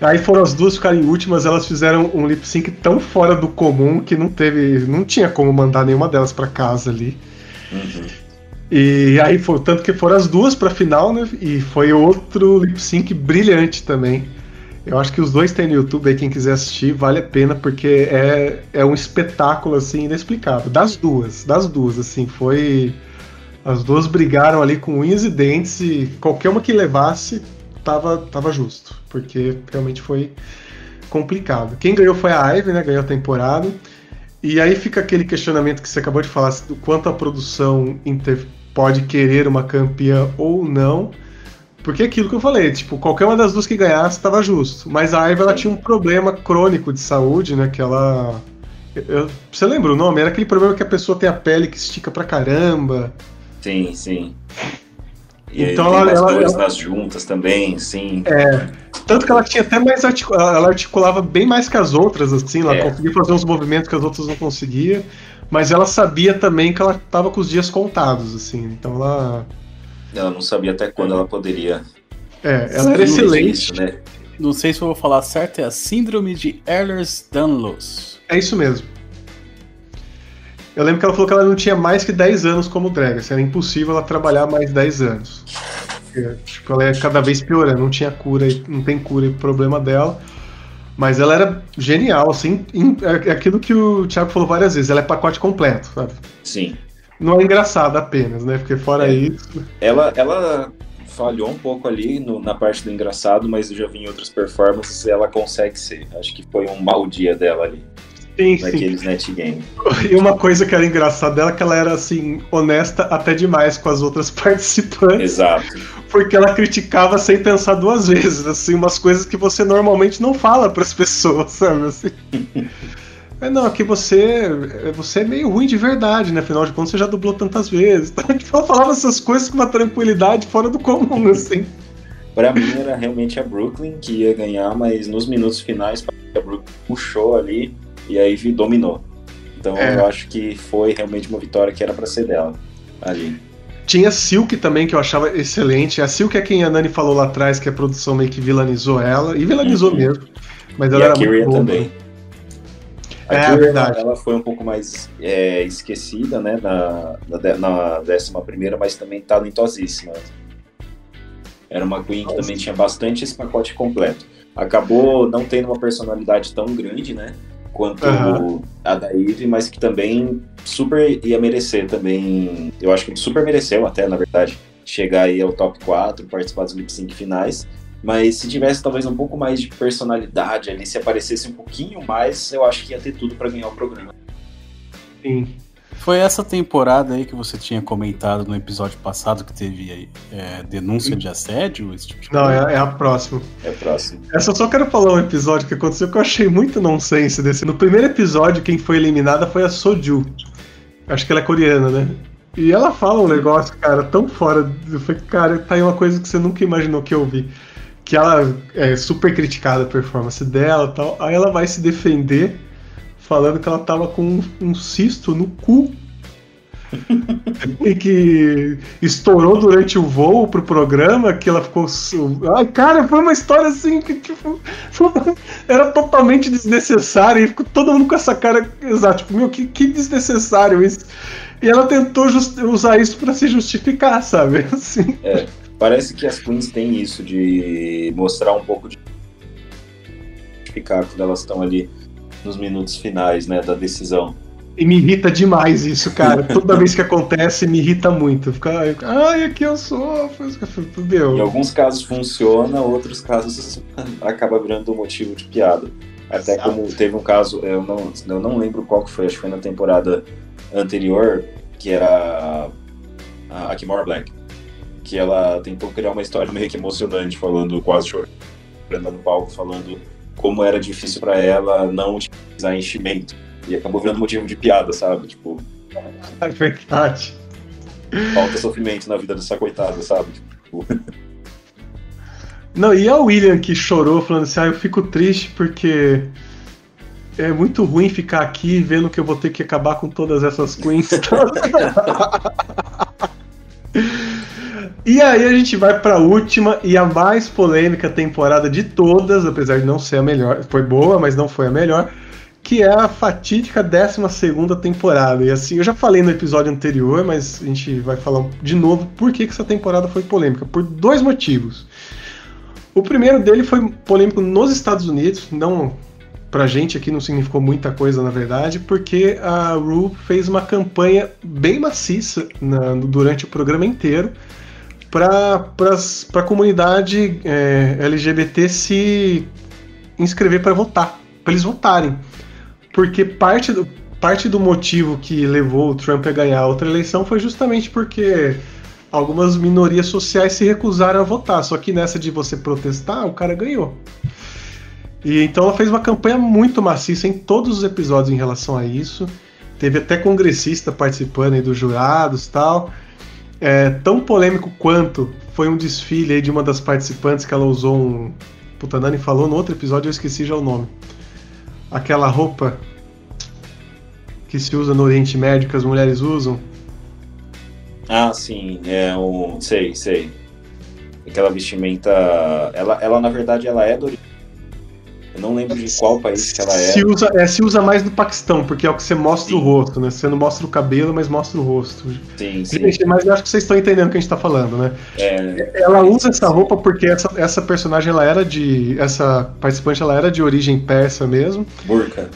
Aí foram as duas ficarem últimas, elas fizeram um lip sync tão fora do comum que não teve. não tinha como mandar nenhuma delas pra casa ali. E aí foi tanto que foram as duas pra final, né? E foi outro lip sync brilhante também. Eu acho que os dois tem no YouTube aí, quem quiser assistir, vale a pena, porque é, é um espetáculo, assim, inexplicável. Das duas, das duas, assim, foi. As duas brigaram ali com unhas e dentes e qualquer uma que levasse tava, tava justo, porque realmente foi complicado. Quem ganhou foi a Ivy, né? Ganhou a temporada. E aí fica aquele questionamento que você acabou de falar, do quanto a produção inter- pode querer uma campeã ou não. Porque é aquilo que eu falei, tipo, qualquer uma das duas que ganhasse estava justo. Mas a Ivy ela tinha um problema crônico de saúde, né? Que ela. eu- você lembra o nome? Era aquele problema que a pessoa tem a pele que estica pra caramba. Sim, sim. E Então ela- ela- dores ela- nas juntas também, sim. É. Tanto que ela tinha até mais ela articulava bem mais que as outras, assim, ela É. conseguia fazer uns movimentos que as outras não conseguiam, mas ela sabia também que ela tava com os dias contados, assim, então ela. Ela não sabia até quando ela poderia. É, ela era Isso, excelente. né? Não sei se eu vou falar certo, é a Síndrome de Ehlers-Danlos. É isso mesmo. Eu lembro que ela falou que ela não tinha mais que 10 anos como drag, assim, era impossível ela trabalhar mais 10 anos. Porque, tipo, ela é cada vez piorando, não tinha cura, não tem cura e problema dela. Mas ela era genial, assim, em- é aquilo que o Thiago falou várias vezes, ela é pacote completo, sabe? Sim. Não é engraçada apenas, né? Porque fora É. isso. Ela, ela falhou um pouco ali no- na parte do engraçado, mas eu já vi em outras performances e ela consegue ser. Acho que foi um mau dia dela ali, Sim, sim. naqueles net game. E uma coisa que era engraçada dela é que ela era assim, honesta até demais com as outras participantes. Exato. Porque ela criticava sem pensar duas vezes, assim, umas coisas que você normalmente não fala pras pessoas, sabe? Assim. É, não, que você, você é meio ruim de verdade, né? Afinal de contas, você já dublou tantas vezes. Então, tipo, ela falava essas coisas com uma tranquilidade fora do comum, assim. Pra mim era realmente a Brooklyn que ia ganhar, mas nos minutos finais a Brooklyn puxou ali e aí dominou. Então É. eu acho que foi realmente uma vitória que era pra ser dela ali. Tinha Silk também, que eu achava excelente. A Silk é quem a Nani falou lá atrás, que a produção meio que vilanizou ela, e vilanizou Uhum. mesmo. Mas E ela a era Kyria muito boa. também. A É, verdade. ela foi um pouco mais é, esquecida, né, na, na, na décima primeira, mas também talentosíssima. Era uma Queen que também tinha bastante esse pacote completo. Acabou não tendo uma personalidade tão grande, né, quanto Aham. a da Eve, mas que também super ia merecer também, eu acho que super mereceu até, na verdade, chegar aí ao top 4, participar dos lip sync finais. Mas se tivesse talvez um pouco mais de personalidade ali, se aparecesse um pouquinho mais, eu acho que ia ter tudo pra ganhar o programa. Sim. Foi essa temporada aí que você tinha comentado no episódio passado que teve aí, é, denúncia de assédio, esse tipo de Não, coisa? é, é a próxima. É próximo. Essa eu só quero falar um episódio que aconteceu que eu achei muito nonsense desse. No primeiro episódio, quem foi eliminada foi a Soju. Acho que ela é coreana, né? E ela fala um negócio, cara, tão fora. Eu falei, cara, tá aí uma coisa que você nunca imaginou que eu vi. Que ela é super criticada a performance dela e tal. Aí ela vai se defender falando que ela tava com um, um cisto no cu. e que estourou durante o voo pro programa, que ela ficou. Ai, cara, foi uma história assim que, tipo, era totalmente desnecessária e ficou todo mundo com essa cara. Exato, tipo, meu, que, que desnecessário isso. E ela tentou jus- usar isso pra se justificar, sabe? Assim. É, parece que as queens têm isso de mostrar um pouco de justificar quando elas estão ali nos minutos finais, né, da decisão. E me irrita demais isso, cara. Toda vez que acontece, me irrita muito. Fica, ai, aqui eu sofro. Em Meu. alguns casos funciona, outros casos acaba virando motivo de piada. Até Exato. como teve um caso, eu não, eu não lembro qual que foi, acho que foi na temporada anterior, que era a, a Kimora Black. Que ela tentou criar uma história meio que emocionante, falando, quase chorando no palco, falando como era difícil pra ela não utilizar enchimento. E acabou virando motivo de piada, sabe? Tipo, É verdade. falta sofrimento na vida dessa coitada, sabe? Tipo, Não, e a William que chorou, falando assim: ah, eu fico triste porque é muito ruim ficar aqui vendo que eu vou ter que acabar com todas essas queens. e aí a gente vai pra última e a mais polêmica temporada de todas, apesar de não ser a melhor. Foi boa, mas não foi a melhor. Que é a fatídica 12 temporada. E assim, eu já falei no episódio anterior, mas a gente vai falar de novo por que, que essa temporada foi polêmica. Por dois motivos. O primeiro dele foi polêmico nos Estados Unidos, não pra gente aqui não significou muita coisa na verdade, porque a Ru fez uma campanha bem maciça na- durante o programa inteiro para a comunidade é, LGBT se inscrever para votar, para eles votarem. Porque parte do, parte do motivo que levou o Trump a ganhar outra eleição foi justamente porque algumas minorias sociais se recusaram a votar. Só que nessa de você protestar, o cara ganhou. E então ela fez uma campanha muito maciça em todos os episódios em relação a isso. Teve até congressista participando aí dos jurados tal. É, tão polêmico quanto foi um desfile de uma das participantes que ela usou um. Puta, Nani falou no outro episódio, eu esqueci já o nome. Aquela roupa que se usa no Oriente Médio, que as mulheres usam. Ah, sim, é um. Sei, sei. Aquela vestimenta. Ela, ela na verdade, ela é do Oriente. Eu não lembro de qual país que ela é. Se usa, é, se usa mais no Paquistão, porque é o que você mostra sim. o rosto, né? Você não mostra o cabelo, mas mostra o rosto. Sim, sim. Mas eu acho que vocês estão entendendo o que a gente tá falando, né? É, ela usa essa roupa porque essa, essa personagem, ela era de. Essa participante, ela era de origem persa mesmo. Burka.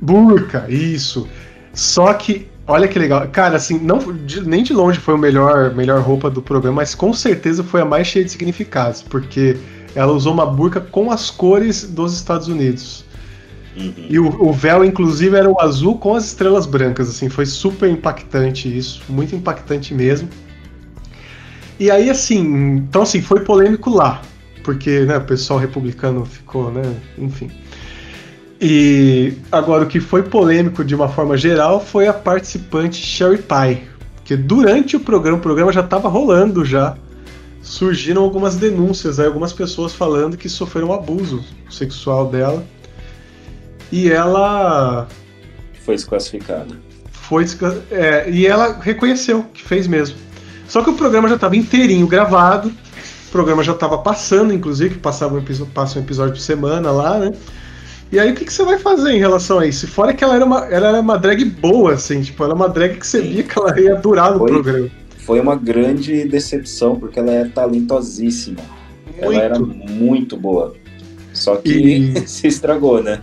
Burka, isso. Só que, olha que legal. Cara, assim, não, de, nem de longe foi a melhor, melhor roupa do programa, mas com certeza foi a mais cheia de significados, porque ela usou uma burca com as cores dos Estados Unidos. Uhum. E o, o, véu, inclusive, era o azul com as estrelas brancas, assim, foi super impactante isso, muito impactante mesmo. E aí, assim, então assim, foi polêmico lá, porque né, o pessoal republicano ficou, né, enfim. E agora o que foi polêmico de uma forma geral foi a participante Sherry Pie, que durante o programa, o programa já estava rolando já, surgiram algumas denúncias, aí, algumas pessoas falando que sofreram abuso sexual dela. E ela foi desclassificada. Foi é, e ela reconheceu que fez mesmo. Só que o programa já estava inteirinho gravado, o programa já estava passando, inclusive, que passava um, passa um episódio por semana lá, né? E aí o que, que, você vai fazer em relação a isso? Fora que ela era uma, ela era uma drag boa, assim, tipo, ela era uma drag que você Sim. via que ela ia durar no foi, programa. Foi uma grande decepção, porque ela é talentosíssima. Muito. Ela era muito boa. Só que e... se estragou, né?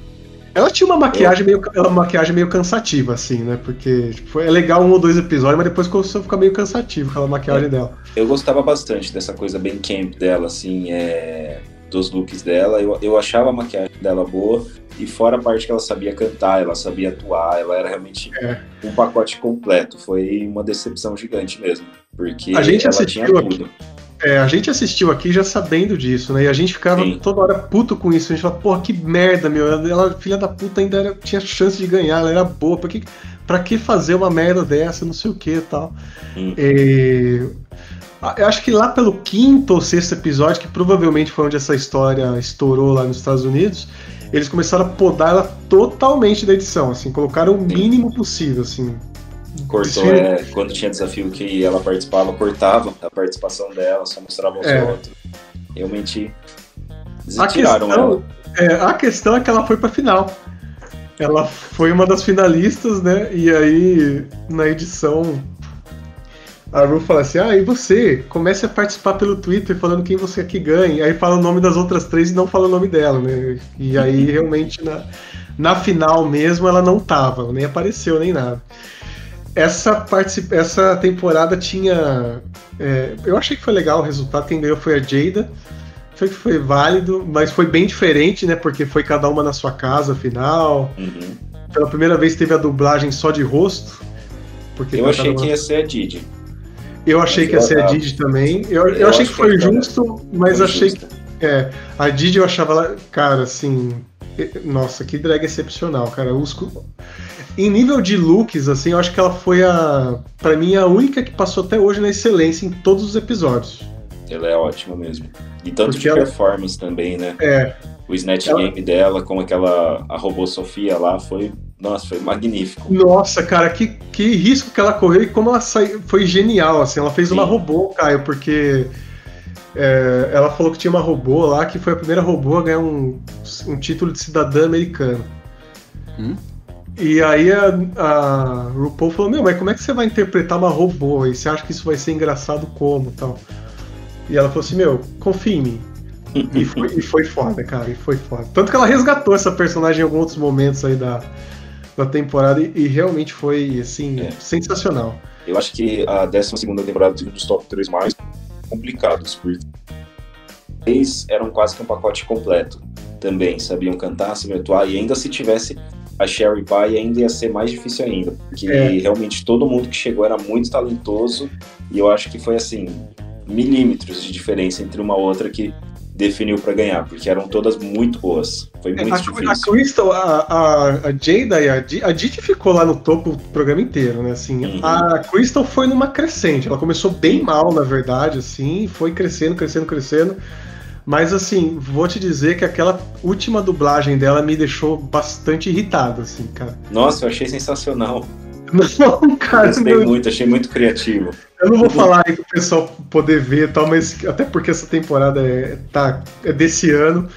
Ela tinha uma maquiagem, meio, uma maquiagem meio cansativa, assim, né? Porque tipo, é legal um ou dois episódios, mas depois começou a ficar meio cansativo aquela maquiagem é. dela. Eu gostava bastante dessa coisa bem camp dela, assim, é dos looks dela. Eu, eu achava a maquiagem dela boa. E fora a parte que ela sabia cantar, ela sabia atuar, ela era realmente é. um pacote completo. Foi uma decepção gigante mesmo. Porque a gente ela assistiu tinha tudo. Aqui. É, a gente assistiu aqui já sabendo disso, né? E a gente ficava Sim. toda hora puto com isso. A gente falava, porra, que merda, meu. Ela, filha da puta, ainda era, tinha chance de ganhar, ela era boa. Pra que, pra que fazer uma merda dessa, não sei o que e tal. Hum. E... Eu acho que lá pelo quinto ou sexto episódio, que provavelmente foi onde essa história estourou lá nos Estados Unidos, eles começaram a podar ela totalmente da edição, assim, colocaram o mínimo possível, assim. Cortou, Desfile- é, quando tinha desafio que ela participava, cortava a participação dela, só mostrava os É. outros. Realmente A tiraram ela. questão, é, a questão é que ela foi pra final. Ela foi uma das finalistas, né? E aí, na edição, a Ru fala assim: Ah, e você? Comece a participar pelo Twitter falando quem você aqui ganha. Aí fala o nome das outras três e não fala o nome dela, né? E aí, realmente, na, na final mesmo, ela não tava, nem apareceu, nem nada. Essa, particip... Essa temporada tinha. é, eu achei que foi legal o resultado. Quem ganhou foi a Jada. Foi que foi válido, mas foi bem diferente, né? Porque foi cada uma na sua casa, afinal. Uhum. Pela primeira vez teve a dublagem só de rosto. Porque Eu achei uma- que ia ser a Didi. Eu achei mas que ia ser a Didi também. Eu, eu, Eu achei que foi que, justo, mas foi achei justo. que. É, a Didi eu achava ela. Cara, assim. Nossa, que drag excepcional, cara. Os cu- Em nível de looks, assim, eu acho que ela foi a. Pra mim, a única que passou até hoje na excelência em todos os episódios. Ela é ótima mesmo. E tanto Porque de ela- performance também, né? É, O Snatch Ela- Game dela, com aquela. A robô Sofia lá, foi. Nossa, foi magnífico. Nossa, cara, que, que risco que ela correu e como ela saiu. Foi genial, assim. Ela fez uma Sim. robô, Caio, porque. é, ela falou que tinha uma robô lá que foi a primeira robô a ganhar um, um título de cidadã americana. Hum? E aí a, a RuPaul falou: Meu, mas como é que você vai interpretar uma robô? E você acha que isso vai ser engraçado como tal? E ela falou assim: Meu, confia em mim. E foi, e foi foda, cara, e foi foda. Tanto que ela resgatou essa personagem em alguns outros momentos aí da, da temporada e, e realmente foi, assim, É. sensacional. Eu acho que a 12 temporada teve um dos top 3 mais complicados, porque eles eram quase que um pacote completo também. Sabiam cantar, sabiam atuar, e ainda se tivesse a Sherry Pie, ainda ia ser mais difícil ainda, porque É. realmente todo mundo que chegou era muito talentoso E eu acho que foi assim, milímetros de diferença entre uma outra que definiu para ganhar, porque eram todas muito boas. Foi muito a, difícil. A Crystal, a, a, a Jada e a a Dee ficou lá no topo o programa inteiro, né? Assim, Uhum. A Crystal foi numa crescente. Ela começou bem mal, na verdade, assim, foi crescendo, crescendo, crescendo. Mas assim, vou te dizer que aquela última dublagem dela me deixou bastante irritado, assim, cara. Nossa, eu achei sensacional. Não, cara, Gostei não- muito, achei muito criativo. Eu não vou falar aí pro pessoal poder ver e tal, mas até porque essa temporada é, tá, é desse ano,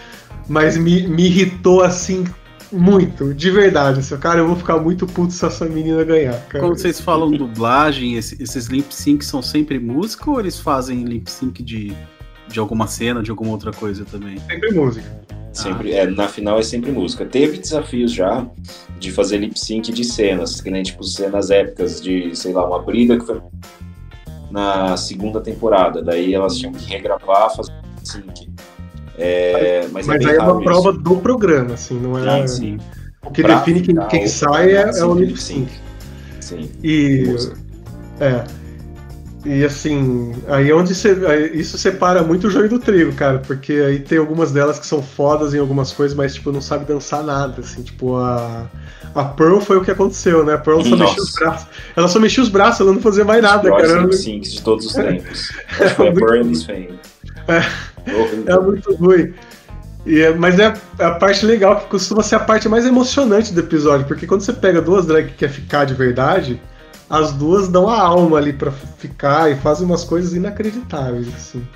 mas me, me irritou assim muito, de verdade. Assim, cara, eu vou ficar muito puto se essa menina ganhar. Cara. Quando vocês falam dublagem, esse- esses lip sync são sempre música ou eles fazem lip sync de, de alguma cena, de alguma outra coisa também? Sempre música. Sempre, é, na final é sempre música. Teve desafios já de fazer lip sync de cenas, que nem tipo cenas épicas de, sei lá, uma briga que foi na segunda temporada. Daí elas tinham que regravar, fazer lip sync. É, mas, Mas é aí é uma prova isso. do programa, assim, não é. Ah, sim. O que Pra define quem, quem sai é, é o lip sync. Sim. E. Música. É. E assim, aí é onde aí isso separa muito o joio do trigo, cara, porque aí tem algumas delas que são fodas em algumas coisas, mas tipo, não sabe dançar nada, assim, tipo, a, a Pearl foi o que aconteceu, né? A Pearl só Nossa. mexia os braços. Ela só mexia os braços, ela não fazia mais nada, cara. lip syncs de todos os tempos. Foi a muito Burns Fame. É muito ruim. E é- mas é a parte legal que costuma ser a parte mais emocionante do episódio, porque quando você pega duas drag que quer ficar de verdade, as duas dão a alma ali pra ficar e fazem umas coisas inacreditáveis, assim.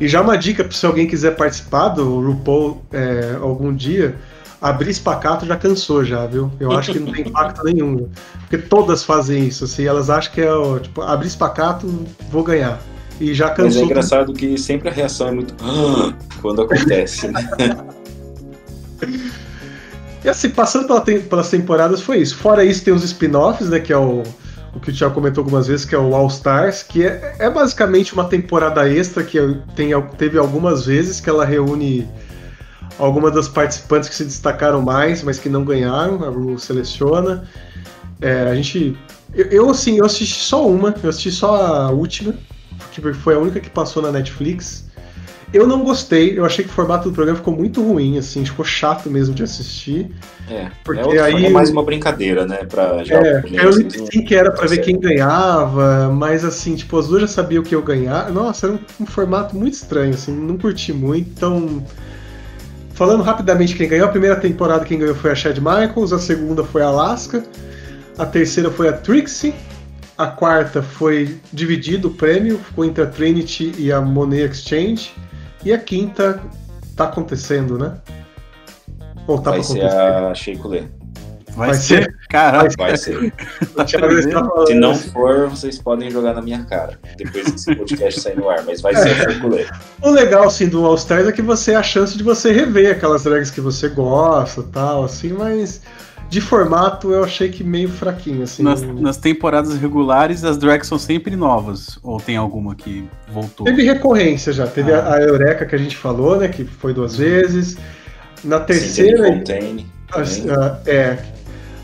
E já uma dica se alguém quiser participar do RuPaul é, algum dia, abrir espacato já cansou já, viu? Eu acho que não tem impacto nenhum. Porque todas fazem isso, assim, elas acham que é, ó, tipo, abrir espacato, vou ganhar. E já Mas cansou. é engraçado que sempre a reação é muito "Ah", quando acontece, né? E assim, passando pela tem- pelas temporadas foi isso. Fora isso, tem os spin-offs, né? Que é o, o que o Thiago comentou algumas vezes, que é o All Stars, que é, é basicamente uma temporada extra que tem, teve algumas vezes que ela reúne algumas das participantes que se destacaram mais, mas que não ganharam, a Ru seleciona. É, a gente. Eu, eu, assim, eu assisti só uma, eu assisti só a última, que foi a única que passou na Netflix. Eu não gostei, eu achei que o formato do programa ficou muito ruim, assim, ficou chato mesmo de assistir. É, Porque é, outra- aí- é mais uma brincadeira, né? Pra já É, o vocês lip não- sync era pra ver quem ganhava, mas assim, tipo, as duas já sabiam que eu ganhar. Nossa, era um, um formato muito estranho, assim, não curti muito. Então, falando rapidamente quem ganhou, a primeira temporada quem ganhou foi a Chad Michaels, a segunda foi a Alaska, a terceira foi a Trixie, a quarta foi dividido o prêmio, ficou entre a Trinity e a Monet Exchange, e a quinta tá acontecendo, né? Ou tá Vai pra ser acontecer? a Sheik Lê. Vai, Vai ser? ser? Caralho. Vai ser. Se não for, vocês podem jogar na minha cara. Depois que esse podcast sair no ar, mas vai ser a Lê. O legal, assim, do All Stars é que você é a chance de você rever aquelas drags que você gosta tal, assim, mas de formato eu achei que meio fraquinho, assim. Nas, nas temporadas regulares, as drags são sempre novas. Ou tem alguma que voltou? Teve recorrência já, teve Ah. a, a Eureka que a gente falou, né, que foi duas vezes. Na terceira... As- também. ah, é.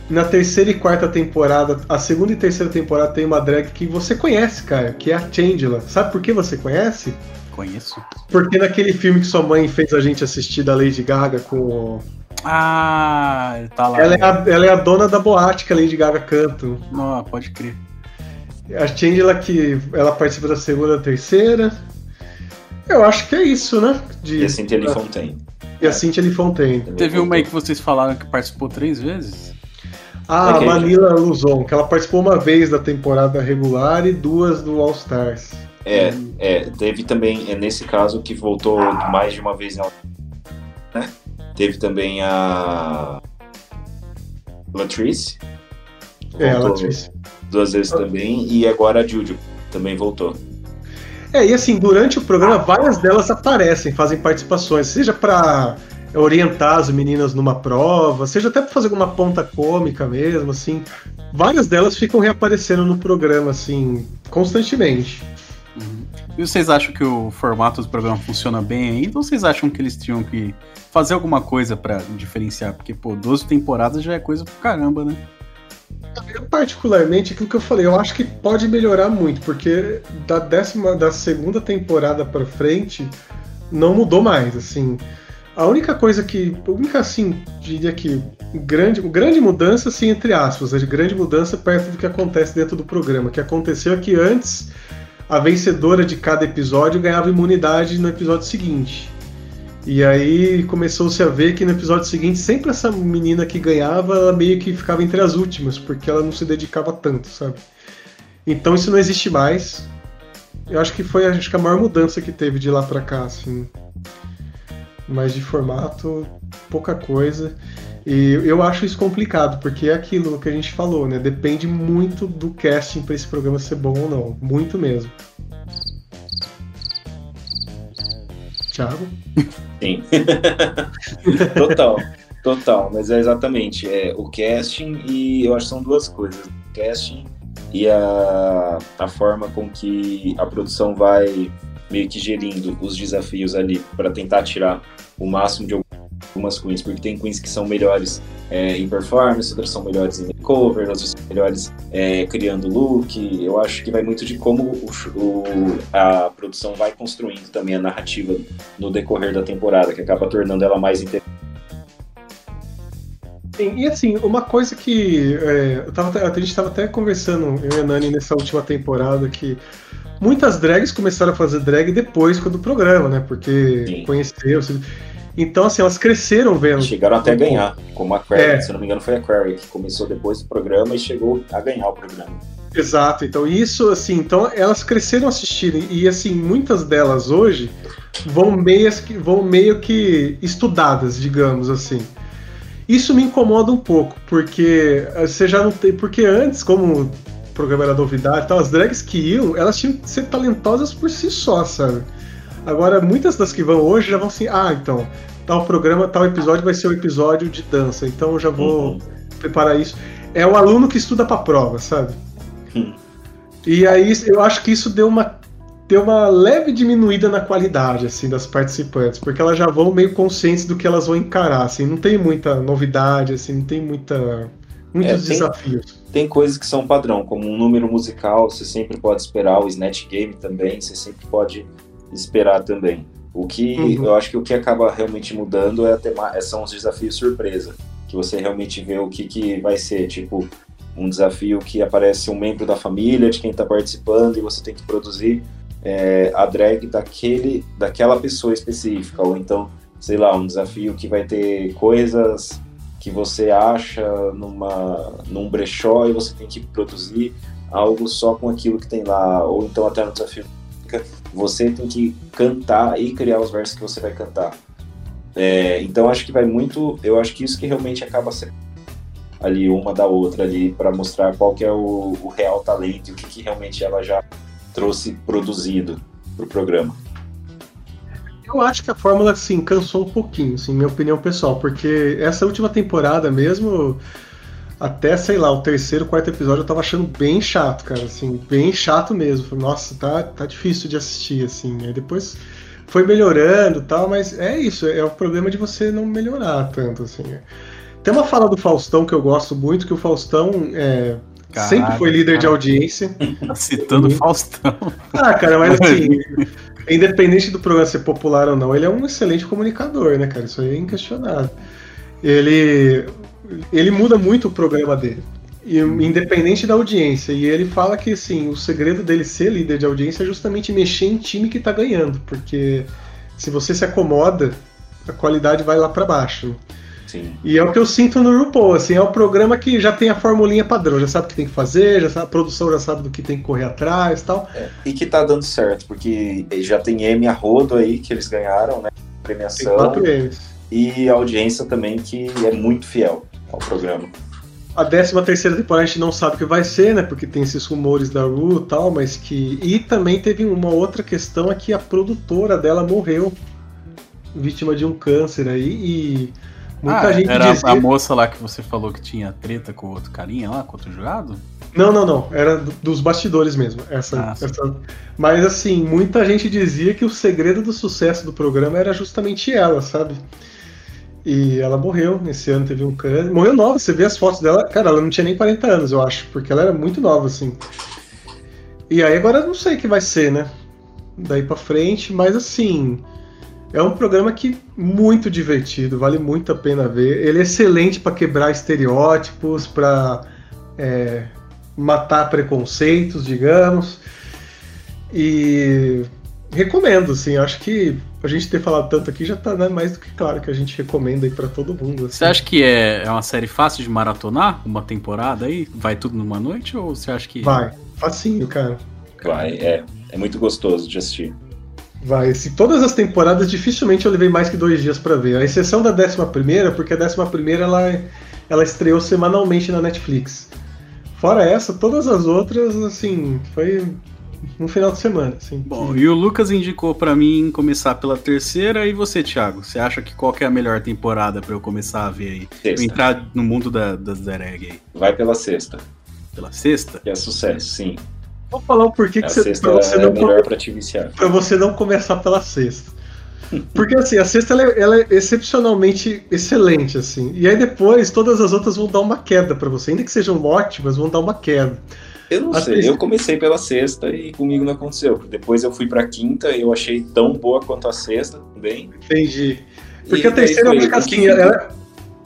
Na terceira e quarta temporada, a segunda e terceira temporada tem uma drag que você conhece, cara, que é a Changela. Sabe por que você conhece? Conheço. Porque naquele filme que sua mãe fez a gente assistir da Lady Gaga com o Ah, tá lá. Ela é, a, ela é a dona da boate que a Lady Gaga canta. Não, pode crer. A Changela que ela participa da segunda e terceira. Eu acho que é isso, né? De, E a Cynthia Lee Fontaine. E a Cynthia Lee Fontaine. Teve uma aí que vocês falaram que participou três vezes? Ah, a. Manila Luzon, que ela participou uma vez da temporada regular e duas do All Stars. É, é, teve também, é nesse caso, que voltou mais de uma vez na. Né? Teve também a. Latrice. É, a Latrice. Duas vezes também. E agora a Juju também voltou. É, e assim, durante o programa, várias delas aparecem, fazem participações, seja pra orientar as meninas numa prova, seja até pra fazer alguma ponta cômica mesmo, assim. Várias delas ficam reaparecendo no programa, assim, constantemente. E vocês acham que o formato do programa funciona bem ainda? Ou vocês acham que eles tinham que fazer alguma coisa pra diferenciar? Porque, pô, 12 temporadas já é coisa pra caramba, né? Eu, particularmente, aquilo que eu falei, eu acho que pode melhorar muito, porque da décima, da segunda temporada pra frente, não mudou mais, assim. A única coisa que, a única assim, diria que grande, grande mudança, assim, entre aspas, a grande mudança perto do que acontece dentro do programa. Que aconteceu é que antes a vencedora de cada episódio ganhava imunidade no episódio seguinte. E aí começou-se a ver que no episódio seguinte, sempre essa menina que ganhava, ela meio que ficava entre as últimas, porque ela não se dedicava tanto, sabe? Então isso não existe mais. Eu acho que foi acho que a maior mudança que teve de lá pra cá, assim. Mas de formato, pouca coisa. E eu acho isso complicado, porque é aquilo que a gente falou, né? Depende muito do casting para esse programa ser bom ou não. Muito mesmo. Thiago? Sim. total, total. Mas é exatamente é, o casting e eu acho que são duas coisas. O casting e a, a forma com que a produção vai meio que gerindo os desafios ali para tentar tirar o máximo de algumas queens, porque tem queens que são melhores é, em performance, outras são melhores em makeover, outras são melhores é, criando look. Eu acho que vai muito de como o, o, a produção vai construindo também a narrativa no decorrer da temporada, que acaba tornando ela mais interessante. E assim, uma coisa que é, eu tava, a gente estava até conversando, eu e a Nani, nessa última temporada, que muitas drags começaram a fazer drag depois do programa, né? Porque Sim. conheceu. Então, assim, elas cresceram vendo. Chegaram até a ganhar, como a Query, é. se não me engano, foi a Query que começou depois do programa e chegou a ganhar o programa. Exato, então isso, assim, então elas cresceram assistindo, e assim, muitas delas hoje vão meio, vão meio que estudadas, digamos assim. Isso me incomoda um pouco, porque eh, você já não tem. Porque antes, como o programa era novidade tal, as drags que iam, elas tinham que ser talentosas por si só, sabe? Agora, muitas das que vão hoje já vão assim, ah, então, tal programa, tal episódio vai ser o um episódio de dança, então eu já vou uhum. preparar isso. É o aluno que estuda pra prova, sabe? Uhum. E aí eu acho que isso deu uma ter uma leve diminuída na qualidade assim das participantes, porque elas já vão meio conscientes do que elas vão encarar, assim, não tem muita novidade, assim, não tem muita muitos é, tem, desafios. Tem coisas que são padrão, como um número musical, você sempre pode esperar, o Snatch Game também, você sempre pode esperar também. O que uhum. eu acho que o que acaba realmente mudando é tema, é, são os desafios surpresa, que você realmente vê o que, que vai ser, tipo um desafio que aparece um membro da família de quem está participando e você tem que produzir é, a drag daquele, daquela pessoa específica, ou então, sei lá, um desafio que vai ter coisas que você acha numa, num brechó e você tem que produzir algo só com aquilo que tem lá, ou então até no desafio você tem que cantar e criar os versos que você vai cantar. É, então acho que vai muito, eu acho que isso que realmente acaba sendo ali uma da outra ali para mostrar qual que é o, o real talento e o que, que realmente ela já trouxe produzido para o programa? Eu acho que a fórmula, assim, cansou um pouquinho, assim, minha opinião pessoal, porque essa última temporada mesmo, até, sei lá, o terceiro, quarto episódio eu tava achando bem chato, cara, assim, bem chato mesmo. Nossa, tá, tá difícil de assistir, assim. Aí depois foi melhorando tal, mas é isso, é o problema de você não melhorar tanto, assim. Tem uma fala do Faustão que eu gosto muito, que o Faustão é, Caraca, sempre foi líder cara. de audiência. Citando Faustão. Ah, cara, mas assim, independente do programa ser popular ou não, ele é um excelente comunicador, né, cara? Isso aí é inquestionável. Ele, ele muda muito o programa dele. E, independente da audiência. E ele fala que assim, o segredo dele ser líder de audiência é justamente mexer em time que tá ganhando. Porque se você se acomoda, a qualidade vai lá para baixo. Sim. E é o que eu sinto no RuPaul, assim, é o programa que já tem a formulinha padrão, já sabe o que tem que fazer, já sabe, a produção já sabe do que tem que correr atrás tal. É, e que tá dando certo, porque já tem M a rodo aí que eles ganharam, né? Premiação. Tem quatro M's. E a audiência também que é muito fiel ao programa. A 13 terceira temporada a gente não sabe o que vai ser, né? Porque tem esses rumores da Ru e tal, mas que. E também teve uma outra questão é que a produtora dela morreu, vítima de um câncer aí, e Muita ah, gente era dizia... a moça lá que você falou que tinha treta com outro carinha lá, com outro jurado? Não, não, não. Era dos bastidores mesmo. Essa, ah, essa... Mas assim, muita gente dizia que o segredo do sucesso do programa era justamente ela, sabe? E ela morreu esse ano, teve um câncer. Morreu nova, você vê as fotos dela. Cara, ela não tinha nem 40 anos, eu acho, porque ela era muito nova, assim. E aí agora eu não sei o que vai ser, né? Daí pra frente, mas assim. É um programa que muito divertido, vale muito a pena ver. Ele é excelente para quebrar estereótipos, para é, matar preconceitos, digamos. E recomendo, assim, acho que a gente ter falado tanto aqui já tá né, mais do que claro que a gente recomenda aí para todo mundo. Assim. Você acha que é, é uma série fácil de maratonar? Uma temporada aí? Vai tudo numa noite? Ou você acha que. Vai, facinho, cara. Vai, é. É muito gostoso de assistir. Vai, se todas as temporadas dificilmente eu levei mais que dois dias para ver. A exceção da 11 primeira, porque a 11 primeira ela, ela estreou semanalmente na Netflix. Fora essa, todas as outras, assim, foi um final de semana, assim. Bom, e o Lucas indicou para mim começar pela terceira, e você, Thiago? Você acha que qual que é a melhor temporada para eu começar a ver aí? Sexta. Entrar no mundo da, das Zereg aí. Vai pela sexta. Pela sexta? Que é sucesso, sim. Vou falar o porquê A que você, sexta pra você é não melhor pra te viciar. pra você não começar pela sexta. Porque assim, a sexta ela é, ela é excepcionalmente excelente, assim. E aí depois todas as outras vão dar uma queda pra você. Ainda que sejam ótimas, vão dar uma queda. Eu não As sei, eu comecei pela sexta e comigo não aconteceu. Depois eu fui pra quinta e eu achei tão boa quanto a sexta também. Entendi. Porque E a terceira foi- acho que o que assim, fica- ela.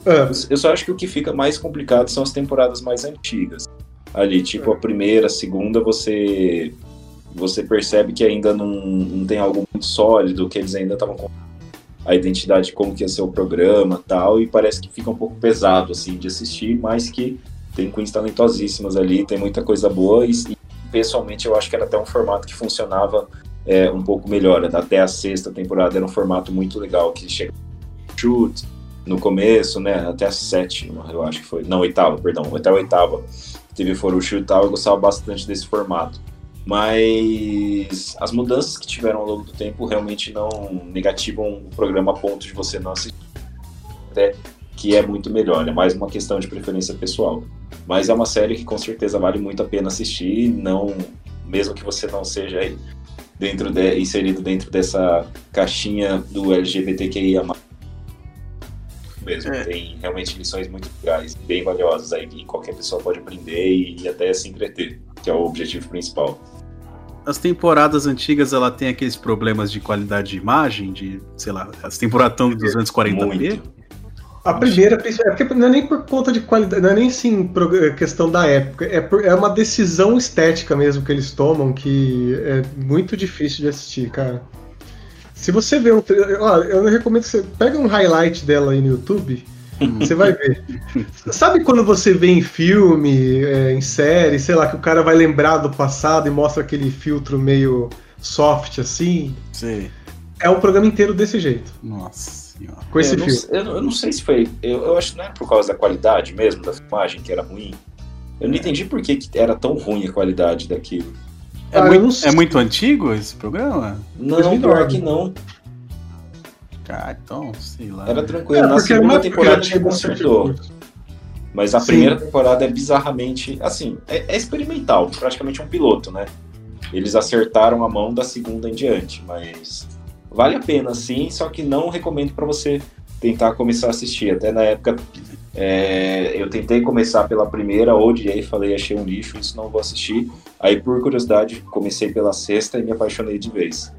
Ah, Eu só acho que o que fica mais complicado são as temporadas mais antigas. Ali, tipo a primeira, a segunda, você você percebe que ainda não, não tem algo muito sólido, que eles ainda estavam com a identidade de como que ia ser o programa tal, e parece que fica um pouco pesado, assim, de assistir, mas que tem queens talentosíssimas ali, tem muita coisa boa, e, e pessoalmente eu acho que era até um formato que funcionava é, um pouco melhor. Até a sexta temporada era um formato muito legal, que chega shoot no começo, né, até a sétima, eu acho que foi, não, oitava, perdão, até a oitava, teve for o shoot e tal, eu gostava bastante desse formato. Mas as mudanças que tiveram ao longo do tempo realmente não negativam o programa a ponto de você não assistir. Até que é muito melhor, é mais uma questão de preferência pessoal. Mas é uma série que com certeza vale muito a pena assistir, não mesmo que você não seja aí dentro de, inserido dentro dessa caixinha do LGBTQIA+. Mesmo, tem realmente lições muito legais, bem valiosas aí, que qualquer pessoa pode aprender e, e até se entreter, que é o objetivo principal. As temporadas antigas, ela tem aqueles problemas de qualidade de imagem, de, sei lá, as temporadas estão 240p. Muito. A primeira, é porque não é nem por conta de qualidade, não é nem assim pro- questão da época, é, por- é uma decisão estética mesmo que eles tomam que é muito difícil de assistir, cara. Se você vê um. tra- Olha, eu recomendo que você pega um highlight dela aí no YouTube, você vai ver. Sabe quando você vê em filme, é, em série, sei lá, que o cara vai lembrar do passado e mostra aquele filtro meio soft assim? Sei. É o programa inteiro desse jeito. Nossa senhora. Com esse eu, não, filtro. eu, não- eu não sei se foi. Eu, eu acho que não era por causa da qualidade mesmo da filmagem, que era ruim. Eu não entendi por que, que era tão ruim a qualidade daquilo. É, Ah, muito, não é muito antigo esse programa? Não, 2009. pior que não. Ah, então, sei lá. Era tranquilo. Na porque era segunda temporada bastante consertou. Mas a Sim. primeira temporada é bizarramente. Assim, é, é experimental, praticamente um piloto, né? Eles acertaram a mão da segunda em diante, mas vale a pena sim, só que não recomendo pra você tentar começar a assistir. Até na época é, eu tentei começar pela primeira, odiei, falei, achei um lixo, isso não vou assistir. Aí, por curiosidade, comecei pela sexta e me apaixonei de vez.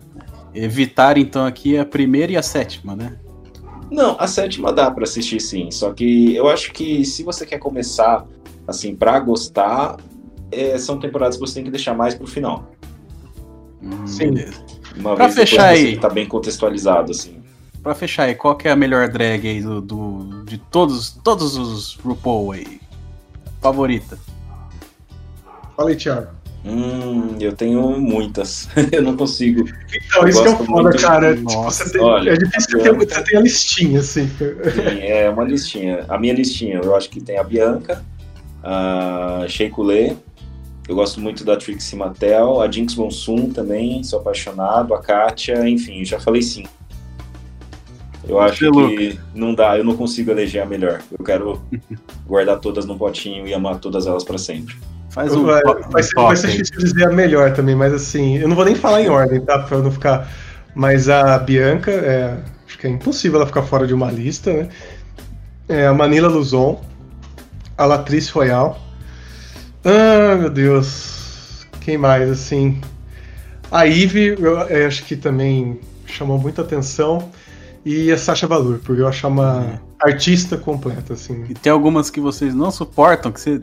Evitar, então, aqui a primeira e a sétima, né? Não, a sétima dá pra assistir sim, só que eu acho que se você quer começar assim pra gostar, é, são temporadas que você tem que deixar mais pro final. Hum, Sim. beleza. Uma Pra vez fechar aí. tá bem contextualizado assim. Pra fechar aí, qual que é a melhor drag aí do, do- de todos, todos os RuPaul aí? Favorita? Fala aí, Thiago. Hum, eu tenho muitas. eu não consigo. Então, Eu isso que é foda, muito- cara. Tipo, Nossa, você tem- olha, é difícil você ter, você ter a listinha, assim. Sim, é uma listinha. A minha listinha, eu acho que tem a Bianca, a Shea Coulee, eu gosto muito da Trixie Mattel, a Jinx Monsoon também, sou apaixonado, a Katia, enfim, já falei sim. Eu acho Você, que não dá, eu não consigo eleger a melhor. Eu quero guardar todas num potinho e amar todas elas pra sempre. Faz um, vai, to- um vai ser, top vai ser difícil dizer a melhor também, mas assim, eu não vou nem falar em ordem, tá? Pra eu não ficar. Mas a Bianca, é, acho que é impossível ela ficar fora de uma lista, né? é, a Manila Luzon, a Latrice Royal. Ah, meu Deus. Quem mais, assim? A Ivy, eu, acho que também chamou muita atenção. E a Sasha Valur, porque eu acho uma artista completa, assim. E tem algumas que vocês não suportam, que você.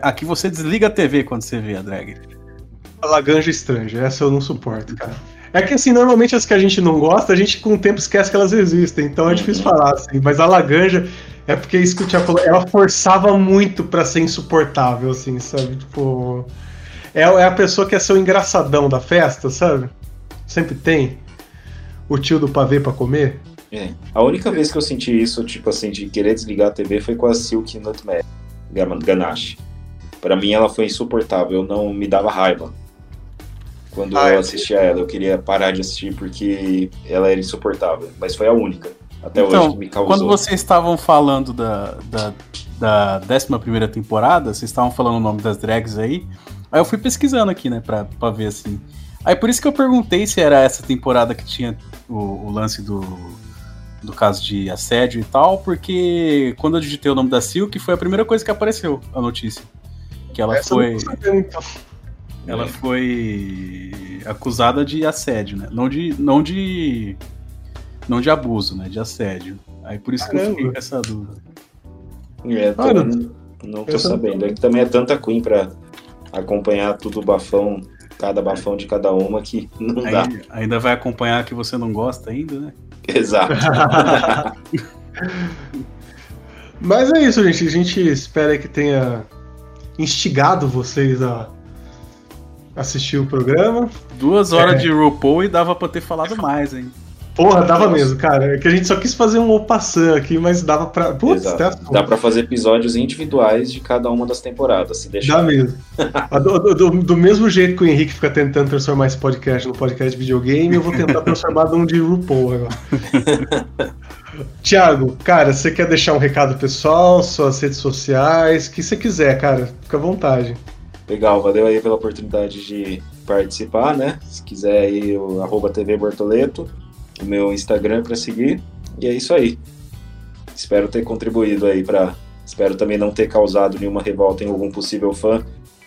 Aqui você desliga a TV quando você vê a drag. A Laganja Estranha, essa eu não suporto, cara. É que assim, normalmente as que a gente não gosta, a gente com o tempo esquece que elas existem, então é difícil falar, assim. Mas a Laganja é porque isso que o Thiago falou, ela forçava muito pra ser insuportável, assim, sabe? Tipo. É, é a pessoa que é seu engraçadão da festa, sabe? Sempre tem. O tio do pavê pra comer. É. A única vez que eu senti isso, tipo assim, de querer desligar a TV foi com a Silk Nutmeg Ganache. Pra mim ela foi insuportável, não me dava raiva. Quando Ah, eu é. assistia ela, eu queria parar de assistir porque ela era insuportável. Mas foi a única, até hoje, Então, que me causou. quando vocês estavam falando da, da, da 11 temporada, vocês estavam falando o nome das drags aí, aí eu fui pesquisando aqui, né, pra, pra ver assim. Aí por isso que eu perguntei se era essa temporada que tinha o, o lance do, do caso de assédio e tal, porque quando eu digitei o nome da Silk, foi a primeira coisa que apareceu, a notícia. Que ela Essa eu foi. não sabendo, então. Ela foi acusada de assédio, né? Não de. Não de. Não de abuso, né? De assédio. Aí por isso que eu Caramba. fiquei com essa dúvida. É, tô- Cara, não, não tô sabendo. É que também é tanta Queen pra acompanhar tudo bafão, cada bafão de cada uma que não dá. Aí, ainda vai acompanhar que você não gosta ainda, né? Exato. Mas é isso, gente. A gente espera que tenha instigado vocês a assistir o programa. Duas horas É. de RuPaul e dava pra ter falado mais, hein? Porra, dava mesmo, cara. É que a gente só quis fazer um opassant aqui, mas dava pra. Putz, tá Dá pra fazer episódios individuais de cada uma das temporadas, se deixar. Dá mesmo. Do- do- do mesmo jeito que o Henrique fica tentando transformar esse podcast no podcast de videogame, eu vou tentar transformar num de RuPaul agora. Tiago, cara, você quer deixar um recado pessoal, suas redes sociais, o que você quiser, cara, fica à vontade. Legal, valeu aí pela oportunidade de participar, né? Se quiser aí o arroba TV Bortoleto, o meu Instagram para seguir. E é isso aí. Espero ter contribuído aí para. Espero também não ter causado nenhuma revolta em algum possível fã,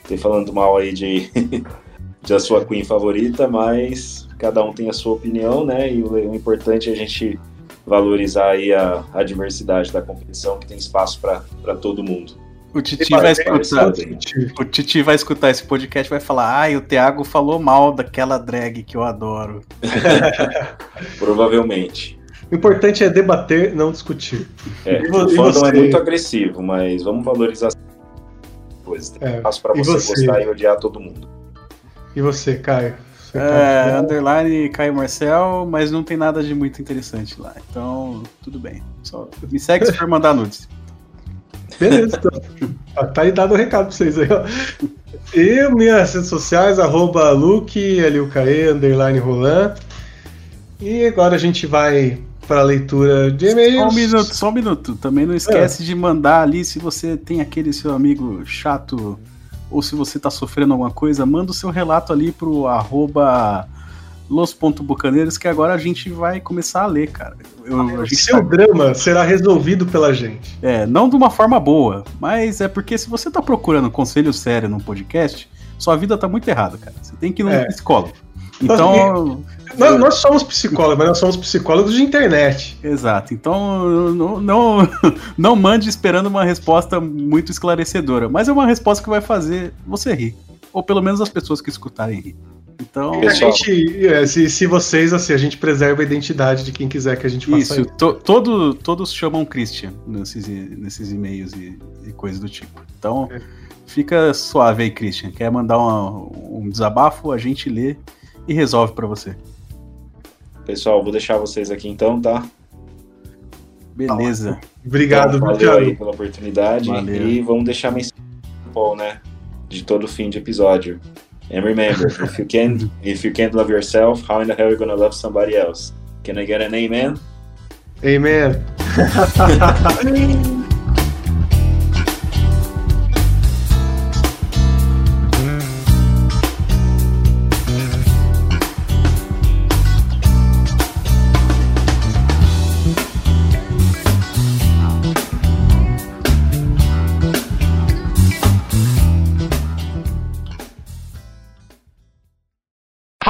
ter falando mal aí de, de a sua Queen favorita, mas cada um tem a sua opinião, né? E o, importante é a gente valorizar aí a, a diversidade da competição, que tem espaço para todo mundo. O Titi vai escutar. O Titi vai escutar esse podcast e vai falar: Ai, o Thiago falou mal daquela drag que eu adoro. Provavelmente. O importante é debater, não discutir. É, E o e fandom é muito agressivo, mas vamos valorizar as coisas. Tem É, espaço pra e você, você? gostar e odiar todo mundo. E você, Caio? Você É, tá- underline Caio Marcel, mas não tem nada de muito interessante lá. Então, tudo bem. Só me segue se for mandar nudes. Beleza, então. Ah, Tá aí dado o recado pra vocês aí, ó. E minhas redes sociais, arroba Luke, LUKE, underline Roland. E agora a gente vai para a leitura de e-mails. Só um minuto, só um minuto. Também não esquece de mandar ali se você tem aquele seu amigo chato ou se você tá sofrendo alguma coisa, manda o seu relato ali pro arroba los.bucaneiros que agora a gente vai começar a ler, cara. Eu, a gente Seu tá- drama será resolvido pela gente. É, não de uma forma boa, mas é porque se você tá procurando conselho sério num podcast, sua vida tá muito errada, cara. Você tem que ir num É. psicólogo. Então, Nós, nós somos psicólogos, mas nós somos psicólogos de internet. Exato. Então, não, não, não mande esperando uma resposta muito esclarecedora, mas é uma resposta que vai fazer você rir. Ou pelo menos as pessoas que escutarem rir. Então, A gente, é, se, se vocês, assim, a gente preserva a identidade de quem quiser que a gente faça isso. to- todo, todos chamam Christian nesses, nesses e-mails e, e coisas do tipo. Então, fica suave aí, Christian. Quer mandar uma- um desabafo, a gente lê e resolve pra você. Pessoal, vou deixar vocês aqui então, tá? Beleza. Obrigado, então, valeu aí pela oportunidade. Valeu. E vamos deixar a mensagem né? De todo fim de episódio. And remember, if you can't if you can't love yourself, how in the hell are you gonna love somebody else? Can I get an amen? Amen.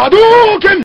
Hadouken!